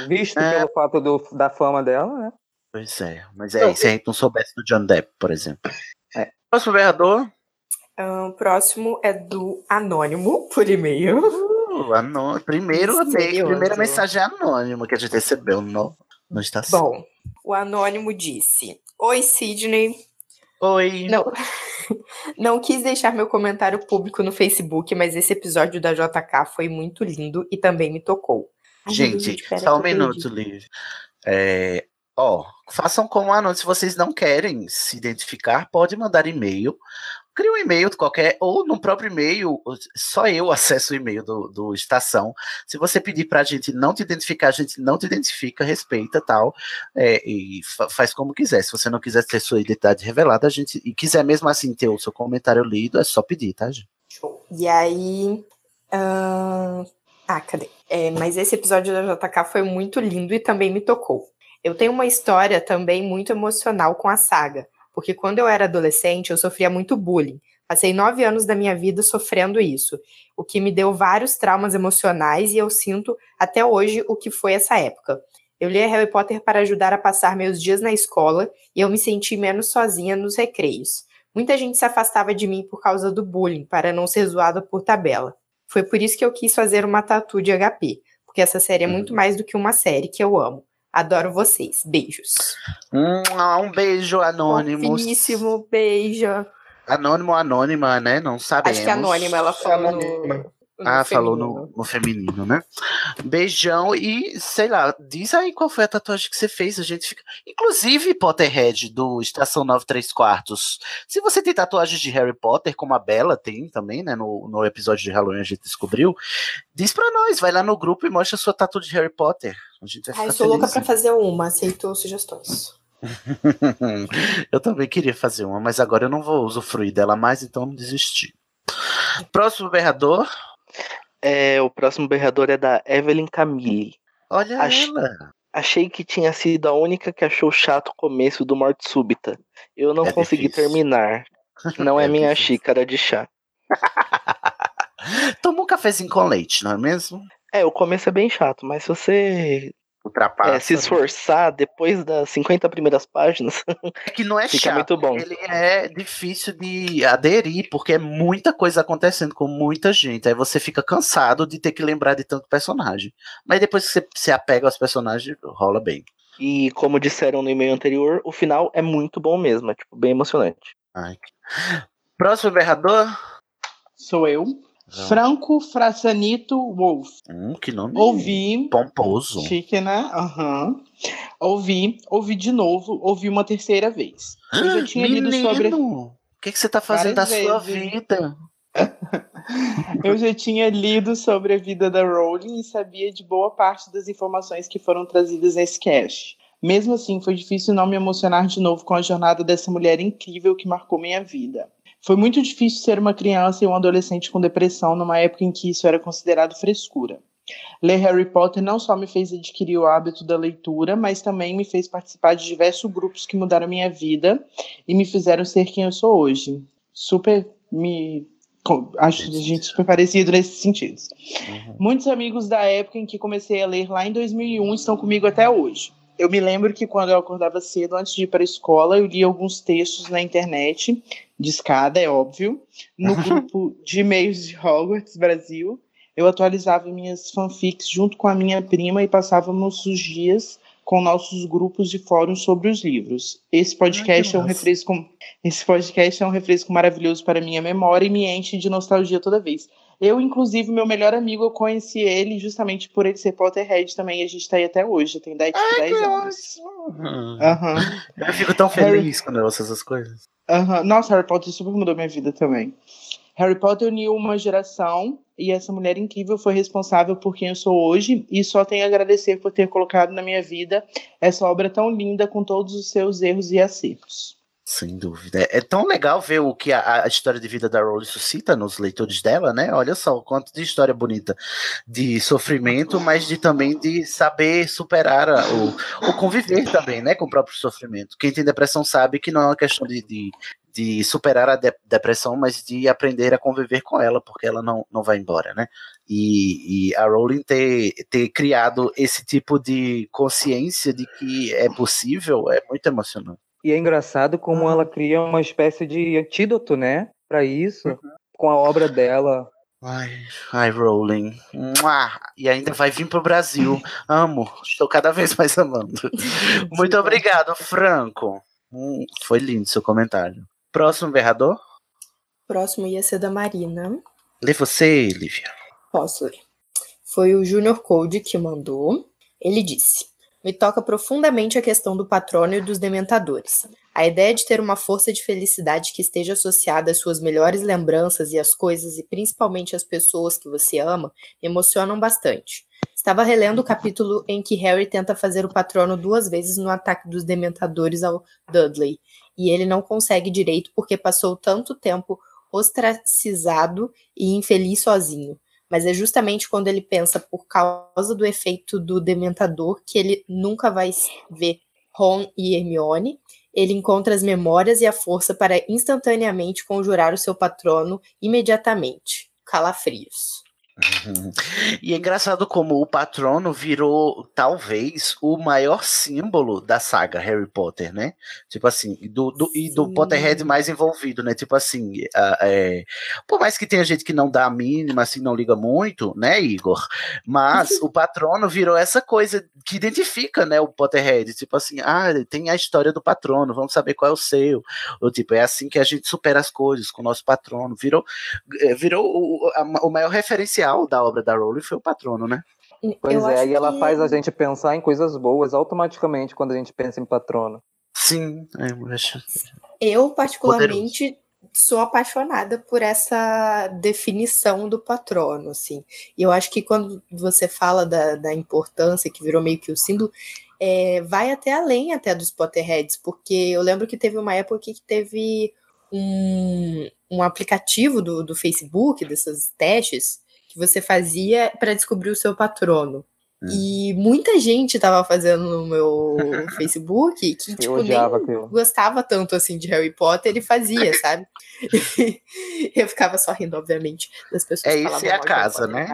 Visto é... pelo fato do, da fama dela, né? Pois é, mas é, se a gente não soubesse do John Depp, por exemplo. É. Próximo vereador? O um, próximo é do Anônimo, por e-mail. Uh, anô... Primeiro, primeira mensagem anônima que a gente recebeu no, no estação. Bom, o Anônimo disse: Oi, Sidney. Oi. Não, [LAUGHS] não quis deixar meu comentário público no Facebook, mas esse episódio da JK foi muito lindo e também me tocou. Ai, gente, gente só um minuto, Liv. É, ó, façam como a Se vocês não querem se identificar, pode mandar e-mail cria um e-mail qualquer, ou no próprio e-mail, só eu acesso o e-mail do, do Estação. Se você pedir para a gente não te identificar, a gente não te identifica, respeita tal, é, e fa faz como quiser. Se você não quiser ter sua identidade revelada, a gente, e quiser mesmo assim ter o seu comentário lido, é só pedir, tá, gente? Show. E aí. Uh... Ah, cadê? É, mas esse episódio da JK foi muito lindo e também me tocou. Eu tenho uma história também muito emocional com a saga porque quando eu era adolescente eu sofria muito bullying. Passei nove anos da minha vida sofrendo isso, o que me deu vários traumas emocionais e eu sinto até hoje o que foi essa época. Eu li Harry Potter para ajudar a passar meus dias na escola e eu me senti menos sozinha nos recreios. Muita gente se afastava de mim por causa do bullying, para não ser zoada por tabela. Foi por isso que eu quis fazer uma tatu de HP, porque essa série é muito uhum. mais do que uma série que eu amo. Adoro vocês. Beijos. Um, um beijo, anônimo. Finíssimo beijo. Anônimo ou anônima, né? Não sabemos. Acho que é anônima, ela falou anônima. Ah, feminino. falou no, no, feminino, né? Beijão e, sei lá, diz aí qual foi a tatuagem que você fez. A gente fica. Inclusive, Potterhead, do Estação 9 3 Quartos. Se você tem tatuagens de Harry Potter, como a Bela tem também, né? No, no episódio de Halloween a gente descobriu. Diz pra nós, vai lá no grupo e mostra a sua tatu de Harry Potter. A gente vai Ai, sou louca pra fazer uma, aceitou sugestões. [LAUGHS] eu também queria fazer uma, mas agora eu não vou usufruir dela mais, então não desisti. Próximo berrador. É, o próximo berrador é da Evelyn Camille. Olha Ach... ela. Achei que tinha sido a única que achou chato o começo do Morte Súbita. Eu não é consegui difícil. terminar. [LAUGHS] Não é, é minha difícil. xícara de chá. [LAUGHS] Toma um cafezinho com leite, não é mesmo? É, o começo é bem chato, mas se você ultrapassa. É, se esforçar depois das 50 primeiras páginas. É que não é fica chato, muito bom. Ele é difícil de aderir, porque é muita coisa acontecendo com muita gente. Aí você fica cansado de ter que lembrar de tanto personagem. Mas depois que você se apega aos personagens, rola bem. E como disseram no e-mail anterior, o final é muito bom mesmo, é tipo, bem emocionante. Ai. Próximo berrador? Sou eu. Franco Frassanito Wolf. Hum, que nome ouvi, pomposo. Chique, né? Uhum. Ouvi, ouvi de novo, ouvi uma terceira vez. Eu já tinha Menino, lido sobre. O que, que você tá fazendo da sua vida? [LAUGHS] Eu já tinha lido sobre a vida da Rowling e sabia de boa parte das informações que foram trazidas nesse cast. Mesmo assim, foi difícil não me emocionar de novo com a jornada dessa mulher incrível que marcou minha vida. Foi muito difícil ser uma criança e um adolescente com depressão numa época em que isso era considerado frescura. Ler Harry Potter não só me fez adquirir o hábito da leitura, mas também me fez participar de diversos grupos que mudaram minha vida e me fizeram ser quem eu sou hoje. Super me acho a gente super parecido nesses sentidos. Uhum. Muitos amigos da época em que comecei a ler lá em 2001 estão comigo até hoje. Eu me lembro que quando eu acordava cedo, antes de ir para a escola, eu lia alguns textos na internet, de escada, é óbvio, no grupo de e-mails de Hogwarts Brasil. Eu atualizava minhas fanfics junto com a minha prima e passávamos os dias com nossos grupos de fóruns sobre os livros. Esse podcast Ai, é um refresco, esse podcast é um refresco maravilhoso para minha memória e me enche de nostalgia toda vez. Eu, inclusive, meu melhor amigo, eu conheci ele justamente por ele ser Potterhead também, e a gente tá aí até hoje, tem 10, Ai, 10 anos. Uhum. Eu fico tão feliz Harry... quando eu ouço essas coisas. Uhum. Nossa, Harry Potter super mudou minha vida também. Harry Potter uniu uma geração e essa mulher incrível foi responsável por quem eu sou hoje e só tenho a agradecer por ter colocado na minha vida essa obra tão linda com todos os seus erros e acertos. Sem dúvida. É, é tão legal ver o que a, a, história de vida da Rowling suscita nos leitores dela, né? Olha só o quanto de história bonita de sofrimento, mas de também de saber superar a, o, o conviver também, né? Com o próprio sofrimento. Quem tem depressão sabe que não é uma questão de, de, de superar a de, depressão, mas de aprender a conviver com ela, porque ela não, não vai embora, né? E, e, a Rowling ter, ter criado esse tipo de consciência de que é possível é muito emocionante. E é engraçado como ela cria uma espécie de antídoto, né, para isso, uhum. com a obra dela. Ai, ai, Rowling. E ainda vai vir pro Brasil. Amo. Estou cada vez mais amando. [LAUGHS] Muito obrigado, Franco. Hum, foi lindo seu comentário. Próximo berrador? Próximo ia ser da Marina. Lê você, Lívia. Posso ler. Foi o Junior Code que mandou. Ele disse: me toca profundamente a questão do patrono e dos dementadores. A ideia de ter uma força de felicidade que esteja associada às suas melhores lembranças e às coisas e principalmente às pessoas que você ama emocionam bastante. Estava relendo o capítulo em que Harry tenta fazer o patrono duas vezes no ataque dos dementadores ao Dudley, e ele não consegue direito porque passou tanto tempo ostracizado e infeliz sozinho mas é justamente quando ele pensa por causa do efeito do dementador que ele nunca vai ver Ron e Hermione. Ele encontra as memórias e a força para instantaneamente conjurar o seu patrono imediatamente. Calafrios. E é engraçado como o patrono virou, talvez, o maior símbolo da saga Harry Potter, né? Tipo assim, do, do e do Potterhead mais envolvido, né? Tipo assim, uh, é, por mais que tenha gente que não dá a mínima, assim, não liga muito, né, Igor? Mas [LAUGHS] o patrono virou essa coisa que identifica, né, o Potterhead. Tipo assim, ah, tem a história do patrono, vamos saber qual é o seu. Ou tipo, é assim que a gente supera as coisas com o nosso patrono. Virou, eh, virou o, a, o maior referencial da obra da Rowling foi o patrono, né? Pois eu é, e ela que... faz a gente pensar em coisas boas automaticamente quando a gente pensa em patrono. Sim, é, eu acho. Eu, particularmente, Poderoso. sou apaixonada por essa definição do patrono, assim. E eu acho que quando você fala da, da importância, que virou meio que o símbolo, é, vai até além até dos Potterheads, porque eu lembro que teve uma época que teve um, um aplicativo do, do Facebook, desses testes, que você fazia para descobrir o seu patrono. Hum. E muita gente tava fazendo no meu [LAUGHS] Facebook que, tipo, nem gostava tanto, assim, de Harry Potter e fazia, [LAUGHS] sabe? [LAUGHS] eu ficava só rindo, obviamente, das pessoas é que falavam É isso e a casa, né?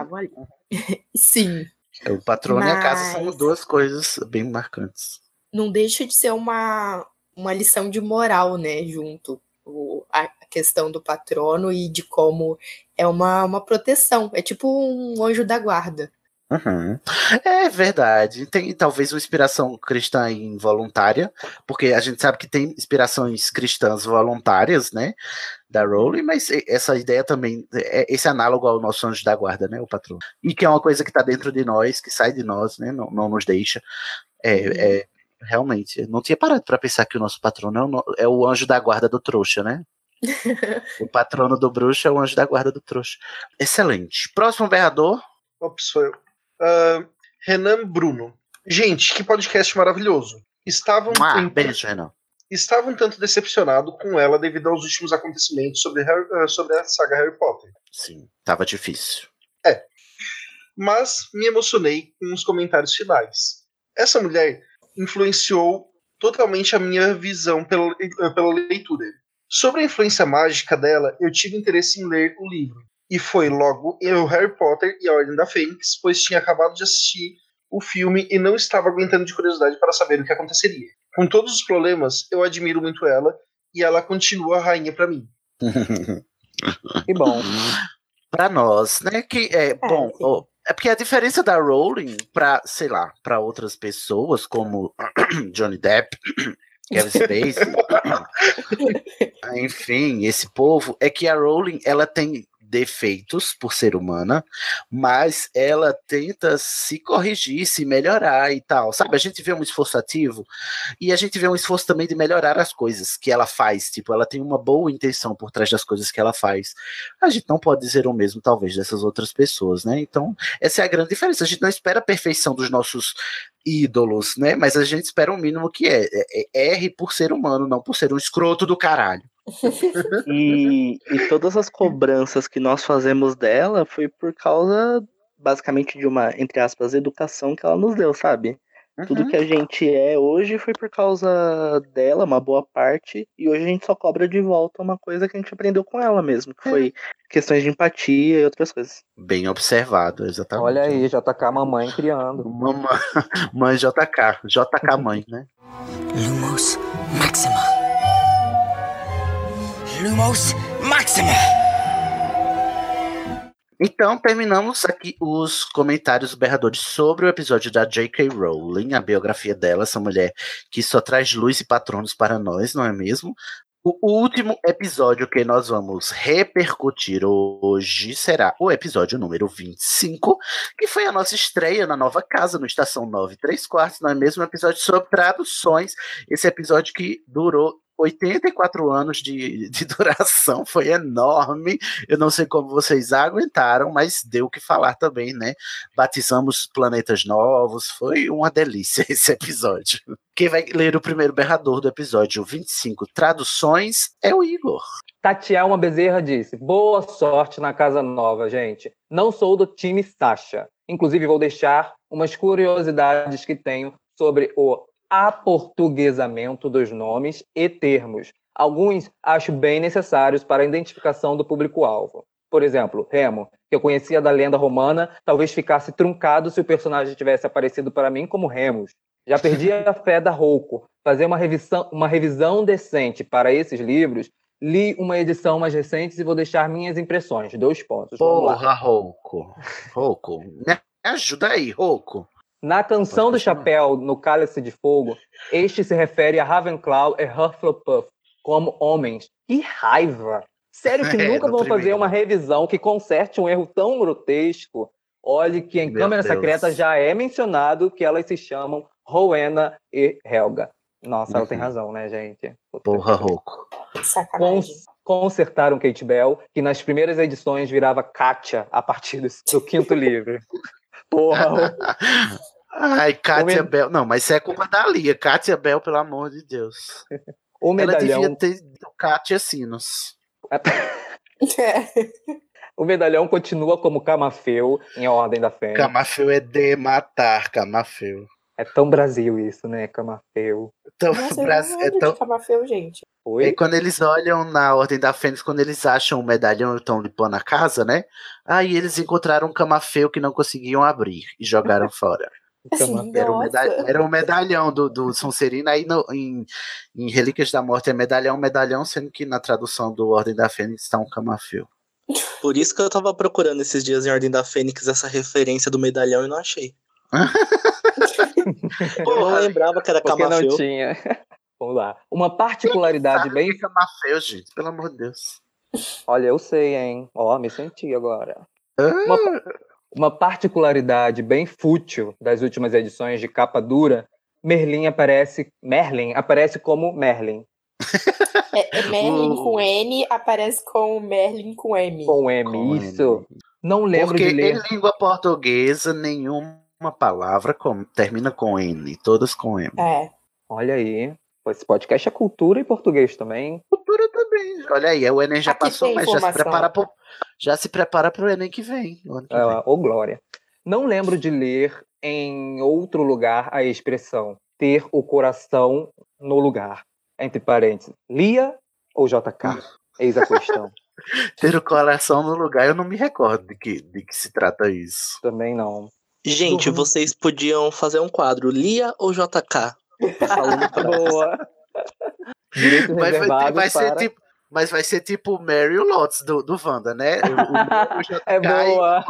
Sim. É, o patrono Mas... e a casa são duas coisas bem marcantes. Não deixa de ser uma, uma lição de moral, né, junto. O, a, questão do patrono e de como é uma, uma proteção. É tipo um anjo da guarda. Uhum. É verdade. Tem talvez uma inspiração cristã involuntária, porque a gente sabe que tem inspirações cristãs voluntárias, né? Da Rowling, mas essa ideia também, é esse análogo ao nosso anjo da guarda, né? O patrono. E que é uma coisa que está dentro de nós, que sai de nós, né? Não, não nos deixa. É, uhum. é realmente. não tinha parado para pensar que o nosso patrono é o, é o anjo da guarda do trouxa, né? [LAUGHS] o patrono do bruxo é o anjo da guarda do trouxa. Excelente. Próximo berrador. Ops, sou eu. Uh, Renan Bruno. Gente, que podcast maravilhoso. Estavam ah, tanto, beijo, Renan. Estava um tanto decepcionado com ela devido aos últimos acontecimentos sobre, Harry, uh, sobre a saga Harry Potter. Sim, tava difícil. É. Mas me emocionei com os comentários finais. Essa mulher influenciou totalmente a minha visão pela, pela leitura. Sobre a influência mágica dela, eu tive interesse em ler o livro. E foi logo o Harry Potter e a Ordem da Fênix, pois tinha acabado de assistir o filme e não estava aguentando de curiosidade para saber o que aconteceria. Com todos os problemas, eu admiro muito ela e ela continua a rainha para mim. que [LAUGHS] bom. para nós, né? Que é, é bom. Oh, é porque a diferença da Rowling para, sei lá, para outras pessoas como [CLEARS THROAT] Johnny Depp Kevin Spacey. [LAUGHS] Enfim, esse povo é que a Rowling ela tem defeitos por ser humana, mas ela tenta se corrigir, se melhorar e tal. Sabe, a gente vê um esforço ativo e a gente vê um esforço também de melhorar as coisas que ela faz. Tipo, ela tem uma boa intenção por trás das coisas que ela faz. A gente não pode dizer o mesmo, talvez, dessas outras pessoas, né? Então, essa é a grande diferença. A gente não espera a perfeição dos nossos ídolos, né? Mas a gente espera o mínimo que é. é, é R por ser humano, não por ser um escroto do caralho. [LAUGHS] E, e todas as cobranças que nós fazemos dela foi por causa, basicamente, de uma, entre aspas, educação que ela nos deu, sabe? Tudo Uhum. que a gente é hoje foi por causa dela, uma boa parte, e hoje a gente só cobra de volta uma coisa que a gente aprendeu com ela mesmo, que foi questões de empatia e outras coisas. Bem observado, exatamente. Olha aí, JK mamãe criando. Mamãe, [LAUGHS] mãe JK, JK mãe, né? Lumos Maxima. Lumos Maxima. Então, terminamos aqui os comentários berradores sobre o episódio da J.K. Rowling, a biografia dela, essa mulher que só traz luz e patronos para nós, não é mesmo? O último episódio que nós vamos repercutir hoje será o episódio número 25, que foi a nossa estreia na nova casa, no Estação 9 3 quartos, não é mesmo? Um episódio sobre traduções. Esse episódio que durou 84 anos de, de duração, foi enorme. Eu não sei como vocês aguentaram, mas deu o que falar também, né? Batizamos planetas novos, foi uma delícia [LAUGHS] esse episódio. Quem vai ler o primeiro berrador do episódio 25, traduções, é o Igor. Tatielma Bezerra disse: Boa sorte na casa nova, gente. Não sou do time Sasha. Inclusive, vou deixar umas curiosidades que tenho sobre o aportuguesamento dos nomes e termos. Alguns acho bem necessários para a identificação do público-alvo. Por exemplo, Remo, que eu conhecia da lenda romana, talvez ficasse truncado se o personagem tivesse aparecido para mim como Remus. Já perdi [LAUGHS] a fé da Rouco. Fazer uma revisão, uma revisão decente para esses livros, li uma edição mais recente e vou deixar minhas impressões. Dois pontos. Porra, Rouco. Rouco, me ajuda aí, Rouco. Na canção do chapéu, no Cálice de Fogo, este se refere a Ravenclaw e Hufflepuff como homens. Que raiva! Sério que [LAUGHS] É, nunca no vão fazer uma revisão que conserte um erro tão grotesco? Olhe que em Meu Câmara Deus. Secreta já é mencionado que elas se chamam Rowena e Helga. Nossa, ela tem Uhum. razão, né, gente? Porra, Rouco. Sacanagem. Consertaram Kate Bell, que nas primeiras edições virava Katia a partir do, do quinto livro. Porra, [LAUGHS] Ai, Kátia Bell. Não, mas isso é culpa da Lia. Kátia Bell, pelo amor de Deus. o Ela medalhão. devia ter Kátia Sinos. [LAUGHS] O medalhão continua como Camafeu em A Ordem da Fênix. Camafeu é de matar, Camafeu. É tão Brasil isso, né? Camafeu. Então, Nossa, não é tão- de Camafeu, gente. E Oi? quando eles olham na Ordem da Fênix, quando eles acham o medalhão e estão limpando a casa, né? Aí eles encontraram um camafeu que não conseguiam abrir e jogaram [LAUGHS] fora. Camafeu. Era o, Nossa. meda- era o medalhão do, do Sonserino. Aí no- em, em Relíquias da Morte é medalhão, medalhão, sendo que na tradução do Ordem da Fênix está um camafeu. [LAUGHS] Por isso que eu tava procurando esses dias em Ordem da Fênix essa referência do medalhão e não achei. [LAUGHS] [LAUGHS] eu não lembrava que era Porque não tinha. [LAUGHS] Vamos lá. Uma particularidade bem. que é camafeu, gente, pelo amor de Deus. Olha, eu sei, hein? Ó, me senti agora. Uma, uma particularidade bem fútil das últimas edições de capa dura, Merlin aparece. Merlin aparece como Merlin, [LAUGHS] É, é Merlin O- com N aparece com Merlin com M. com M. Com Isso. Não lembro Porque de ler. em língua portuguesa, nenhuma palavra com- termina com N, todas com M. É. Olha aí. Esse podcast é cultura e português também. Cultura também. Olha aí, o Enem já Aqui passou, mas já se prepara pro, já se prepara pro Enem que vem. o ano que vem. Ah, Ô, Glória. Não lembro de ler em outro lugar a expressão ter o coração no lugar. Entre parênteses, Lia ou JK? [LAUGHS] Eis a questão. Ter o coração no lugar, eu não me recordo de que, de que se trata isso. Também não. Gente, Uhum. vocês podiam fazer um quadro Lia ou JK? Falando pra [LAUGHS] Boa. Mas vai, reservados vai ser tipo. Mas vai ser tipo o Mary o Lotus do, do Wanda, né? O, o, [LAUGHS] JK É boa.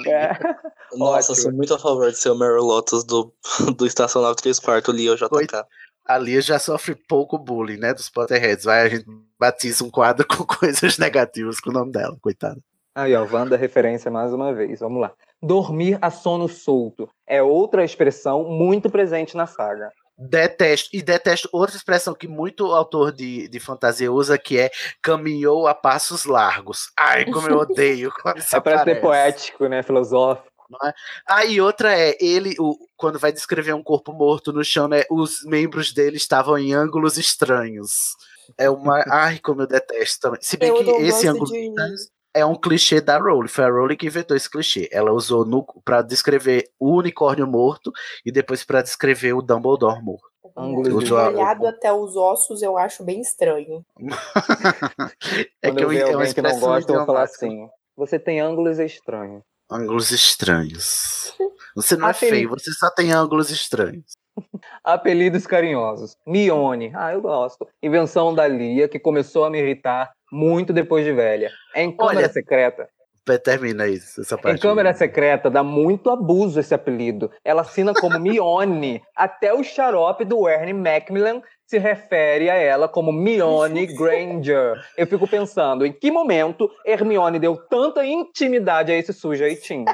e- É. Nossa, Ótimo. sou muito a favor de ser o Mary Lotus do, [LAUGHS] do Estação 9 3 quartos Lia ou JK. A Lia já sofre pouco bullying, né? Dos Potterheads. Vai, a gente batiza um quadro com coisas negativas com o nome dela, coitada. Aí, ó, Wanda referência mais uma vez. Vamos lá. Dormir a sono solto é outra expressão muito presente na saga. Detesto. E detesto outra expressão que muito autor de, de fantasia usa, que é caminhou a passos largos. Ai, como eu odeio [LAUGHS] quando isso É pra ser aparece. poético, né? Filosófico. é? Ah, e outra é, ele, o, quando vai descrever um corpo morto no chão, né? Os membros dele estavam em ângulos estranhos. É uma. [LAUGHS] Ai, como eu detesto também. Se bem Eu que esse ângulo de- estranhos é um clichê da Rowling. Foi a Rowling que inventou esse clichê. Ela usou pra descrever o unicórnio morto e depois pra descrever o Dumbledore morto. A- Molhado até os ossos eu acho bem estranho. [LAUGHS] É Quando que eu ver é uma que não gosta, eu vou falar assim. Você tem ângulos estranhos. Ângulos estranhos. Você não é Apelido. feio, você só tem ângulos estranhos. [LAUGHS] Apelidos carinhosos. Mione. Ah, eu gosto. Invenção da Lia, que começou a me irritar muito depois de velha. Em câmera Olha, secreta. Termina isso, essa Em parte. câmera secreta dá muito abuso esse apelido. Ela assina como [LAUGHS] Mione. Até o xarope do Ernie Macmillan se refere a ela como Mione [LAUGHS] Granger. Eu fico pensando, em que momento Hermione deu tanta intimidade a esse sujeitinho?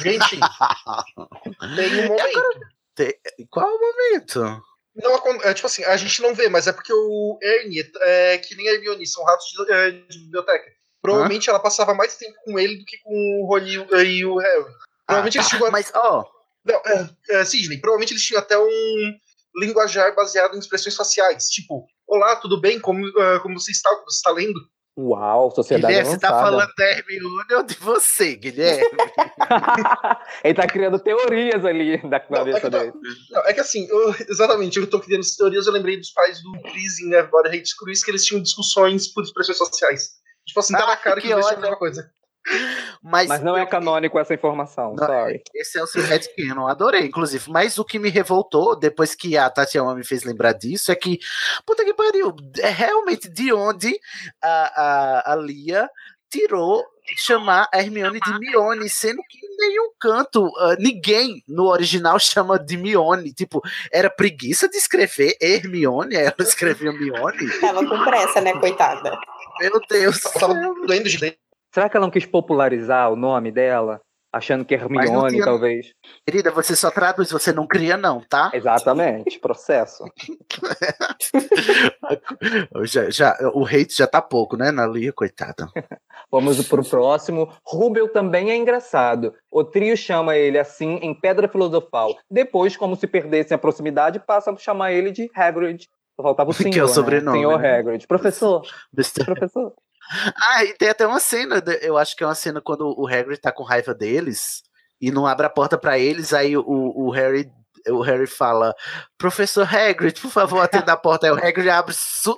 Gente, [LAUGHS] tem um momento. Qual o momento? Não, é, tipo assim, a gente não vê, mas é porque o Ernie é que nem a Hermione, são ratos de, é, de biblioteca. Provavelmente ela passava mais tempo com ele do que com o Rony e o- o Harry. Provavelmente Ah, eles tá, tinham. Mas, ó, Não, é, é, Sidney, provavelmente eles tinham até um linguajar baseado em expressões faciais. Tipo, olá, tudo bem? Como, ah, como você está? Como você está lendo? Uau, sociedade Guilherme, você tá avançada. falando da Hermione ou de você, Guilherme? [LAUGHS] Ele tá criando teorias ali da cabeça dele. Não, é que assim, eu- exatamente, eu tô criando essas teorias, eu lembrei dos pais do Chris em Everybody Hates Chris, que eles tinham discussões por expressões sociais. Tipo assim, tá na cara que, que dois tinham a ótimo. mesma coisa. Mas, Mas não é canônico essa informação, Não, sorry. Esse é o seu headcanon, adorei, inclusive. Mas o que me revoltou, depois que a Tatiana me fez lembrar disso, é que, puta que pariu, é realmente de onde a, a, a Lia tirou chamar a Hermione de Mione, sendo que em nenhum canto, ah, ninguém no original [LAUGHS] chama de Mione. Tipo, era preguiça de escrever Hermione, ela [LAUGHS] escreveu Mione. Tava com pressa, né, coitada? Meu Deus. Tava doendo de ler. Será que ela não quis popularizar o nome dela? Achando que não Hermione, talvez. Querida, você só traduz, você não cria, não, tá? Exatamente, processo. [LAUGHS] Já, já, o hate já tá pouco, né, na Lia, coitada. [LAUGHS] Vamos pro próximo. Rubel também é engraçado. O trio chama ele assim em Pedra Filosofal. Depois, como se perdessem a proximidade, passam a chamar ele de Hagrid. Só faltava o [LAUGHS] Que é o senhor, né? sobrenome, Senhor né? Hagrid. Professor, Mr. professor. Ah, e tem até uma cena, eu acho que é uma cena quando o Hagrid tá com raiva deles e não abre a porta pra eles, aí o, o Harry o Harry fala, professor Hagrid, por favor, atenda a porta. Aí o Hagrid abre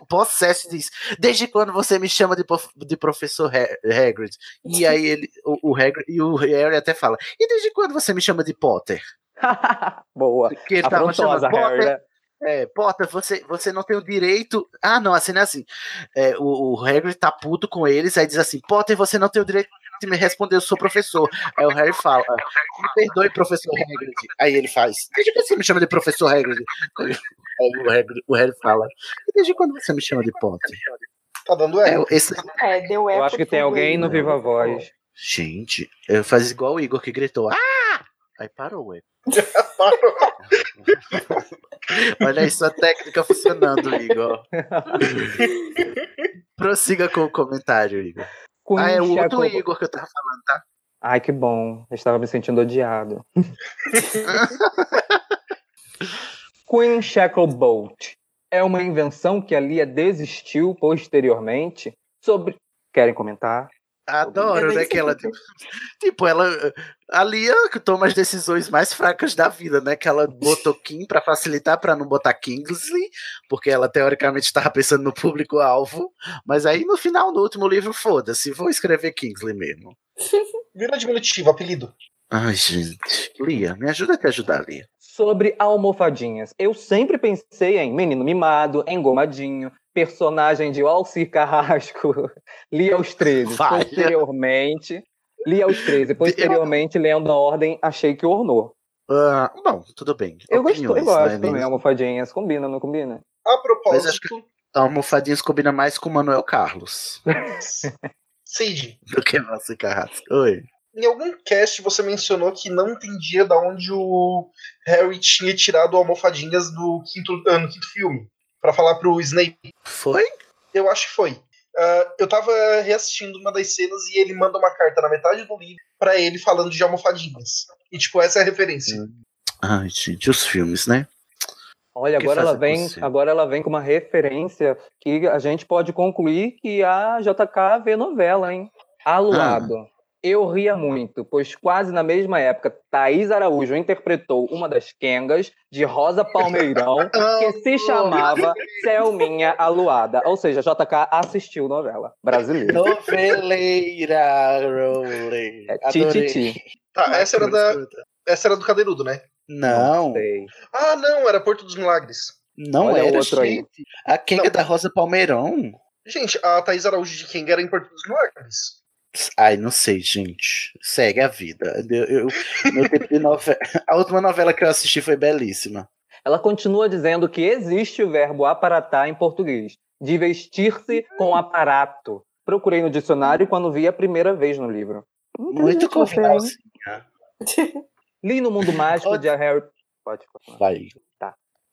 possesso e diz, desde quando você me chama de, de professor Ha- Hagrid? E aí ele, o, o Hagrid, e o Harry até fala, e desde quando você me chama de Potter? [LAUGHS] Boa. Que ele tava chamando Afrontosa, Harry, Potter, né? É, Potter, você, você não tem o direito. Ah, não, a cena é assim. É, o, o Hagrid tá puto com eles, aí diz assim: Potter, você não tem o direito de me responder, eu sou professor. Aí o Harry fala: Me perdoe, professor Hagrid. Aí ele faz: Desde quando você me chama de professor Hagrid? Aí o, Hagrid, o Harry fala: "E Desde quando você me chama de Potter? Tá dando É, eco. esse, É, deu eco. Eu acho que tem alguém no Viva Voz. gente, eu faz igual o Igor que gritou: Ah! Aí parou, ué. [LAUGHS] [LAUGHS] Olha aí sua técnica funcionando, Igor. [LAUGHS] Prossiga com o comentário, Igor. Queen ah, é o outro Igor que eu tava falando, tá? Ai, que bom. Eu estava me sentindo odiado. Queen Shacklebolt é uma invenção que a Lia desistiu posteriormente sobre... Querem comentar? Adoro, né? Que ela, quê. [LAUGHS] tipo, ela. A Lia que toma as decisões mais fracas da vida, né? Que ela botou Kim pra facilitar, pra não botar Kingsley, porque ela teoricamente estava pensando no público-alvo. Mas aí no final, no último livro, foda-se, vou escrever Kingsley mesmo. [LAUGHS] Vira diminutivo, apelido. Ai, gente. Lia, me ajuda a te ajudar, Lia. Sobre almofadinhas. Eu sempre pensei em menino mimado, engomadinho, personagem de Alcir Carrasco, [LAUGHS] Lia aos 13. Vai. Posteriormente, Lia aos 13. Posteriormente, lendo a ordem, achei que ornou. Ah, bom, tudo bem. Eu gosto, eu Opiniões, gosto né, também, almofadinhas. Combina, não combina? A propósito, Mas acho que- Almofadinhas combina mais com o Manuel Carlos. [LAUGHS] Cid, Do que você, Carrasco? Oi. em algum cast você mencionou que não entendia da onde o Harry tinha tirado almofadinhas no quinto, ah, no quinto filme. Pra falar pro Snape. Foi? Eu acho que foi. Ah, eu tava reassistindo uma das cenas e ele manda uma carta na metade do livro pra ele falando de almofadinhas. E, tipo, essa é a referência. Ai, gente, os filmes, né? Olha, agora ela fazer vem, agora ela vem com uma referência que a gente pode concluir que a JK vê novela, hein? Aluado. Ah. Eu ria muito, pois quase na mesma época, Thaís Araújo interpretou uma das Kengas de Rosa Palmeirão, [LAUGHS] que se chamava Selminha Aluada. Ou seja, JK assistiu novela brasileira. Noveleira, Rowley. É Adorei. tititi. Tá, essa era da. Essa era do Cadeirudo, né? Não, sei. Ah, não, era Porto dos Milagres. não Olha o era, outro aí. gente. A Kenga da Rosa Palmeirão? Gente, a Thaís Araújo de quem era em Porto dos Milagres. Ai, não sei, gente. Segue a vida. Eu, eu- meu tempo de novela... [LAUGHS] A última novela que eu assisti foi belíssima. Ela continua dizendo que existe o verbo aparatar em português, de vestir-se com aparato. Procurei no dicionário quando vi a primeira vez no livro. Muito convencionalzinha. [LAUGHS] Li no mundo mágico de Harry. Pode falar. Vai.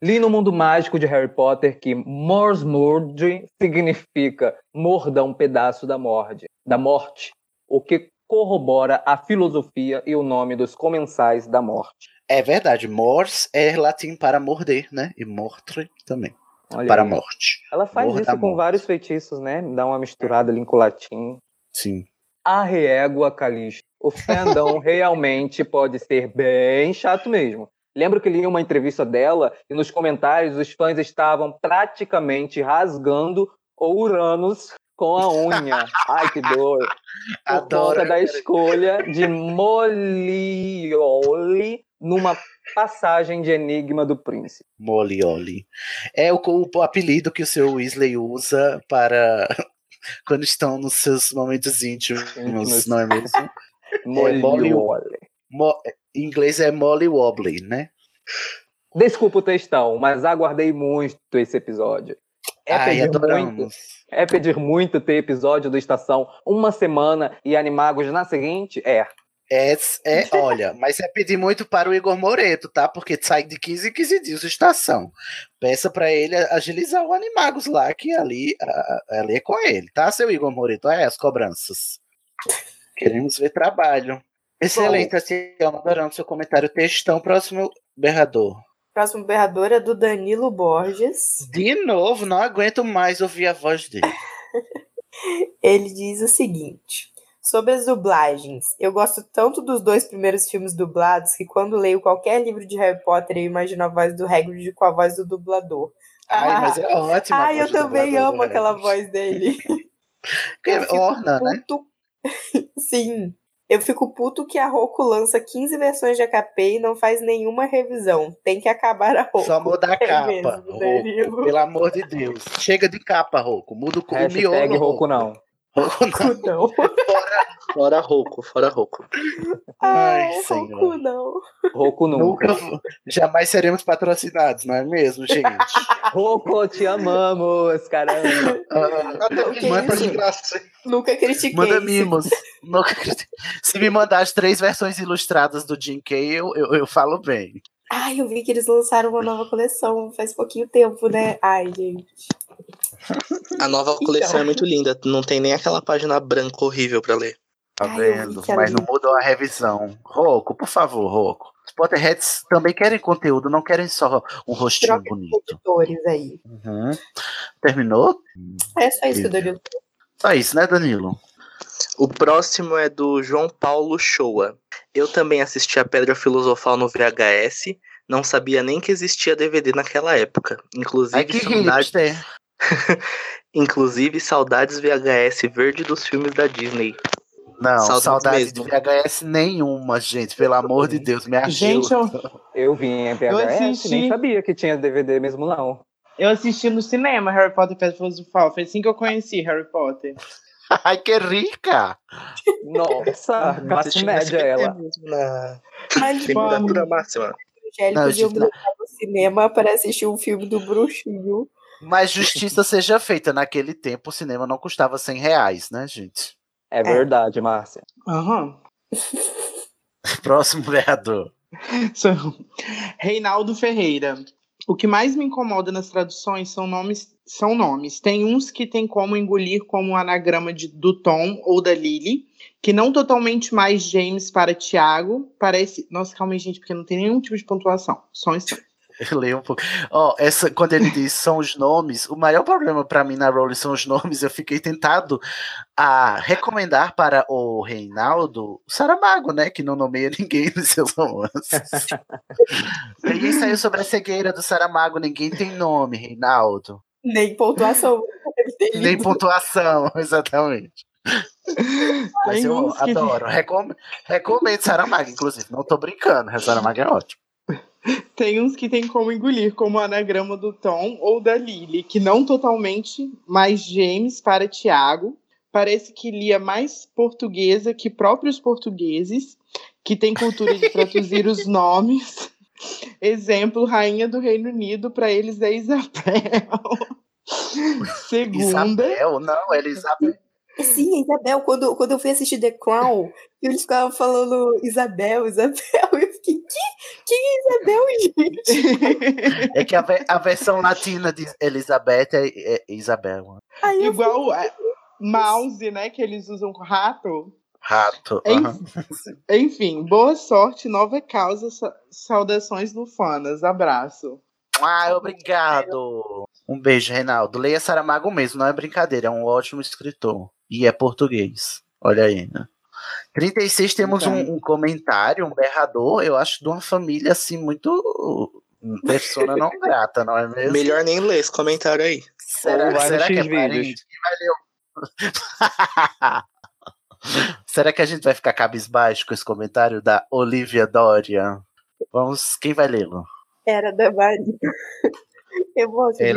Li no mundo mágico de Harry Potter que Morsmord significa morda um pedaço da morte, da morte, o que corrobora a filosofia e o nome dos comensais da morte. É verdade, mors é latim para morder, né? E mortre também. Olha para aí. morte. Ela faz Morda isso com morte. vários feitiços, né? Dá uma misturada ali com o latim. Sim. A régua, Calixto. O fandom [LAUGHS] realmente pode ser bem chato mesmo. Lembro que li uma entrevista dela e nos comentários os fãs estavam praticamente rasgando o Uranus com a unha. [LAUGHS] Ai, que dor. Por Adoro. conta da escolha de Molioli numa passagem de Enigma do Príncipe. Molioli. É o, o apelido que o seu Weasley usa para [LAUGHS] quando estão nos seus momentos íntimos, Íntimos. não é mesmo? [LAUGHS] É, Molioli. Mo- em inglês é Molly Wobbly, né? Desculpa o textão, mas aguardei muito esse episódio. É Ai, pedir adoramos. muito. É pedir muito ter episódio do Estação uma semana e Animagos na seguinte? É. É, é, olha, mas é pedir muito para o Igor Moreto, tá? Porque sai de 15 em 15 dias a estação. Peça para ele agilizar o Animagos lá, que ali, a- ali é com ele, tá, seu Igor Moreto? É, as cobranças. Queremos ver trabalho. Excelente, assim, adorando seu comentário. Textão, próximo berrador. Próximo berrador é do Danilo Borges. De novo, não aguento mais ouvir a voz dele. [LAUGHS] Ele diz o seguinte: Sobre as dublagens, eu gosto tanto dos dois primeiros filmes dublados que quando leio qualquer livro de Harry Potter eu imagino a voz do Hagrid com a voz do dublador. Ai, mas é ótimo. Ai, eu também amo do aquela voz dele. [LAUGHS] Que fico orna, né? [LAUGHS] Sim. Eu fico puto que a Roku lança 15 versões de AKP e não faz nenhuma revisão. Tem que acabar a Roku. Só muda a É capa. mesmo, Roco, Danilo. pelo amor de Deus. Chega de capa, Roco. Muda o, miolo. Roku não. Roco não. Não. Fora Roco, fora Roco. Ai, Ai, senhor. Roku não. Roku nunca. Nunca, jamais seremos patrocinados, não é mesmo, gente? [LAUGHS] Roku, te amamos, caramba. Ah, manda de graça. Nunca critiquei. manda mimos. Nunca acredito. Se me mandar as três versões ilustradas do Jim Kay, eu, eu, eu falo bem. Ai, eu vi que eles lançaram uma nova coleção faz pouquinho tempo, né? Ai, gente. A nova coleção Então. é muito linda. Não tem nem aquela página branca horrível pra ler. Tá Ai, vendo? é Mas não mudou a revisão. Roco, por favor, Roco. Os Potterheads também querem conteúdo, não querem só um rostinho Troca bonito. aí. Uhum. Terminou? É só isso que o Danilo Só isso, né, Danilo? O próximo é do João Paulo Shoa. Eu também assisti a Pedra Filosofal no VHS. Não sabia nem que existia DVD naquela época. Inclusive, Ai, que saudades, hipster. [LAUGHS] inclusive saudades VHS verde dos filmes da Disney. Não, Saudades saudade mesmo. de VHS nenhuma, gente. Pelo amor de Deus, me ajuda. Gente, eu, Eu vi em VHS, assisti. nem sabia que tinha DVD mesmo, não. eu assisti no cinema Harry Potter e Pedra Filosofal. Foi assim que eu conheci Harry Potter. [LAUGHS] Ai, que rica! Nossa, [LAUGHS] classe média ela. mesmo, Na Mas temperatura máxima. me não. levar no cinema para assistir um filme do bruxinho. Mas justiça [LAUGHS] seja feita. Naquele tempo, o cinema não custava 100 reais, né, gente? É verdade, Márcia. Aham. [LAUGHS] Próximo vereador. Reinaldo Ferreira. O que mais me incomoda nas traduções são nomes. São nomes. Tem uns que tem como engolir como o anagrama de, do Tom ou da Lily, que não totalmente mais James para Tiago. Parece. Nossa, calma aí, gente, porque não tem nenhum tipo de pontuação. Só um instante. [LAUGHS] Eu leio um pouco. Ó, essa, quando ele diz são os nomes, o maior problema pra mim na Rowling são os nomes. Eu fiquei tentado a recomendar para o Reinaldo Saramago, né? Que não nomeia ninguém nos seus romances. [LAUGHS] ninguém saiu sobre a cegueira do Saramago, ninguém tem nome, Reinaldo. Nem pontuação. Nem pontuação, [LAUGHS] exatamente. Mas eu adoro. Recom recomendo Saramago, inclusive. Não tô brincando, Saramago é ótimo. Tem uns que tem como engolir, como o anagrama do Tom ou da Lily, que não totalmente mais James para Tiago. Parece que lia mais portuguesa que próprios portugueses, que tem cultura de traduzir os [LAUGHS] nomes. Exemplo, Rainha do Reino Unido, para eles é Isabel. [LAUGHS] Segunda. Isabel, não, Elizabeth. Sim, Isabel, quando, quando eu fui assistir The Crown, eles ficavam falando Isabel, Isabel, eu fiquei, que, que é Isabel, gente? [LAUGHS] É que a, a versão latina de Elizabeth é, é Isabel. Aí eu Igual é, mouse, né? Que eles usam com rato. Rato. En- aham. Enfim, boa sorte, nova causa. sa- Saudações lufanas. Abraço. Ah, obrigado. Um beijo, Reinaldo. Leia Saramago mesmo, não é brincadeira, é um ótimo escritor. E é português. Olha aí, né? 36 temos Então. um, um comentário, um berrador, eu acho, de uma família assim, muito. Persona não grata, não é mesmo? Melhor nem ler esse comentário aí. Será, Ou será que é parente? Quem vai ler o- [LAUGHS] será que a gente vai ficar cabisbaixo com esse comentário da Olivia Doria? Vamos, quem vai lê-lo? Era da Maria. [LAUGHS] Eu vou É,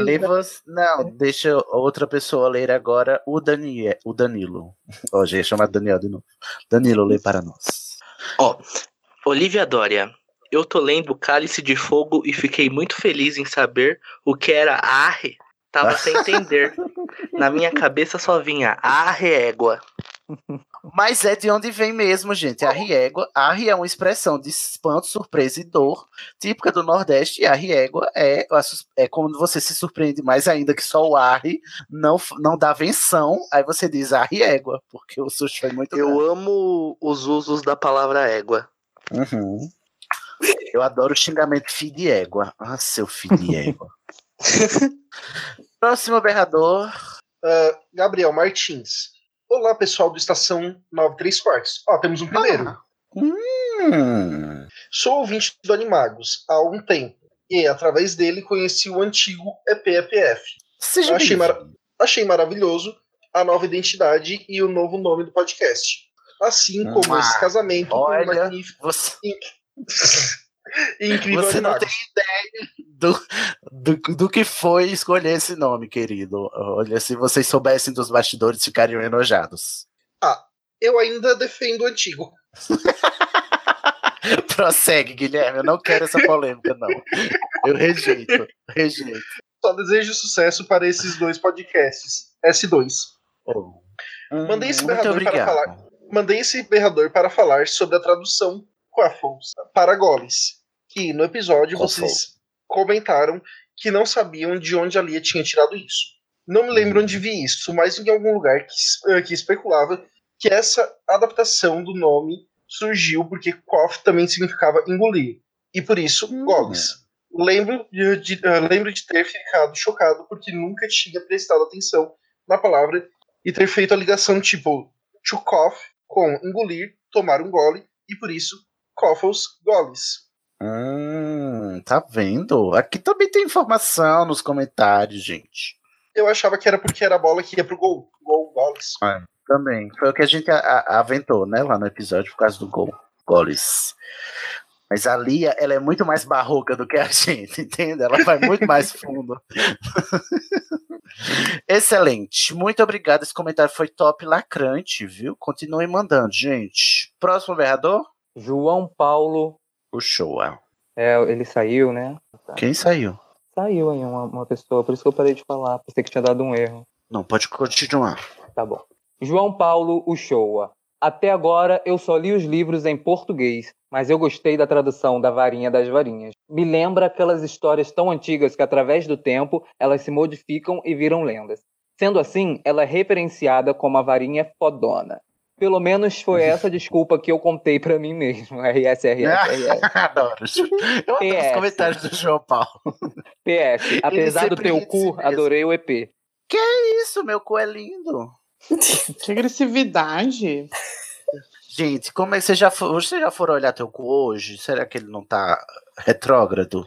Não, deixa outra pessoa ler agora o, Danie, o Danilo. Ó, já ia chamar Daniel de novo. Danilo, lê para nós. Ó, Olivia Dória. Eu tô lendo Cálice de Fogo e fiquei muito feliz em saber o que era arre. Tava sem [LAUGHS] entender. Na minha cabeça só vinha arre égua. Mas é de onde vem mesmo, gente. A riégua. A ri é uma expressão de espanto, surpresa e dor, típica do Nordeste. E a riégua é, é quando você se surpreende mais ainda que só o arre não, não dá venção. Aí você diz a riégua, porque o susto foi muito Eu grande. amo os usos da palavra égua. Uhum. Eu adoro o xingamento filho de égua. Ah, seu filho de égua. [LAUGHS] Próximo berrador. Ah, Gabriel Martins. Olá, pessoal do Estação 93 Quartos. Ó, temos um primeiro. Hum. Sou ouvinte do Animagos há algum tempo. E, através dele, conheci o antigo EPEPF. Seja achei, mara- achei maravilhoso a nova identidade e o novo nome do podcast. Assim como Ah, esse casamento olha, magnífico Você, [LAUGHS] incrível você não tem ideia do, do, do que foi escolher esse nome, querido. Olha, se vocês soubessem dos bastidores, ficariam enojados. Ah, eu ainda defendo o antigo. [LAUGHS] Prossegue, Guilherme. Eu não quero essa polêmica, não. Eu rejeito. Rejeito. Só desejo sucesso para esses dois podcasts. S2. Oh. Mandei esse Muito berrador para falar. Mandei esse berrador para falar sobre a tradução Para Goles. Que no episódio vocês comentaram que não sabiam de onde a Lia tinha tirado isso. Não me lembro onde vi isso, mas em algum lugar que, eh, que especulava que essa adaptação do nome surgiu porque Quaff também significava engolir. E por isso, Goles. Lembro de, de- eh, lembro de ter ficado chocado porque nunca tinha prestado atenção na palavra e ter feito a ligação tipo to cough com engolir, tomar um gole e por isso Coffles goles. Hum, tá vendo? Aqui também tem informação nos comentários, gente. Eu achava que era porque era a bola que ia pro gol. Gol, goles. Também. Foi o que a gente a- a- aventou, né, lá no episódio, por causa do gol. Goles. Mas a Lia, ela é muito mais barroca do que a [LAUGHS] gente, entende? Ela vai muito mais fundo. [LAUGHS] Excelente. Muito obrigado. Esse comentário foi top lacrante, viu? Continuem mandando, gente. Próximo berrador? João Paulo. O show. É, ele saiu, né? Quem saiu? Saiu aí uma, uma pessoa, por isso que eu parei de falar. Pensei que tinha dado um erro. Não, pode continuar. Tá bom. João Paulo Uchoa. Até agora eu só li os livros em português, mas eu gostei da tradução da Varinha das Varinhas. Me lembra aquelas histórias tão antigas que, através do tempo, elas se modificam e viram lendas. Sendo assim, ela é referenciada como a Varinha Fodona. Pelo menos foi essa desculpa que eu contei pra mim mesmo. [LAUGHS] RSRS. [LAUGHS] Adoro. Eu adoro os comentários do João Paulo. [LAUGHS] PS, apesar do teu cu, mesmo. adorei o EP. Que isso, meu cu é lindo. Que agressividade. Gente, como é que você já, fo- você já foram olhar teu cu hoje? Será que ele não tá retrógrado?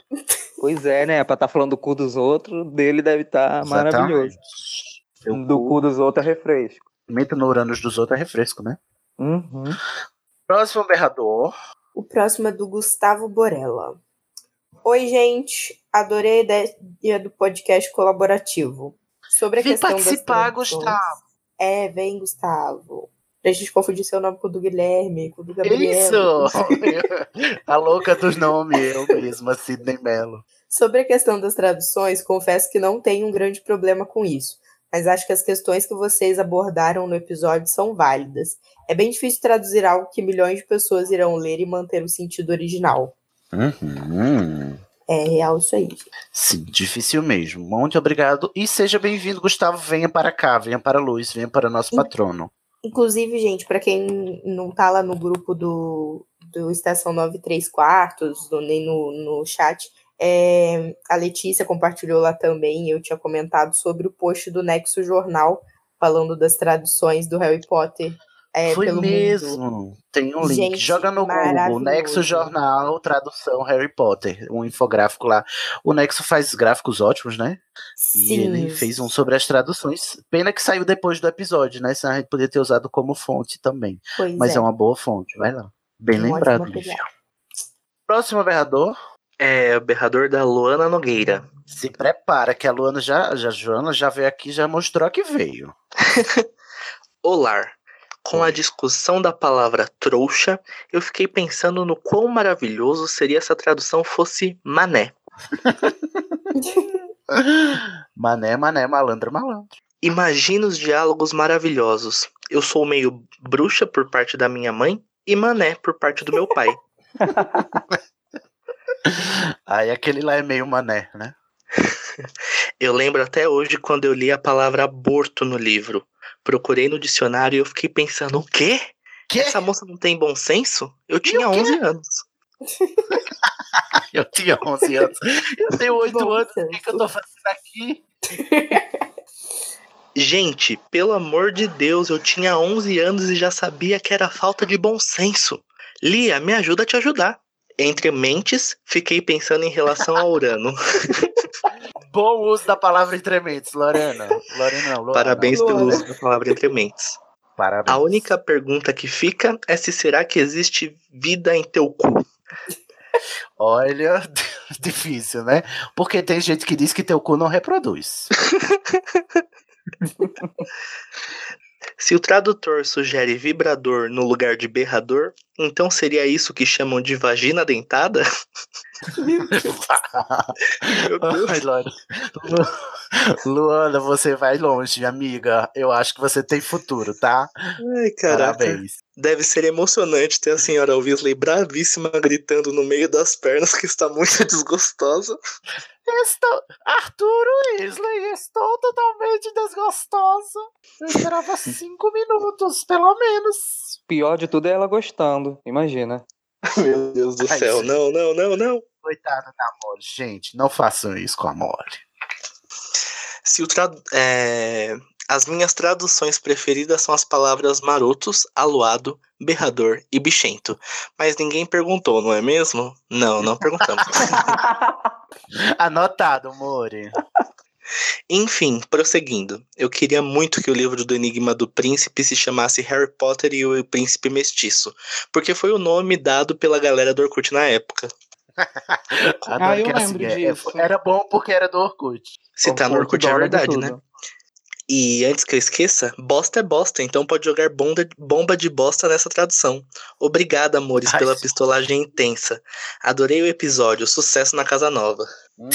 Pois é, né? Pra estar falando do cu dos outros, dele deve estar maravilhoso. Seu Do cu dos outros é refresco. Mito no Uranus dos outros é refresco, né? Uhum. Próximo berrador. O próximo é do Gustavo Borella. Oi, gente. Adorei a ideia do podcast colaborativo. Sobre a Vem questão das participar. Gustavo. É, vem, Gustavo. Pra gente confundir seu nome com o do Guilherme, com o do Gabriel. Isso! [LAUGHS] a louca dos nomes, eu mesma, Sidney Mello. Sobre a questão das traduções, confesso que não tenho um grande problema com isso, mas acho que as questões que vocês abordaram no episódio são válidas. É bem difícil traduzir algo que milhões de pessoas irão ler e manter o sentido original. Uhum. É real isso aí. gente. Sim, difícil mesmo. Muito obrigado. E seja bem-vindo, Gustavo. Venha para cá, venha para a luz, venha para nosso patrono. Inclusive, gente, para quem não tá lá no grupo do, do Estação 93 Quartos, nem no, no chat, é, a Letícia compartilhou lá também. Eu tinha comentado sobre o post do Nexo Jornal, falando das traduções do Harry Potter é, Foi mesmo. mundo. Tem um link. Gente, Joga no Google. Nexo Jornal, tradução Harry Potter. Um infográfico lá. O Nexo faz gráficos ótimos, né? E Sim. ele fez um sobre as traduções. Pena que saiu depois do episódio, né? Senão a gente poderia ter usado como fonte também. Pois Mas é. é. uma boa fonte, vai lá. Bem Um lembrado. Próximo berrador. É o berrador da Luana Nogueira. Se prepara, que a Luana já, já, Joana já veio aqui já mostrou que veio. [LAUGHS] Olá. Com a discussão da palavra trouxa, eu fiquei pensando no quão maravilhoso seria se a tradução fosse mané. [LAUGHS] Mané, mané, malandro, malandro. Imagina os diálogos maravilhosos. Eu sou meio bruxa por parte da minha mãe e mané por parte do meu pai. [LAUGHS] Aí aquele lá é meio mané, né? [LAUGHS] Eu lembro até hoje quando eu li a palavra aborto no livro. Procurei no dicionário e eu fiquei pensando, o quê? Essa moça não tem bom senso? Eu tinha 11 anos. [LAUGHS] Eu tinha 11 anos. Eu tenho 8 anos. O que, que eu tô fazendo aqui? [LAUGHS] Gente, pelo amor de Deus, eu tinha 11 anos e já sabia que era falta de bom senso. Lia, me ajuda a te ajudar. Entre mentes, fiquei pensando em relação ao Urano. [LAUGHS] Bom uso da palavra entre mentes, Lorena. Lorena não, Luana. Parabéns pelo Luana. uso da palavra entre mentes. Parabéns. A única pergunta que fica é se será que existe vida em teu cu. [LAUGHS] Olha, [LAUGHS] difícil, né? Porque tem gente que diz que teu cu não reproduz. Se o tradutor sugere vibrador no lugar de berrador, então seria isso que chamam de vagina dentada? [LAUGHS] Ai, Lorena. Lu- Luana, você vai longe, amiga. Eu acho que você tem futuro, tá? Ai, caraca. Parabéns. Deve ser emocionante ter a senhora Weasley bravíssima gritando no meio das pernas que está muito [LAUGHS] desgostosa. Estou... Arturo Weasley, estou totalmente desgostosa. Eu esperava [LAUGHS] cinco minutos, pelo menos. Pior de tudo é ela gostando, imagina. [LAUGHS] Meu Deus do Ai, céu, gente. não, não, não, não. Coitada da Mole. Gente, não façam isso com a Mole. Se o tradu... é, As minhas traduções preferidas são as palavras marotos, aluado, berrador e bichento. Mas ninguém perguntou, não é mesmo? Não, não perguntamos. [LAUGHS] Anotado, More. Enfim, prosseguindo. Eu queria muito que o livro do Enigma do Príncipe se chamasse Harry Potter e o Príncipe Mestiço, porque foi o nome dado pela galera do Orkut na época. Adoro [LAUGHS] Ah, eu que era lembro assim, é- disso. Era bom porque era do Orkut. Se tá no Orkut é verdade, né? E antes que eu esqueça, bosta é bosta, então pode jogar bomba, bomba de bosta nessa tradução. Obrigada, amores, Ai, pela sim. pistolagem intensa. Adorei o episódio, sucesso na casa nova.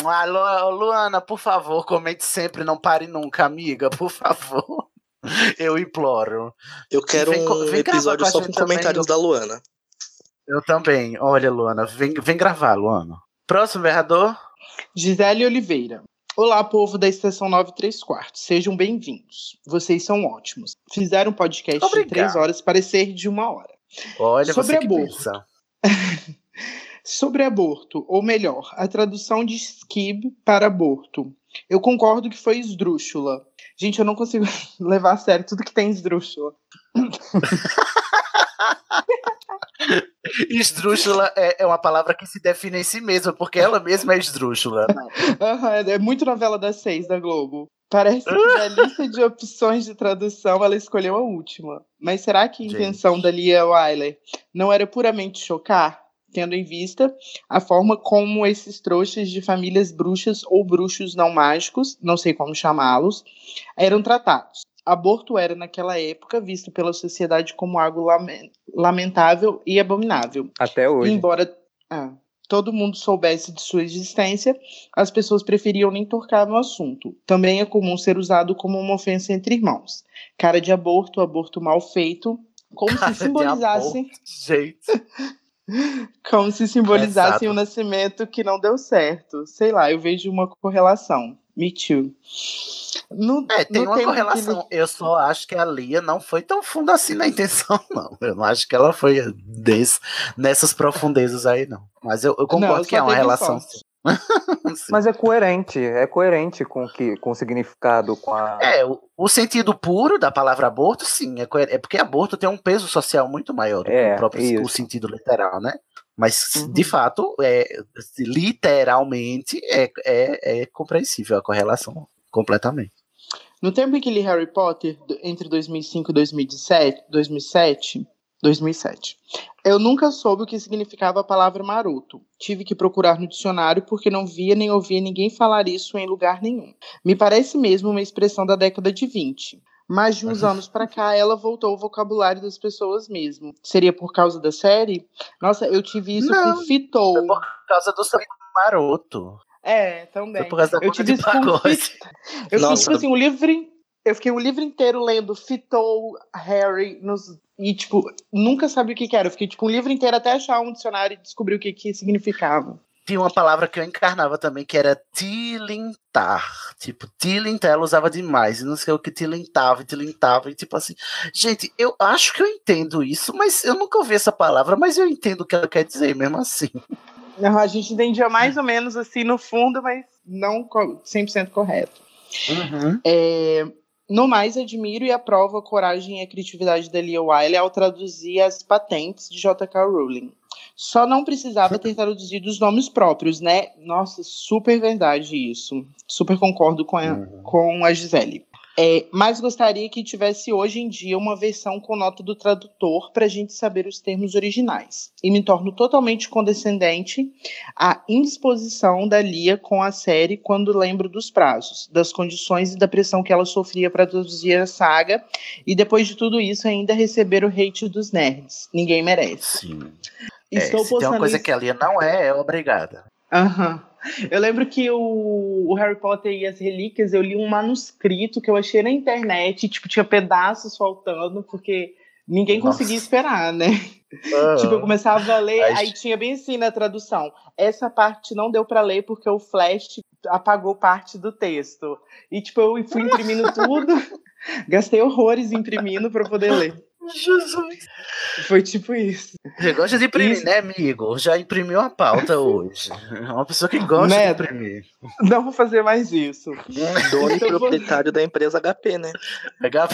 Alô, Luana, por favor, comente sempre, não pare nunca, amiga, por favor. [LAUGHS] Eu imploro. Eu quero Vem um vem episódio só com comentários também da Luana. Eu também. Olha, Luana, vem, vem gravar, Luana. Próximo vereador. Gisele Oliveira. Olá, povo da Estação 93 Quartos. Sejam bem-vindos. Vocês são ótimos. Fizeram um podcast de Obrigado. três horas parecer de uma hora. Olha, Sobre você que aborto. [LAUGHS] Sobre aborto, ou melhor, a tradução de skib para aborto. Eu concordo que foi esdrúxula. Gente, eu não consigo [LAUGHS] levar a sério tudo que tem esdrúxula. [LAUGHS] Esdrúxula é, é uma palavra que se define em si mesma, porque ela mesma é esdrúxula. Aham, é muito novela das seis da Globo. Parece que da [LAUGHS] lista de opções de tradução ela escolheu a última. Mas será que a Gente. intenção da Lia Wyler não era puramente chocar? Tendo em vista a forma como esses trouxas de famílias bruxas ou bruxos não mágicos, não sei como chamá-los, eram tratados. Aborto era, naquela época, visto pela sociedade como algo lamen- lamentável e abominável. Até hoje. Embora ah, todo mundo soubesse de sua existência, as pessoas preferiam nem tocar no assunto. Também é comum ser usado como uma ofensa entre irmãos. Cara de aborto, aborto mal feito, como Cara se simbolizassem, Gente. [LAUGHS] como se simbolizassem o nascimento que não deu certo. Sei lá, eu vejo uma correlação. Me too. No, É, tem no uma tempo que correlação. Eu só acho que a Lia não foi tão fundo assim na intenção, [LAUGHS] não. Eu não acho que ela foi desse, nessas profundezas aí, não. Mas eu, eu concordo Não, que é uma relação. [LAUGHS] Mas é coerente, é coerente com, que, com o significado, com a. É, o, o sentido puro da palavra aborto, sim, é, coer- é porque aborto tem um peso social muito maior do que É, o próprio o sentido literal, né? Mas, Uhum. de fato, é, literalmente é, é, é compreensível a correlação completamente. No tempo em que li Harry Potter, entre 2005 e 2017, 2007, 2007, eu nunca soube o que significava a palavra maroto. Tive que procurar no dicionário porque não via nem ouvia ninguém falar isso em lugar nenhum. Me parece mesmo uma expressão da década de 20. Mas de uns anos pra cá, ela voltou ao vocabulário das pessoas mesmo. Seria por causa da série? Nossa, eu tive isso Não, com Fitou. Por causa do seu maroto. É, também. Foi por causa da eu tive de isso com. Fit- Eu fiquei, Nossa. tipo assim, um livro. Eu fiquei um livro inteiro lendo Fitou, Harry, nos, e, tipo, nunca sabia o que, que era. Eu fiquei, tipo, um livro inteiro até achar um dicionário e descobrir o que, que significava. Tinha uma palavra que eu encarnava também, que era tilintar. Tipo, tilintar, ela usava demais. E não sei o que tilintava e tilintava. E tipo assim, gente, eu acho que eu entendo isso, mas eu nunca ouvi essa palavra, mas eu entendo o que ela quer dizer mesmo assim. [LAUGHS] Não, A gente entendia mais ou menos assim no fundo, mas não co- 100% correto. É, no mais, admiro e aprovo a coragem e a criatividade da Lia Wiley ao traduzir as patentes de J.K. Rowling. Só não precisava ter traduzido os nomes próprios, né? Nossa, super verdade isso. Super concordo com a, com a Gisele. É, mas gostaria que tivesse hoje em dia uma versão com nota do tradutor para a gente saber os termos originais. E me torno totalmente condescendente à indisposição da Lia com a série quando lembro dos prazos, das condições e da pressão que ela sofria para traduzir a saga, e depois de tudo isso ainda receber o hate dos nerds. Ninguém merece. Sim. Estou é, se tem uma coisa isso- que a Lia não é, é obrigada. Aham. Eu lembro que o, o Harry Potter e as Relíquias, eu li um manuscrito que eu achei na internet, tipo, tinha pedaços faltando, porque ninguém Nossa. conseguia esperar, né? Ah. Tipo, eu começava a ler, Aí- aí tinha bem assim na tradução. Essa parte não deu pra ler porque o Flash apagou parte do texto. E, tipo, eu fui imprimindo tudo, [LAUGHS] gastei horrores imprimindo pra poder ler. Jesus. Foi tipo isso. Você gosta de imprimir, Isso. né, amigo? Já imprimiu a pauta hoje. É uma pessoa que gosta Né? de imprimir. Não vou fazer mais isso. Dono e proprietário da empresa HP, né? Pegar...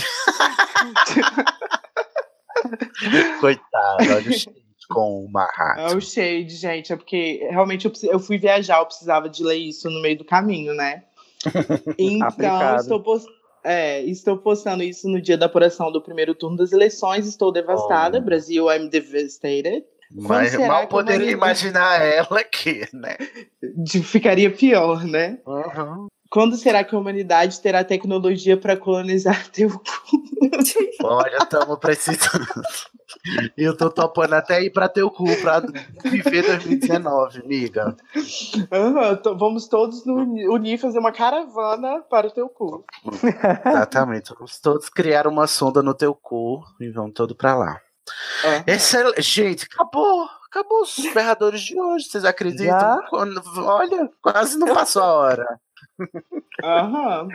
Coitado, olha o shade com o Marrato. É o shade, gente. É porque realmente eu, eu fui viajar, eu precisava de ler isso no meio do caminho, né? [LAUGHS] Então, estou, pos- é, estou postando isso no dia da apuração do primeiro turno das eleições. Estou devastada. Oh. Brasil, I'm devastated. Quando Mas mal poderia imaginar ela aqui, né? [LAUGHS] De- Ficaria pior, né? Uhum. Quando será que a humanidade terá tecnologia para colonizar [LAUGHS] teu cu? Olha, estamos precisando. Eu tô topando até ir pra teu cu pra viver 2019, amiga. To- vamos todos unir e fazer uma caravana para o teu cu. Exatamente. Vamos todos criar uma sonda no teu cu e vamos todos pra lá. Excel- Gente, acabou. Acabou os berradores de hoje, vocês acreditam? Já? Olha, quase não passou a hora. Aham.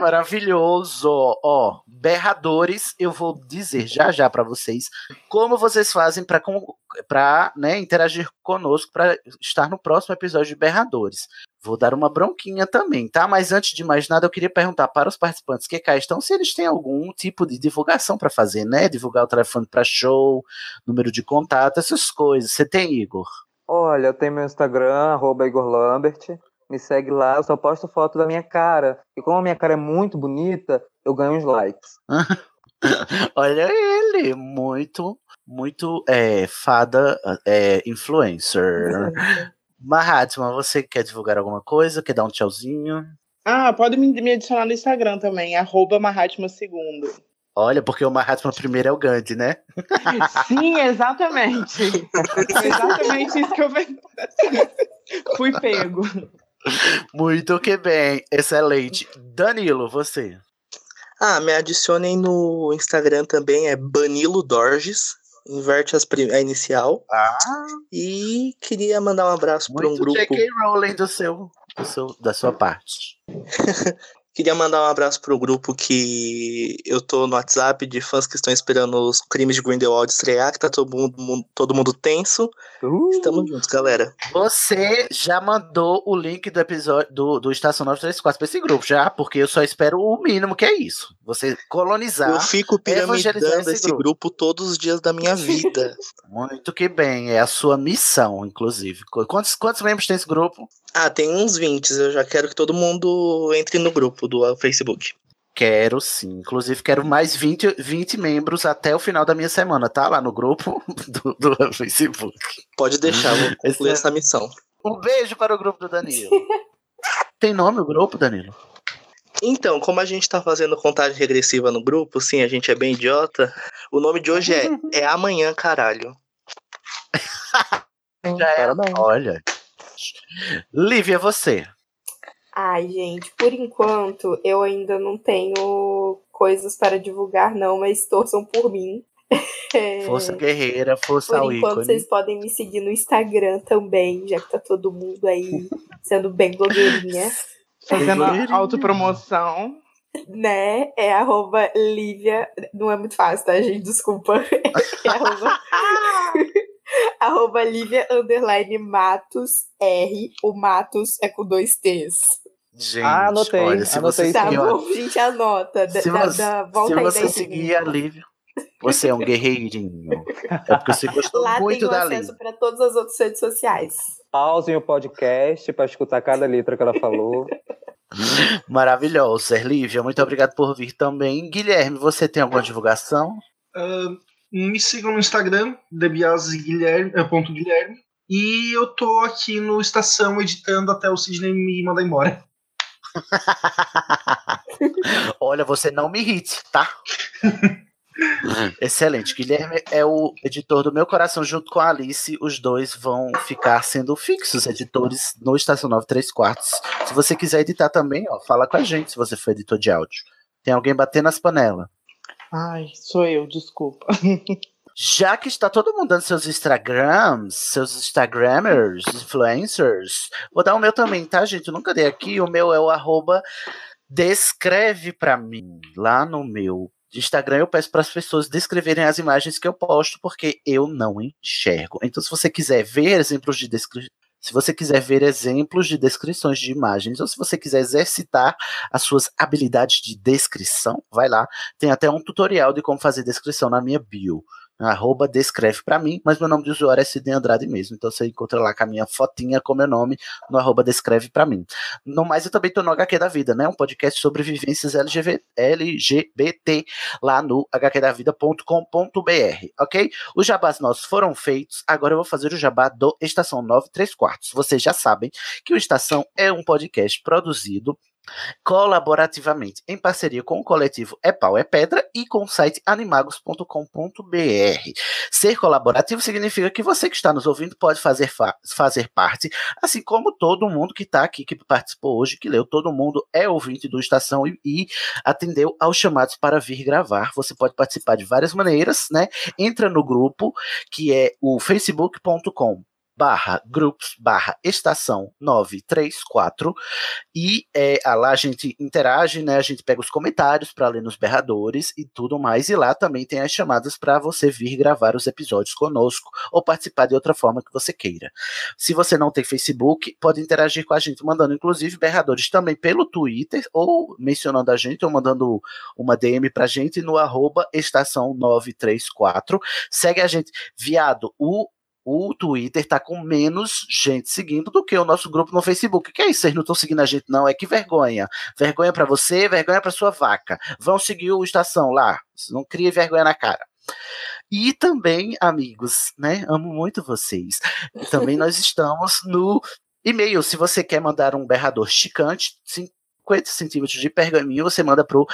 Maravilhoso. Ó, berradores, eu vou dizer já já pra vocês como vocês fazem pra com- pra, né, interagir conosco pra estar no próximo episódio de berradores. Vou dar uma bronquinha também, tá? Mas antes de mais nada, eu queria perguntar para os participantes que cá estão se eles têm algum tipo de divulgação pra fazer, né? Divulgar o telefone pra show, número de contato, essas coisas. Você tem, Igor? Olha, eu tenho meu Instagram, arroba Igor Lambert. Me segue lá, eu só posto foto da minha cara. E como a minha cara é muito bonita, eu ganho uns likes. [LAUGHS] Olha ele, muito, muito é, fada é, influencer. [LAUGHS] Mahatma, você quer divulgar alguma coisa? Quer dar um tchauzinho? Ah, pode me, me adicionar no Instagram também, arroba Mahatma segundo. Olha, porque o Mahatma primeiro é o Gandhi, né? [LAUGHS] Sim, exatamente. Foi exatamente isso que eu fui pego. Muito que bem, excelente. Danilo, você. Ah, me adicionem no Instagram também, é Banilo Dorges. Inverte as a inicial. Ah. E queria mandar um abraço para um grupo. J.K. Rowling do seu, do seu, da sua parte. [LAUGHS] Queria mandar um abraço pro grupo que eu tô no WhatsApp de fãs que estão esperando os crimes de Grindelwald estrear, que tá todo mundo, mundo- todo mundo tenso. Estamos juntos, galera. Você já mandou o link do episódio do, do Estação 934 pra esse grupo, já? Porque eu só espero o mínimo que é isso. Você colonizar. Eu fico piramidando esse grupo. todos os dias da minha [LAUGHS] vida. Muito que bem, é a sua missão, inclusive. Qu- Quantos, quantos membros tem esse grupo? Ah, tem uns 20, eu já quero que todo mundo entre no grupo do Facebook. Quero sim. Inclusive, quero mais 20, 20 membros até o final da minha semana, tá? Lá no grupo [LAUGHS] do, do Facebook. Pode deixar, vou [LAUGHS] concluir Esse é- essa missão. Um beijo para o grupo do Danilo. [LAUGHS] Tem nome o grupo, Danilo? Então, como a gente tá fazendo contagem regressiva no grupo, sim, a gente é bem idiota. O nome de hoje é, é Amanhã, caralho. Já é. Olha. Lívia, você. Ai, gente, por enquanto eu ainda não tenho coisas para divulgar, não, mas torçam por mim. [LAUGHS] É, Força guerreira, força Por enquanto, ícone. vocês podem me seguir no Instagram também, já que tá todo mundo aí sendo bem blogueirinha. [LAUGHS] Fazendo a autopromoção. Né? É arroba Lívia. Não é muito fácil, tá, gente? Desculpa. [LAUGHS] É arroba, [LAUGHS] arroba Lívia underline Matos R. O Matos é com dois T's. Gente, Ah, anotei, olha, se anotei você Tá seguir, bom, [LAUGHS] gente, anota. Da, se da- você, da- volta se aí você da seguir a Lívia, você é um guerreirinho. É porque você gostou Lá muito tem o da acesso Lívia. para todas as outras redes sociais. Pausem o podcast para escutar cada letra que ela falou. [LAUGHS] Maravilhosa, Lívia. Muito obrigado por vir também. Guilherme, você tem alguma divulgação? Ah, me sigam no Instagram, debiasguilherme, é, ponto Guilherme. E eu tô aqui no Estação editando até o Sidney me mandar embora. [LAUGHS] Olha, você não me irrite, tá? [LAUGHS] Excelente. Guilherme é o editor do meu coração junto com a Alice. Os dois vão ficar sendo fixos editores no Estação 9 3 quartos. Se você quiser editar também, ó, fala com a gente se você for editor de áudio. Tem alguém batendo nas panelas. Ai, sou eu, desculpa. [LAUGHS] Já que está todo mundo dando seus Instagrams, seus Instagrammers, influencers, vou dar o meu também, tá, gente? Eu nunca dei aqui. O meu é o arroba descreve pra mim. Lá no meu Instagram eu peço para as pessoas descreverem as imagens que eu posto, porque eu não enxergo. Então, se você quiser ver exemplos de descrição. Se você quiser ver exemplos de descrições de imagens, ou se você quiser exercitar as suas habilidades de descrição, vai lá. Tem até um tutorial de como fazer descrição na minha bio. Arroba descreve pra mim, mas meu nome de usuário é Sidney Andrade mesmo. Então você encontra lá com a minha fotinha com meu nome no arroba descreve pra mim. No mais, eu também tô no HQ da Vida, né? Um podcast sobre vivências LGBT lá no hqdavida.com.br, ok? Os jabás nossos foram feitos, agora eu vou fazer o jabá do Estação 9 3 quartos. Vocês já sabem que o Estação é um podcast produzido colaborativamente em parceria com o coletivo É Pau é Pedra e com o site animagos.com.br. Ser colaborativo significa que você que está nos ouvindo pode fazer, fa fazer parte, assim como todo mundo que está aqui, que participou hoje, que leu, todo mundo é ouvinte do Estação e, e atendeu aos chamados para vir gravar. Você pode participar de várias maneiras, né? Entra no grupo que é o facebook.com barra grupos barra estação 934 e é, lá a gente interage, né? A gente pega os comentários para ler nos berradores e tudo mais. E lá também tem as chamadas para você vir gravar os episódios conosco ou participar de outra forma que você queira. Se você não tem Facebook, pode interagir com a gente, mandando inclusive berradores também pelo Twitter ou mencionando a gente ou mandando uma DM pra gente no arroba estação 934. Segue a gente, viado, o o Twitter tá com menos gente seguindo do que o nosso grupo no Facebook. Que é isso? Vocês não estão seguindo a gente, não? É que vergonha. Vergonha para você, vergonha para sua vaca. Vão seguir o Estação lá. Não crie vergonha na cara. E também, amigos, né? Amo muito vocês. Também nós [LAUGHS] estamos no e-mail. Se você quer mandar um berrador esticante, 50 centímetros de pergaminho, você manda pro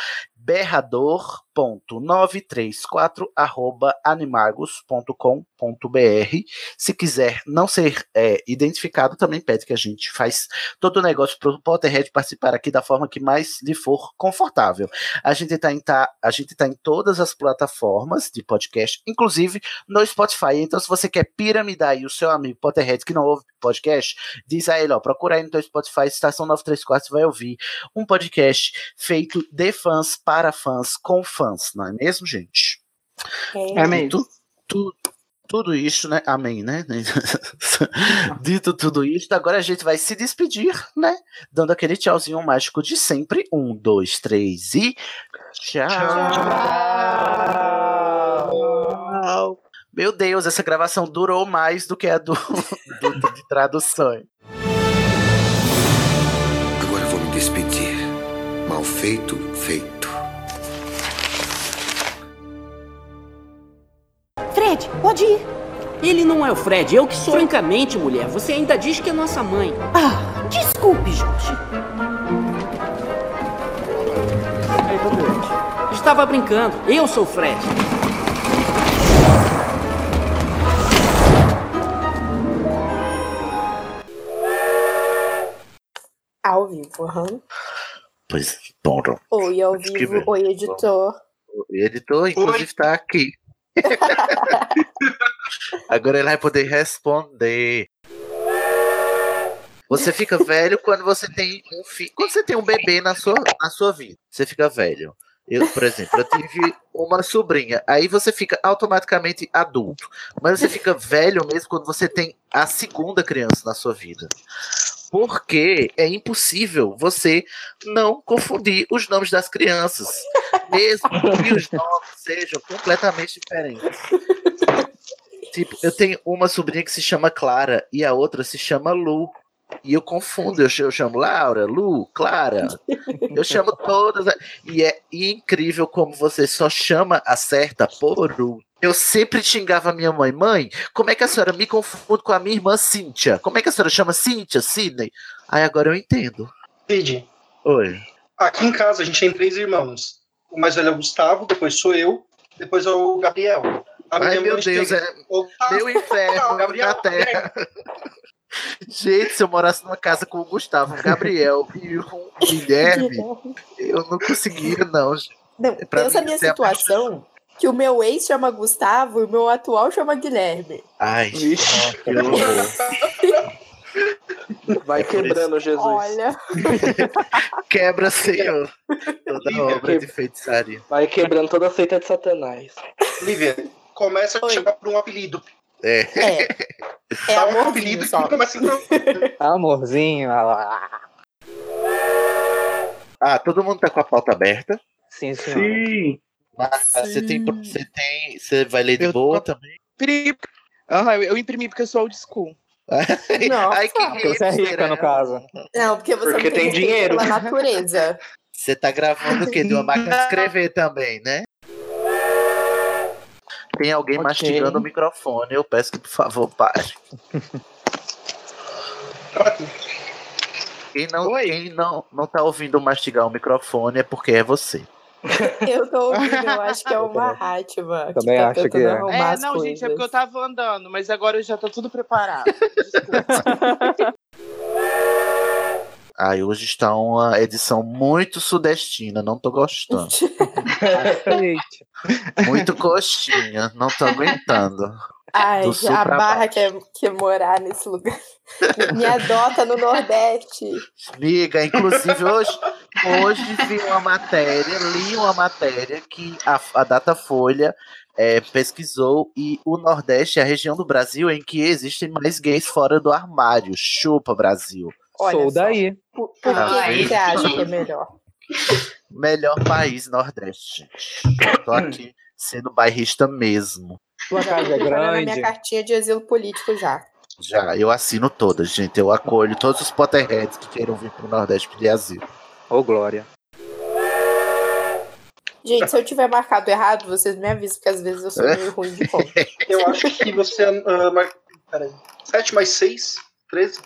berrador.934@animagos.com.br. Se quiser não ser é, identificado, também pede que a gente faz todo o negócio para o Potterhead participar aqui da forma que mais lhe for confortável. A gente está em, tá, tá em todas as plataformas de podcast, inclusive no Spotify. Então, se você quer piramidar aí o seu amigo Potterhead que não ouve podcast, diz a ele, ó, procura aí no teu Spotify, Estação 934, você vai ouvir um podcast feito de fãs para fãs com fãs, não é mesmo, gente? É mesmo. Tu, tu, tudo isso, né? Amém, né? [LAUGHS] Dito tudo isso, agora a gente vai se despedir, né? Dando aquele tchauzinho mágico de sempre. Um, dois, três e. Tchau! tchau. Meu Deus, essa gravação durou mais do que a do, [LAUGHS] do de tradução. Agora vou me despedir. Mal feito, feito. Fred, pode ir. Ele não é o Fred, eu que sou. Francamente, mulher, você ainda diz que é nossa mãe. Ah, desculpe, Jorge. Estava brincando, eu sou o Fred. Ao vivo, aham. Pois, bom. Oi, ao vivo. Oi, editor. O editor, inclusive, está aqui. [LAUGHS] Agora ele vai poder responder. Você fica velho quando você tem um filho. Quando você tem um bebê na sua, na sua vida. Você fica velho. Eu, por exemplo, eu tive uma sobrinha. Aí você fica automaticamente adulto. Mas você fica velho mesmo quando você tem a segunda criança na sua vida. Porque é impossível você não confundir os nomes das crianças. [LAUGHS] Mesmo que os nomes sejam completamente diferentes. Tipo, eu tenho uma sobrinha que se chama Clara e a outra se chama Lu. E eu confundo, eu ch- eu chamo Laura, Lu, Clara. Eu chamo todas. E é incrível como você só chama a certa por. Eu sempre xingava a minha mãe. Mãe, como é que a senhora me confunde com a minha irmã Cíntia? Como é que a senhora chama Cíntia, Sidney? Aí agora eu entendo. Cid, Oi. aqui em casa a gente tem três irmãos. O mais velho é o Gustavo, depois sou eu, depois é o Gabriel. A Ai, meu Deus, tem- é meu [LAUGHS] inferno Gabriel, na terra. [LAUGHS] Gente, se eu morasse numa casa com o Gustavo, o Gabriel e o Guilherme, eu não conseguiria, não. Não, Pra pensa a minha é a situação que o meu ex chama Gustavo e o meu atual chama Guilherme. Ai, ó, que horror. Vai quebrando, Jesus. Olha. [LAUGHS] Quebra, Senhor, toda obra de feitiçaria. Vai quebrando toda a seita de Satanás. Lívia, começa a chamar por um apelido. É. É. É [LAUGHS] Dá um apelido só. que começa então. Amorzinho, olha lá. Ah, todo mundo tá com a pauta aberta? Sim, senhora. Sim. Mas você tem, você tem. Você vai ler de Eu boa tô- também? Aham, eu, eu imprimi porque eu sou old school. [LAUGHS] Não, Ai, que Porque você é rica, no caso. Não, porque você Porque tem dinheiro. pela natureza. Você tá gravando o quê? De uma máquina de [LAUGHS] escrever também, né? Tem alguém Ok. mastigando o microfone. Eu peço que, por favor, pare. Quem não, quem não, não tá ouvindo mastigar o microfone é porque é você. [LAUGHS] Eu tô ouvindo, eu acho que é uma [LAUGHS] Hatma. Também tá acho que é. É, não, gente, é porque eu tava andando, mas agora eu já tô tudo preparado. [LAUGHS] Ai, hoje está uma edição muito sudestina, não tô gostando. muito coxinha, não tô aguentando. Ai, a barra quer, quer morar nesse lugar. Me adota no Nordeste. Amiga, inclusive hoje, hoje vi uma matéria, li uma matéria que a, a Datafolha é, pesquisou e o Nordeste é a região do Brasil em que existem mais gays fora do armário. Chupa, Brasil. Olha Sou só. daí. Por, por Ah, que você acha que é melhor? [LAUGHS] Melhor país Nordeste, gente. Tô aqui sendo bairrista mesmo. Sua casa é a minha grande. cartinha de asilo político já. Já, eu assino todas, gente. Eu acolho todos os Potterheads que queiram vir pro Nordeste pedir asilo. Ô, Glória. Gente, se eu tiver marcado errado, vocês me avisam, porque às vezes eu sou meio ruim de conta. [LAUGHS] Eu acho que você. Uh, mar... Peraí. 7 mais 6, 13.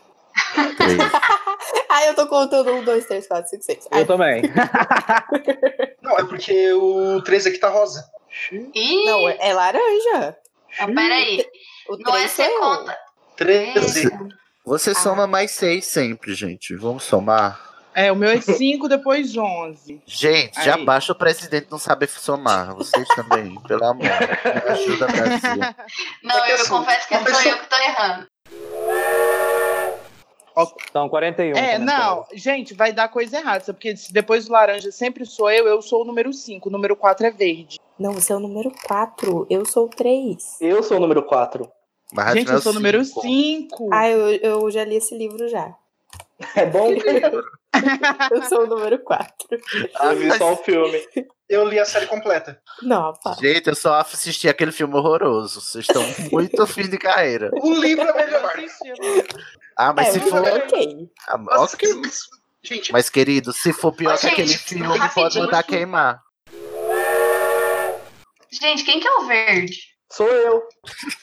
Ah, [LAUGHS] eu tô contando um, dois, três, quatro, cinco, seis. Eu também. [LAUGHS] Não, é porque o 13 aqui tá rosa. Ih, Não, é laranja. não, peraí. O Não é três eu. conta. 13. Você soma mais seis sempre, gente. Vamos somar. É, o meu é 5, depois 11. Gente, já Aí. basta o presidente não saber somar. Vocês também, pelo amor. [LAUGHS] Ajuda, Brasil. Não, eu, assim, confesso que uma sou pessoa- eu que tô errando. Então, 41. É, não, gente, vai dar coisa errada, porque se depois do laranja sempre sou eu, eu sou o número 5, o número 4 é verde. Não, você é o número 4. Eu sou o 3. Eu sou o número 4. Mas Gente, eu sou o número cinco. 5. Ah, eu, eu já li esse livro já. É bom? [LAUGHS] Eu sou o número 4. Eu vi só o filme. Eu li a série completa. Não, pá. Gente, eu só assisti aquele filme horroroso. Vocês estão muito [LAUGHS] fim de carreira. O livro é melhor. Ah, mas é, se for. é ok. Ah, Nossa, ok. que- Gente, Mas, querido, se for pior Ô, que aquele filme, pode mandar queimar. Gente, quem que é o verde? Sou eu.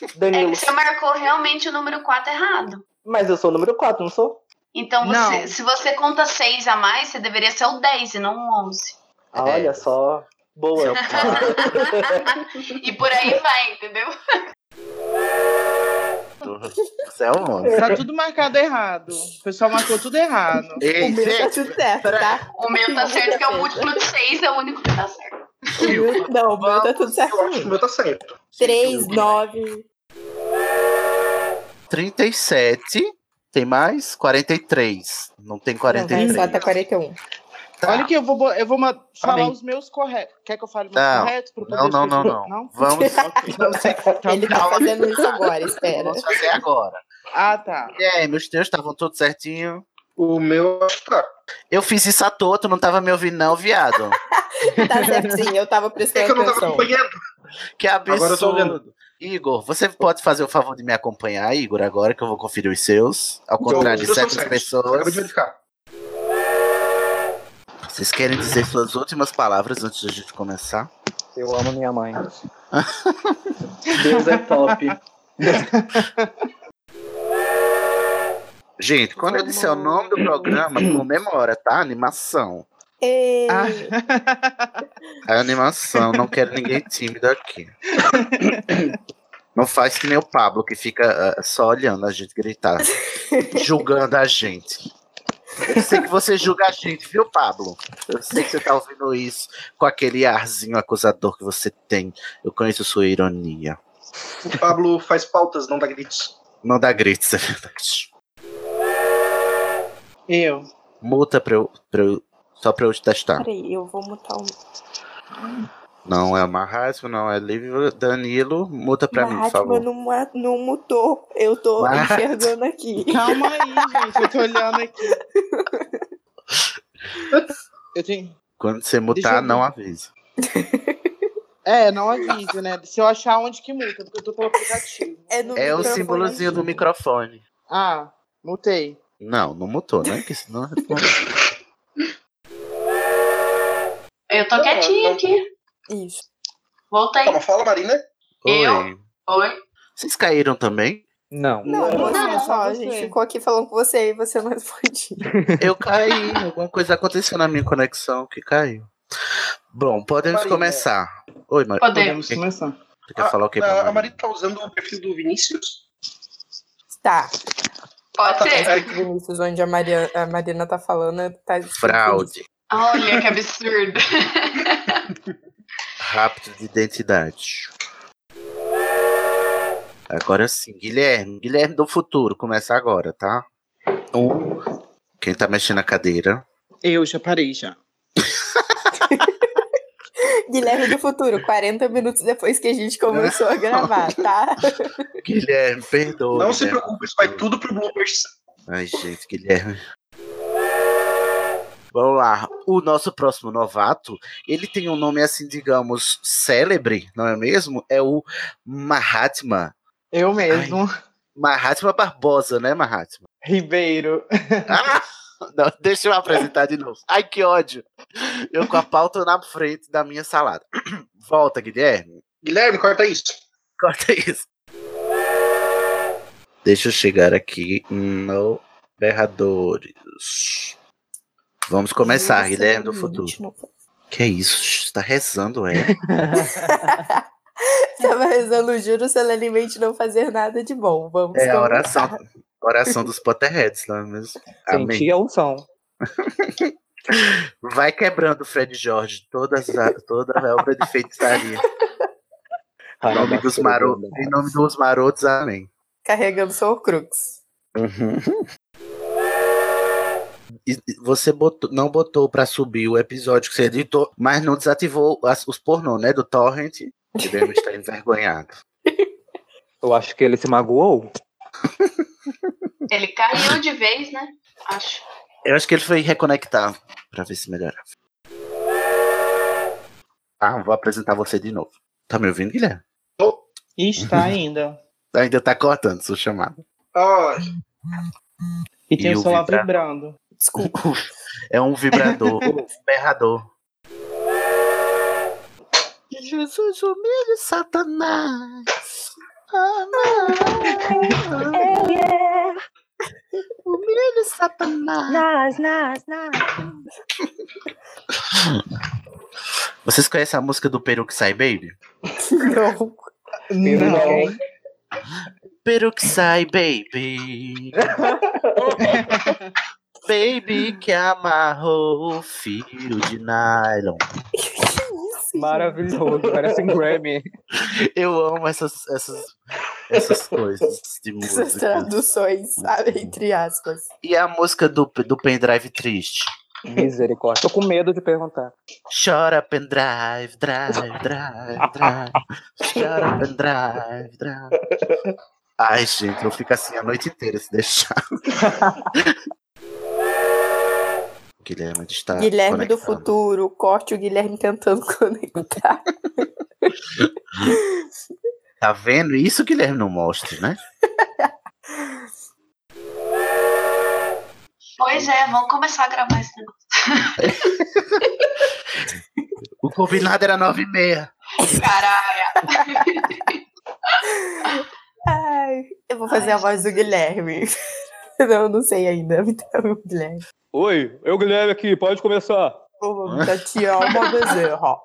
É Danilo. que você marcou realmente o número 4 errado. Mas eu sou o número 4, não sou? Então, você, Não. se você conta 6 a mais, você deveria ser o 10 e não o 11. Ah, É. Olha só. Boa. [LAUGHS] [LAUGHS] E por aí vai, entendeu? Você é um homem. Tá tudo marcado errado. O pessoal marcou tudo errado. Ei, O meu tá tudo certo, tá? O meu tá certo que é o múltimo de 6, é o único que tá certo. O meu, não, o meu tá tudo certo. eu acho que o meu tá certo. 3, 9. 37. Tem mais? 43. Não tem Não, 43. só tá 41. Tá. Olha aqui, eu vou, eu vou falar bem. os meus corretos. Quer que eu fale os meus Não. corretos? poder Não, não, não, escrever? [LAUGHS] não. Vamos, vamos, Ele tá fazendo isso agora, espera. vamos fazer agora. Ah, tá. E aí, meus teus estavam todos certinho? O meu acho que tá. Eu fiz isso à toa, tu não tava me ouvindo, não, viado. [LAUGHS] Tá certo sim, eu tava É que prestando eu não tava atenção. acompanhando. Que Agora eu tô absurdo. vendo. Igor, você pode fazer o favor de me acompanhar, Igor, agora que eu vou conferir os seus? Ao contrário de Todos são certas pessoas. Acabei de verificar. Vocês querem dizer suas últimas palavras antes de a gente começar? Eu amo minha mãe. [LAUGHS] Deus é top. Gente, quando eu disser o nome do programa, comemora, tá? Animação. Ei, É animação, não quero ninguém tímido aqui. Não faz que nem o Pablo, que fica ah, só olhando a gente gritar, julgando a gente. Eu sei que você julga a gente, viu, Pablo? Eu sei que você tá ouvindo isso com aquele arzinho acusador que você tem. Eu conheço sua ironia. O Pablo faz pautas, não dá gritos. Não dá gritos, é verdade. Eu. Multa pra eu, pra eu- só pra eu te testar. peraí, eu vou mutar o. Não é Marrasmo, não é Livre Danilo. Multa pra mim, por favor. não, ma- não mutou. Eu tô Mas- enxergando aqui. Calma aí, gente. Eu tô olhando aqui. [LAUGHS] Eu tenho. Quando você mutar, não avisa. É, não avisa, né? Se eu achar onde que multa, porque eu tô pelo aplicativo. É, no É o símbolozinho do microfone. Ah, multei. Não, não mutou, né? Porque senão. Eu tô quietinha aqui. Isso. Voltei. Calma, fala, Marina. Eu? Oi. Oi. Vocês caíram também? Não. Não, você Não, só, a gente ficou aqui falando com você e você não respondia. [LAUGHS] Eu caí. Alguma coisa aconteceu na minha conexão que caiu. Bom, podemos Marina. começar. Oi, Mar... Podemos. Podemos começar. Você quer falar o que pra a, a Marina? Marina tá usando o perfil do Vinícius? Tá. Pode Tá ser. escrito Vinícius, onde a, Maria, a Marina tá falando, tá Fraude. Olha que absurdo. [LAUGHS] Rápido de identidade. Agora sim, Guilherme. Guilherme do futuro. Começa agora, tá? Um. Quem tá mexendo na cadeira? Eu já parei já. [LAUGHS] Guilherme do futuro, 40 minutos depois que a gente começou a gravar, [LAUGHS] tá? Guilherme, perdoa. Não se Guilherme. preocupe, isso vai tudo pro bloopers. Ai, gente, Guilherme. Vamos lá. O nosso próximo novato, ele tem um nome assim, digamos, célebre, não é mesmo? É o Mahatma. Eu mesmo. Mahatma Barbosa, né, Mahatma? Ribeiro. [LAUGHS] Ah! Não, deixa eu apresentar de novo. Ai, que ódio. Eu com a pauta na frente da minha salada. [CLEARS THROAT] Volta, Guilherme. Guilherme, corta isso. Corta isso. Deixa eu chegar aqui no Berradores. Vamos começar, Guilherme do futuro. Que é isso? Está rezando, é? [LAUGHS] Tava rezando, juro, solenemente não fazer nada de bom. Vamos É a começar. oração, oração dos Potterheads, não é mesmo? Senti a unção. Vai quebrando, Fred Jorge, todas a, toda a obra de feitiçaria. [LAUGHS] Em nome, dos maro... em nome dos marotos, amém. Carregando seu crux. Uhum. Você botou- não botou pra subir o episódio que você editou, mas não desativou as- os pornô, né? Do Torrent. Guilherme está [LAUGHS] envergonhado. Eu acho que ele se magoou. Ele caiu de vez, né? Acho. Eu acho que ele foi reconectar pra ver se melhorava. Ah, vou apresentar você de novo. Tá me ouvindo, Guilherme? Está ainda. Ainda tá cortando sua chamada. Ai. E tem E o o celular vibra- vibrando. Desculpa. [LAUGHS] É um vibrador, um berrador. Jesus humilha Satanás. Ah, não. Humilha Satanás. Nas, nas, nas. Vocês conhecem a música do Peruxai Baby? Não. Não. Peruxai Baby. [LAUGHS] Baby que amarrou o fio de nylon. [LAUGHS] Maravilhoso, parece um Grammy. Eu amo essas, essas, essas coisas de Essas música. traduções, sabe? Entre aspas. E a música do, do pendrive triste? Misericórdia. Tô com medo de perguntar. Chora pendrive, drive, drive, drive. Chora pendrive, drive. Ai, gente, eu fico assim a noite inteira se deixar. [LAUGHS] Guilherme está. Guilherme do futuro, corte o Guilherme tentando [LAUGHS] conectar. Tá vendo? Isso Guilherme não mostra, né? Pois é, vamos começar a gravar esse negócio. [LAUGHS] O combinado era nove e meia. Caralho. Ai, eu vou fazer a voz do Guilherme. [LAUGHS] Não, não sei ainda. Então, Guilherme. Oi, eu Guilherme aqui, pode começar. Tatiana Bezerra.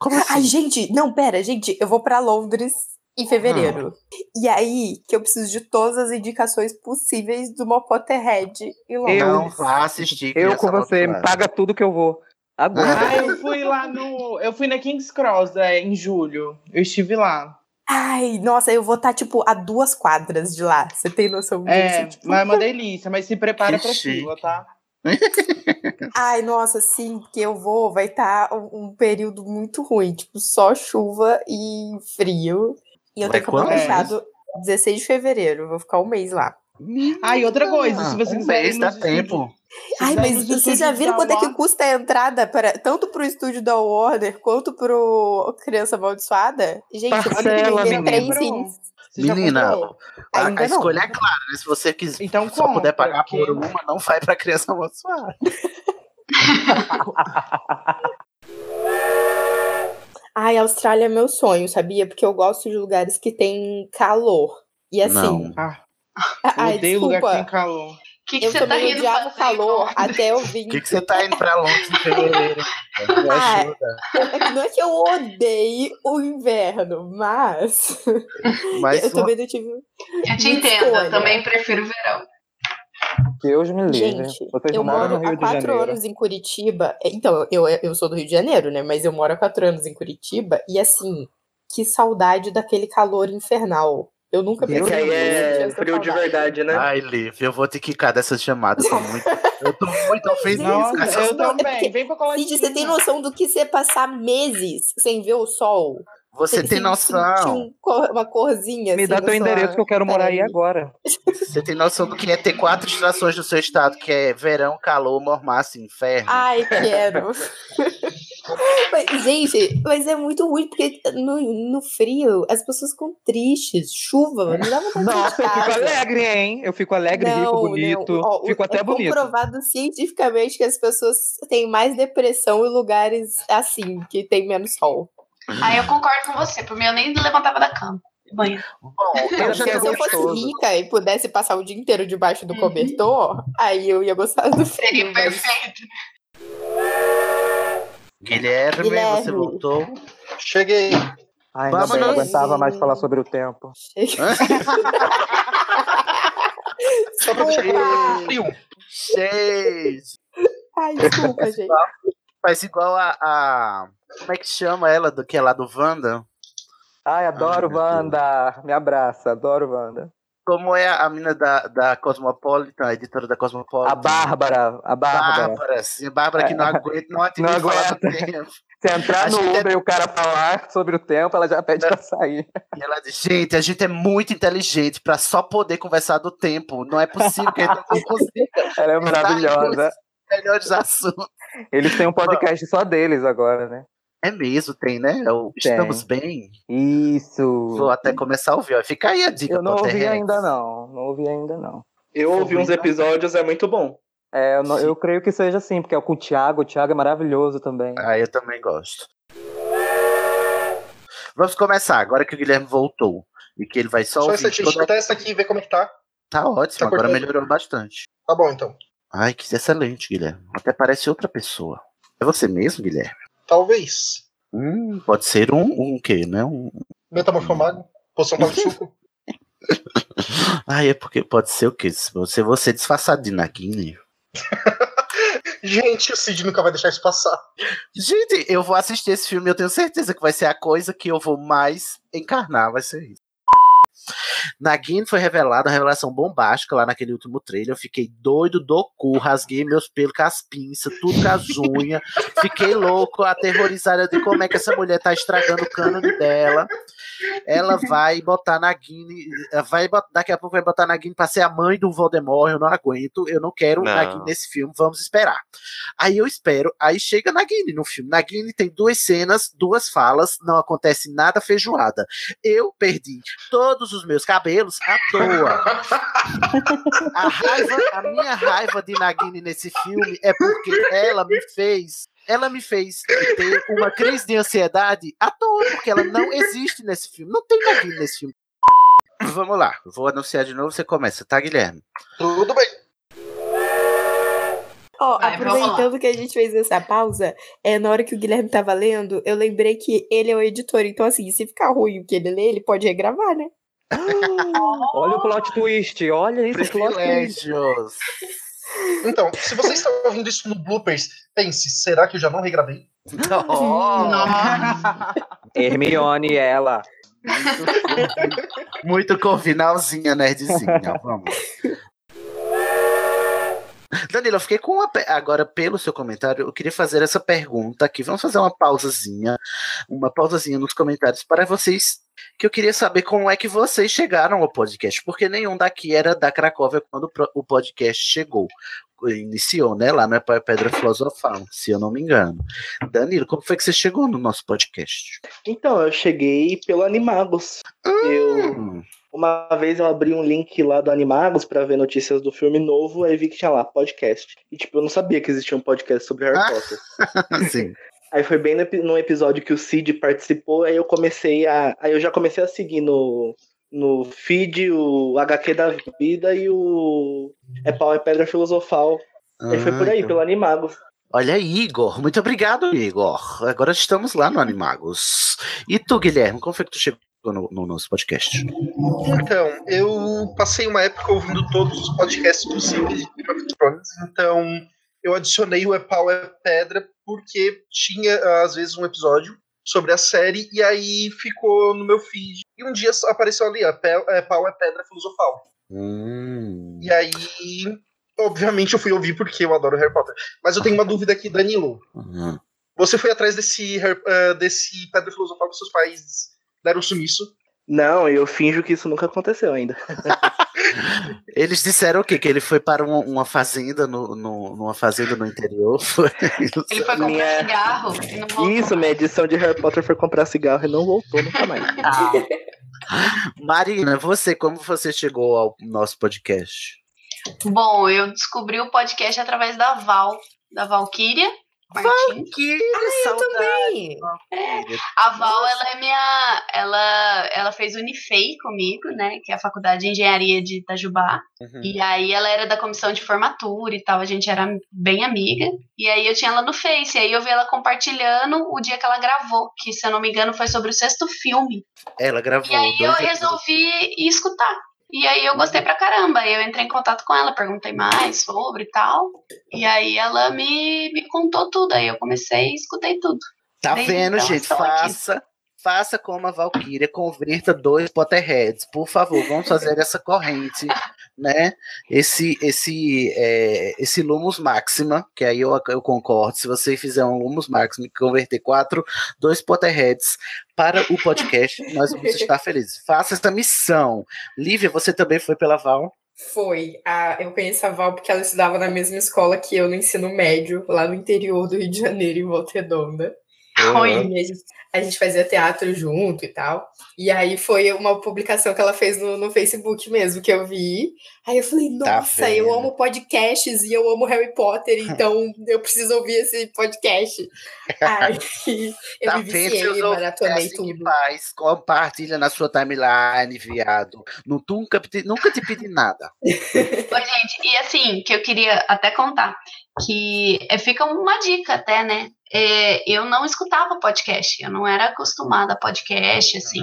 Como assim? Ai, gente, não, pera, gente, eu vou pra Londres em fevereiro. E aí, que eu preciso de todas as indicações possíveis do meu Potterhead em Londres. Não vá assistir. Eu com você, me paga tudo que eu vou. Agora. Ah, eu fui lá no. Eu fui na King's Cross é, em julho. Eu estive lá. Ai, nossa, eu vou estar, tipo, a duas quadras de lá. Você tem noção disso? É, Tipo, mas é uma delícia, mas se prepara Que pra fila, tá? [LAUGHS] Ai, nossa, sim, porque eu vou, vai estar um, um período muito ruim, tipo, só chuva e frio. E eu Vai tenho cabelo quando? fechado 16 de fevereiro, vou ficar um mês lá. Ah, e outra coisa, se você um quiser mês dá tempo. Ai, mas vocês já viram quanto é que custa a entrada para tanto pro estúdio da Warner quanto pro Criança Amaldiçoada? Gente, Parcela, vender três menina. Menina, a, a Ainda não. escolha é clara, né? Se você quiser, Então só compra, puder pagar porque- por uma, não vai pra criança amaldiçoada. [LAUGHS] Ai, Austrália é meu sonho, sabia? Porque eu gosto de lugares que tem calor. E assim. Não. Ah, Ai, odeio lugar que tem desculpa. calor. O que, que Eu você tá também rindo odiava o fazer, calor até eu vir. Por que, que você tá indo pra Londres em fevereiro? [LAUGHS] Ah. É Não é que eu odeie o inverno, mas. [LAUGHS] Mas eu uma- também não tive. Eu te entendo, eu escolha. também prefiro verão. Deus me livre. Gente, Vocês eu moro há quatro anos em Curitiba. Então, eu, eu sou do Rio de Janeiro, né? Mas eu moro há quatro anos em Curitiba. E assim, que saudade daquele calor infernal. Eu nunca pensei aí que eu é frio de verdade, né? Ai, Liv, eu vou ter que ficar dessas chamadas. Eu tô muito, eu tô muito ofendido Nossa, eu é também. porque- Vem pra colar Cid, você tem noção do que você passar meses sem ver o sol? Você tem sem noção. um uma corzinha. Me assim, dá teu endereço que eu quero morar aí agora. Você tem noção do que é ter quatro estações no seu estado, que é verão, calor, mormaço, inferno. Ai, quero. mas, gente, mas é muito ruim, porque no, no frio as pessoas ficam tristes. Chuva, não dá vontade Nossa, eu fico alegre, hein? Eu fico alegre, rico, Não, bonito. não. Ó, o- fico até é bonito. comprovado cientificamente que as pessoas têm mais depressão em lugares assim, que tem menos sol. Aí eu concordo com você, por mim eu nem levantava da cama. Manhã. Bom, eu se eu fosse rica e pudesse passar o dia inteiro debaixo do Uhum. cobertor, aí eu ia gostar do frio. Seria mas- perfeito. Guilherme, Guilherme. você voltou? Cheguei. Ai, ainda bem, Vamos não aguentava mais falar sobre o tempo. Só pra frio. Gente, Ai, desculpa, gente. faz igual a, a- Como é que chama ela, do que é lá do Wanda? Ai, adoro Deus. Wanda. Me abraça, adoro Wanda. Como é a mina da, da Cosmopolitan, a editora da Cosmopolitan? A Bárbara, a Bárbara. Bárbara, sim, a Bárbara que não aguenta, não Não aguenta falar do aguenta. tempo. Se entrar A no é- Uber e o cara falar sobre o tempo, ela já pede pra sair. E ela diz, gente, a gente é muito inteligente pra só poder conversar do tempo. Não é possível que a gente não consiga [LAUGHS] Ela é maravilhosa. os melhores assuntos. Eles têm um podcast só deles agora, né? É mesmo, tem, né? É o Tem. Estamos bem. Isso. Vou até começar a ouvir. ó. Fica aí a dica. Eu não ouvi ainda não. Não ouvi ainda não. Eu ouvi uns episódios, é muito bom. É, eu, não- eu creio que seja assim, porque é com o Thiago. O Thiago é maravilhoso também. Ah, eu também gosto. Vamos começar, agora que o Guilherme voltou. E que ele vai só Só ouvir. eu toda- essa aqui e ver como é que tá. Tá ótimo, Tá agora cortando. melhorou bastante. Tá bom, então. Ai, que excelente, Guilherme. Até parece outra pessoa. É você mesmo, Guilherme? Talvez. Hum, pode ser um, um quê, né? Um... Metamorfomago. Poção para o [LAUGHS] suco. Ai, é porque pode ser o quê? Se você, você disfarçado de Nagini. [LAUGHS] Gente, o Cid nunca vai deixar isso passar. Gente, eu vou assistir esse filme eu tenho certeza que vai ser a coisa que eu vou mais encarnar, vai ser isso. Nagini foi revelada, uma revelação bombástica lá naquele último trailer. Eu fiquei doido do cu, rasguei meus pelos com as pinças, tudo com as unhas. Fiquei louco, aterrorizado de como é que essa mulher tá estragando o cânone dela. Ela vai botar Nagini, vai bot- daqui a pouco vai botar Nagini pra ser a mãe do Voldemort. Eu não aguento, eu não quero Não. Nagini nesse filme, vamos esperar. Aí eu espero, aí chega Nagini no filme. Nagini tem duas cenas, duas falas, não acontece nada feijoada. Eu perdi todos os meus cabelos à toa. [LAUGHS] A raiva, a minha raiva de Nagini nesse filme é porque ela me fez, ela me fez ter uma crise de ansiedade à toa, porque ela não existe nesse filme. Não tem Nagini nesse filme. Vamos lá, vou anunciar de novo, você começa, tá, Guilherme? Tudo bem. Ó, lá. aproveitando que a gente fez essa pausa, é, na hora que o Guilherme tava lendo, eu lembrei que ele é o editor. Então, assim, se ficar ruim o que ele lê, ele pode regravar, né? [GASPS] Olha o plot twist, olha esse plot twist. Então, se você está ouvindo isso no bloopers, pense, será que eu já não regravei? [LAUGHS] Hermione, ela. Muito corvinalzinha, nerdzinha. Vamos. Danilo, eu fiquei com uma. Agora, pelo seu comentário, eu queria fazer essa pergunta aqui. Vamos fazer uma pausazinha. Uma pausazinha nos comentários para vocês que eu queria saber como é que vocês chegaram ao podcast, porque nenhum daqui era da Cracóvia quando o podcast chegou. Iniciou, né? Lá no Pai Pedra Filosofal, se eu não me engano. Danilo, como foi que você chegou no nosso podcast? Então, eu cheguei pelo Animagos. Eu, uma vez eu abri um link lá do Animagos pra ver notícias do filme novo, aí vi que tinha lá podcast. E tipo, eu não sabia que existia um podcast sobre Harry Potter. [LAUGHS] Sim. Aí foi bem no, num episódio que o Cid participou, aí eu comecei a. Aí eu já comecei a seguir no, no feed o HQ da vida e o É Pau é Pedra Filosofal. aí foi por aí, Ah, pelo Animagos. Olha aí, Igor. Muito obrigado, Igor. Agora estamos lá no Animagos. E tu, Guilherme, como foi que tu chegou no, no nosso podcast? Então, eu passei uma época ouvindo todos os podcasts possíveis de Game of Thrones, então eu adicionei o É Pau é Pedra porque tinha, às vezes, um episódio sobre a série e aí ficou no meu feed. E um dia apareceu ali, ó, É Pau é Pedra Filosofal. Hum. E aí, obviamente, eu fui ouvir porque eu adoro Harry Potter. Mas eu tenho uma dúvida aqui, Danilo. Uhum. Você foi atrás desse, eh, desse Pedra Filosofal que seus pais deram sumiço? Não, eu finjo que isso nunca aconteceu ainda. [LAUGHS] Eles disseram o quê? Que ele foi para uma, uma fazenda no, no- numa fazenda no interior. Foi Ele foi comprar Minha- cigarro e não voltou. Isso, minha edição de Harry Potter foi comprar cigarro e não voltou nunca mais. [LAUGHS] Marina, você, como você chegou ao nosso podcast? Bom, eu descobri o podcast através da Val, da Valkyria. Martins. Valkyria, eu também. A Val, ela é minha. Ela, ela fez Unifei comigo, né? Que é a Faculdade de Engenharia de Itajubá. Uhum. E aí ela era da comissão de formatura e tal, a gente era bem amiga. E aí eu tinha ela no Face, e aí eu vi ela compartilhando o dia que ela gravou, que se eu não me engano foi sobre o sexto filme. Ela gravou. E aí eu episódios. resolvi ir escutar. E aí eu gostei pra caramba. Aí eu entrei em contato com ela, perguntei mais sobre e tal. E aí ela me, me contou tudo. Aí eu comecei e escutei tudo. Tá Desde vendo, então, gente? estou aqui. Faça, como a Valkyria, converta dois Potterheads. Por favor, vamos fazer essa corrente, né? Esse, esse, é, esse Lumos Maxima, que aí eu, eu concordo. Se você fizer um Lumos Maxima e converter quatro, dois Potterheads para o podcast, nós vamos estar felizes. Faça essa missão. Lívia, você também foi pela Val? Foi. A, eu conheço a Val porque ela estudava na mesma escola que eu no ensino médio, lá no interior do Rio de Janeiro, em Volta Redonda. E a gente, a gente fazia teatro junto e tal. E aí foi uma publicação que ela fez no, no Facebook mesmo, que eu vi. Aí eu falei, Tá nossa, eu vendo? amo podcasts e eu amo Harry Potter, [LAUGHS] então eu preciso ouvir esse podcast. Aí eu Tá me vendo, viciei, maratonei É assim tudo. faz. Compartilha na sua timeline, viado. Nu- Nunca, te- nunca te pedi nada. Oi, gente, e assim, que eu queria até contar, que é, fica uma dica até, né? É, eu não escutava podcast, eu não era acostumada a podcast, assim.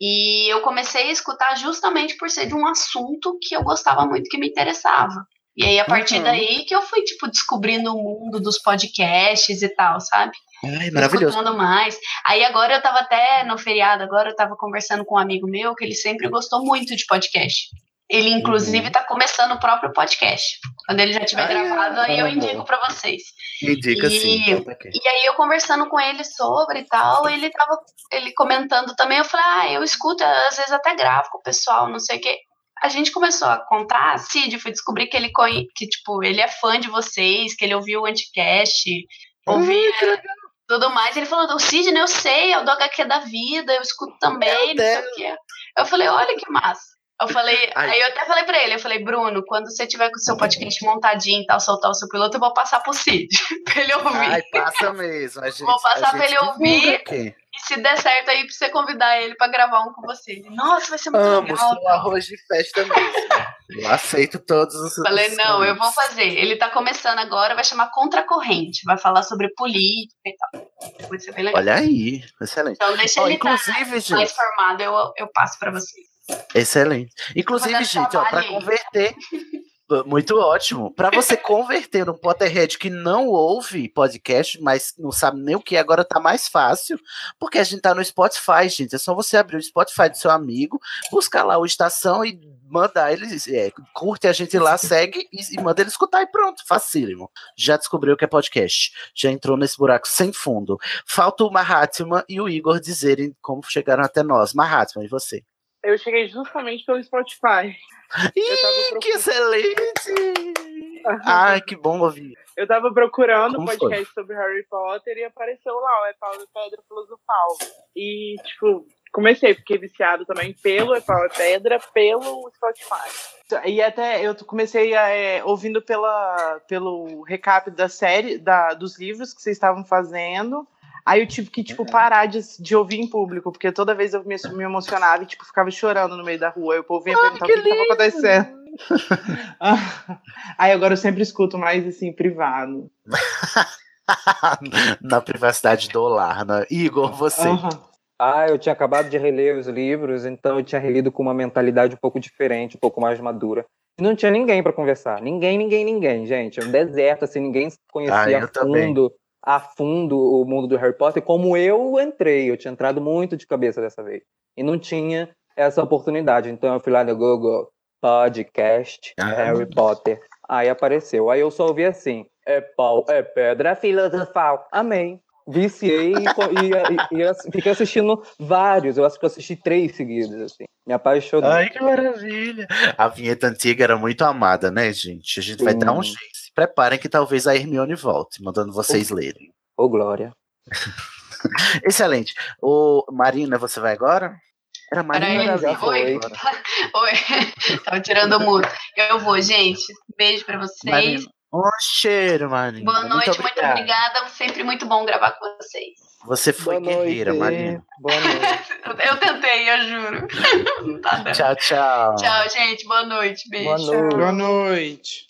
E eu comecei a escutar justamente por ser de um assunto que eu gostava muito, que me interessava. E aí, a partir Uhum. daí, que eu fui, tipo, descobrindo o mundo dos podcasts e tal, sabe? Ai, maravilhoso. Escutando mais. Aí agora eu tava até no feriado, agora eu tava conversando com um amigo meu que ele sempre gostou muito de podcast. Ele, inclusive, Uhum. tá começando o próprio podcast. Quando ele já tiver Ai, gravado, aí eu amor. indico pra vocês. Indica e, sim. e aí eu conversando com ele sobre e tal, ele tava ele comentando também, eu falei, ah, eu escuto, às vezes até gravo com o pessoal, não sei o quê. A gente começou a contar, Cid, fui descobrir que ele que, tipo, ele é fã de vocês, que ele ouviu o Anticast, ouvia tudo mais. Ele falou, o Sidney, eu sei, é o do HQ da vida, eu escuto também, não sei o quê. Eu falei, olha que massa. Eu falei, Ai. aí eu até falei pra ele, eu falei, Bruno, quando você tiver com o seu podcast montadinho e tal, soltar o seu piloto, eu vou passar pro Cid, [LAUGHS] pra ele ouvir. Ai, passa mesmo. A gente, Vou passar pra ele ouvir. aqui. E se der certo aí, pra você convidar ele pra gravar um com você. Ele, Nossa, vai ser muito Amo, legal. sou arroz de festa mesmo. Eu aceito todos os. Falei, os não, eu vou fazer. Ele tá começando agora, vai chamar Contracorrente, vai falar sobre política e tal. Vai ser bem legal. Olha aí, excelente. Então deixa Ó, ele inclusive, tá gente, mais formado, eu, eu passo pra vocês. Excelente. Inclusive, gente, ó, para converter. Muito ótimo. Para você converter um Potterhead que não ouve podcast, mas não sabe nem o que, agora tá mais fácil, porque a gente tá no Spotify, gente. É só você abrir o Spotify do seu amigo, buscar lá o Estação e mandar eles, é, curte a gente lá, segue e, e manda ele escutar e pronto, facílimo. Já descobriu que é podcast, já entrou nesse buraco sem fundo. Falta o Mahatma e o Igor dizerem como chegaram até nós. Mahatma, e você? Eu cheguei justamente pelo Spotify. Ih, que excelente! [LAUGHS] Ai, que bom ouvir. Eu tava procurando um Como podcast sobre Harry Potter e apareceu lá o É Pau e Pedra Filosofal. E, tipo, comecei, fiquei viciado também pelo É Pau e Pedra, pelo Spotify. E até eu comecei é, ouvindo pela, pelo recap da série, da, dos livros que vocês estavam fazendo. Aí eu tive que, tipo, parar de, de ouvir em público, porque toda vez eu me, me emocionava e, tipo, ficava chorando no meio da rua. Aí o povo vinha perguntar o que, que tava acontecendo. [LAUGHS] Aí agora eu sempre escuto mais, assim, privado. [LAUGHS] Na privacidade do lar, né? Igor, você. Ah, eu tinha acabado de reler os livros, então eu tinha relido com uma mentalidade um pouco diferente, um pouco mais madura. E não tinha ninguém para conversar. Ninguém, ninguém, ninguém, gente. É um deserto, assim, ninguém conhecia Ah, eu a também. A fundo o mundo do Harry Potter, como eu entrei. Eu tinha entrado muito de cabeça dessa vez. E não tinha essa oportunidade. Então eu fui lá no Google, podcast, Ah. Harry Potter. Aí apareceu. Aí eu só ouvi assim: é pau, é pedra filosofal. Amém. Viciei e, e, e, fiquei assistindo vários. Eu acho que eu assisti três seguidos, assim. Me apaixonei. Ai, que maravilha. A vinheta antiga era muito amada, né, gente? A gente vai dar um Sim. jeito. Se preparem que talvez a Hermione volte, mandando vocês lerem. Ô, Glória. [LAUGHS] Excelente. Ô, Marina, você vai agora? Era Marina, Peraí, já foi. oi. Oi, [LAUGHS] tava tirando o mudo. Eu vou, gente. Beijo pra vocês. Marina. Um cheiro, Marina. Boa noite, muito, obrigado. obrigada. Sempre muito bom gravar com vocês. Você foi guerreira, Marina. Boa noite. Eu tentei, eu juro. [LAUGHS] Tá. Tchau, tchau. Tchau, gente. Boa noite. Beijo. Boa noite. Voltando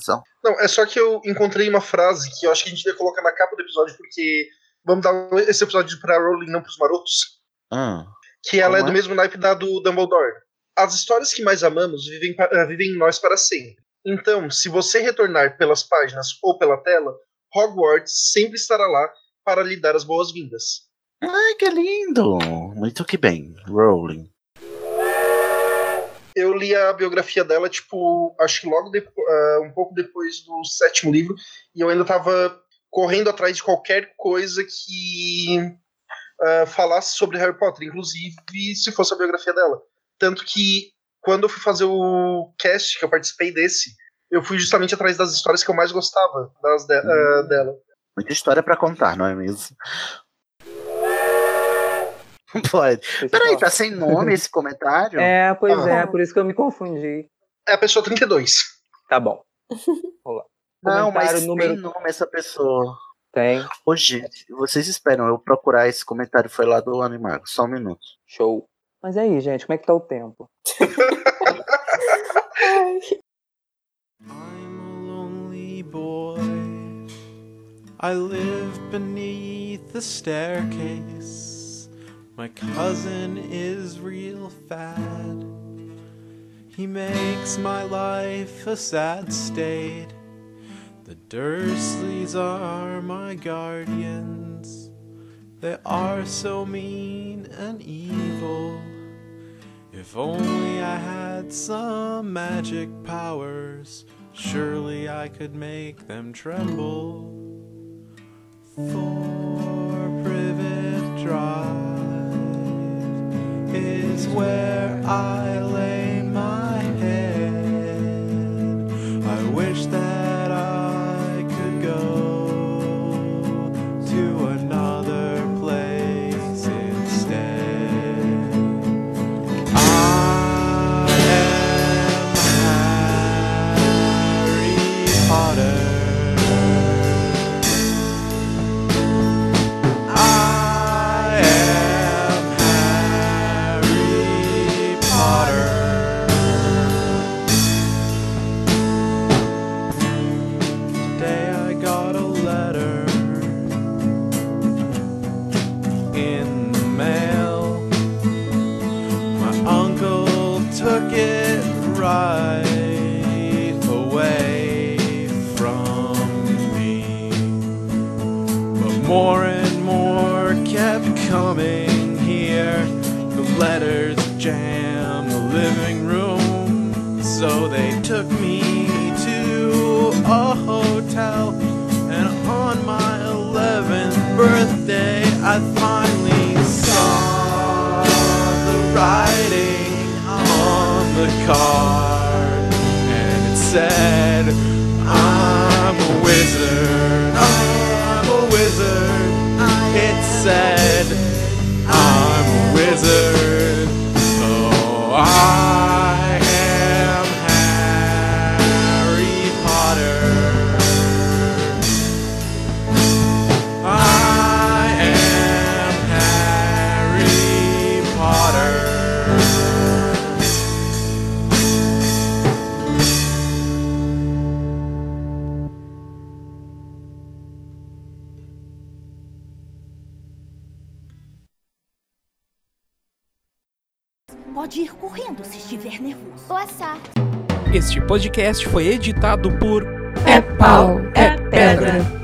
só. Não, é só que eu encontrei uma frase que eu acho que a gente deve colocar na capa do episódio, porque vamos dar esse episódio pra Rowling, não pros marotos. Hum. Que ela Como é do é? mesmo naipe da do Dumbledore. As histórias que mais amamos vivem, eh, vivem em nós para sempre. Então, se você retornar pelas páginas ou pela tela, Hogwarts sempre estará lá para lhe dar as boas-vindas. Ai, que lindo. Muito que bem, Rowling. Eu li a biografia dela, tipo, acho que logo depo- ah, um pouco depois do sétimo livro, e eu ainda tava correndo atrás de qualquer coisa que ah, falasse sobre Harry Potter, inclusive se fosse a biografia dela. Tanto que quando eu fui fazer o cast, que eu participei desse, eu fui justamente atrás das histórias que eu mais gostava das de- ah, dela. Muita história pra contar, não é mesmo? [LAUGHS] Pode. Peraí, tá sem nome esse comentário? [LAUGHS] É, pois Ah. é, por isso que eu me confundi. É a pessoa 32. Tá bom. [LAUGHS] Vamos lá. Não, mas número- tem nome essa pessoa. Tem. Ô, gente, vocês esperam eu procurar esse comentário, foi lá do Animago. Só um minuto. Show. Mas aí, gente, como é que tá o tempo? lonely boy. I live beneath the staircase. My cousin is real fat. He makes my life a sad state. The Dursleys are my guardians. They are so mean and evil. If only I had some magic powers, surely I could make them tremble. For Privet Drive where I lay card. And it said, I'm a wizard. I'm a wizard. It said, I'm a wizard. Oh, I Este podcast foi editado por É pau, é pedra.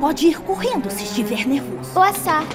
Pode ir correndo se estiver nervoso. Boa sorte.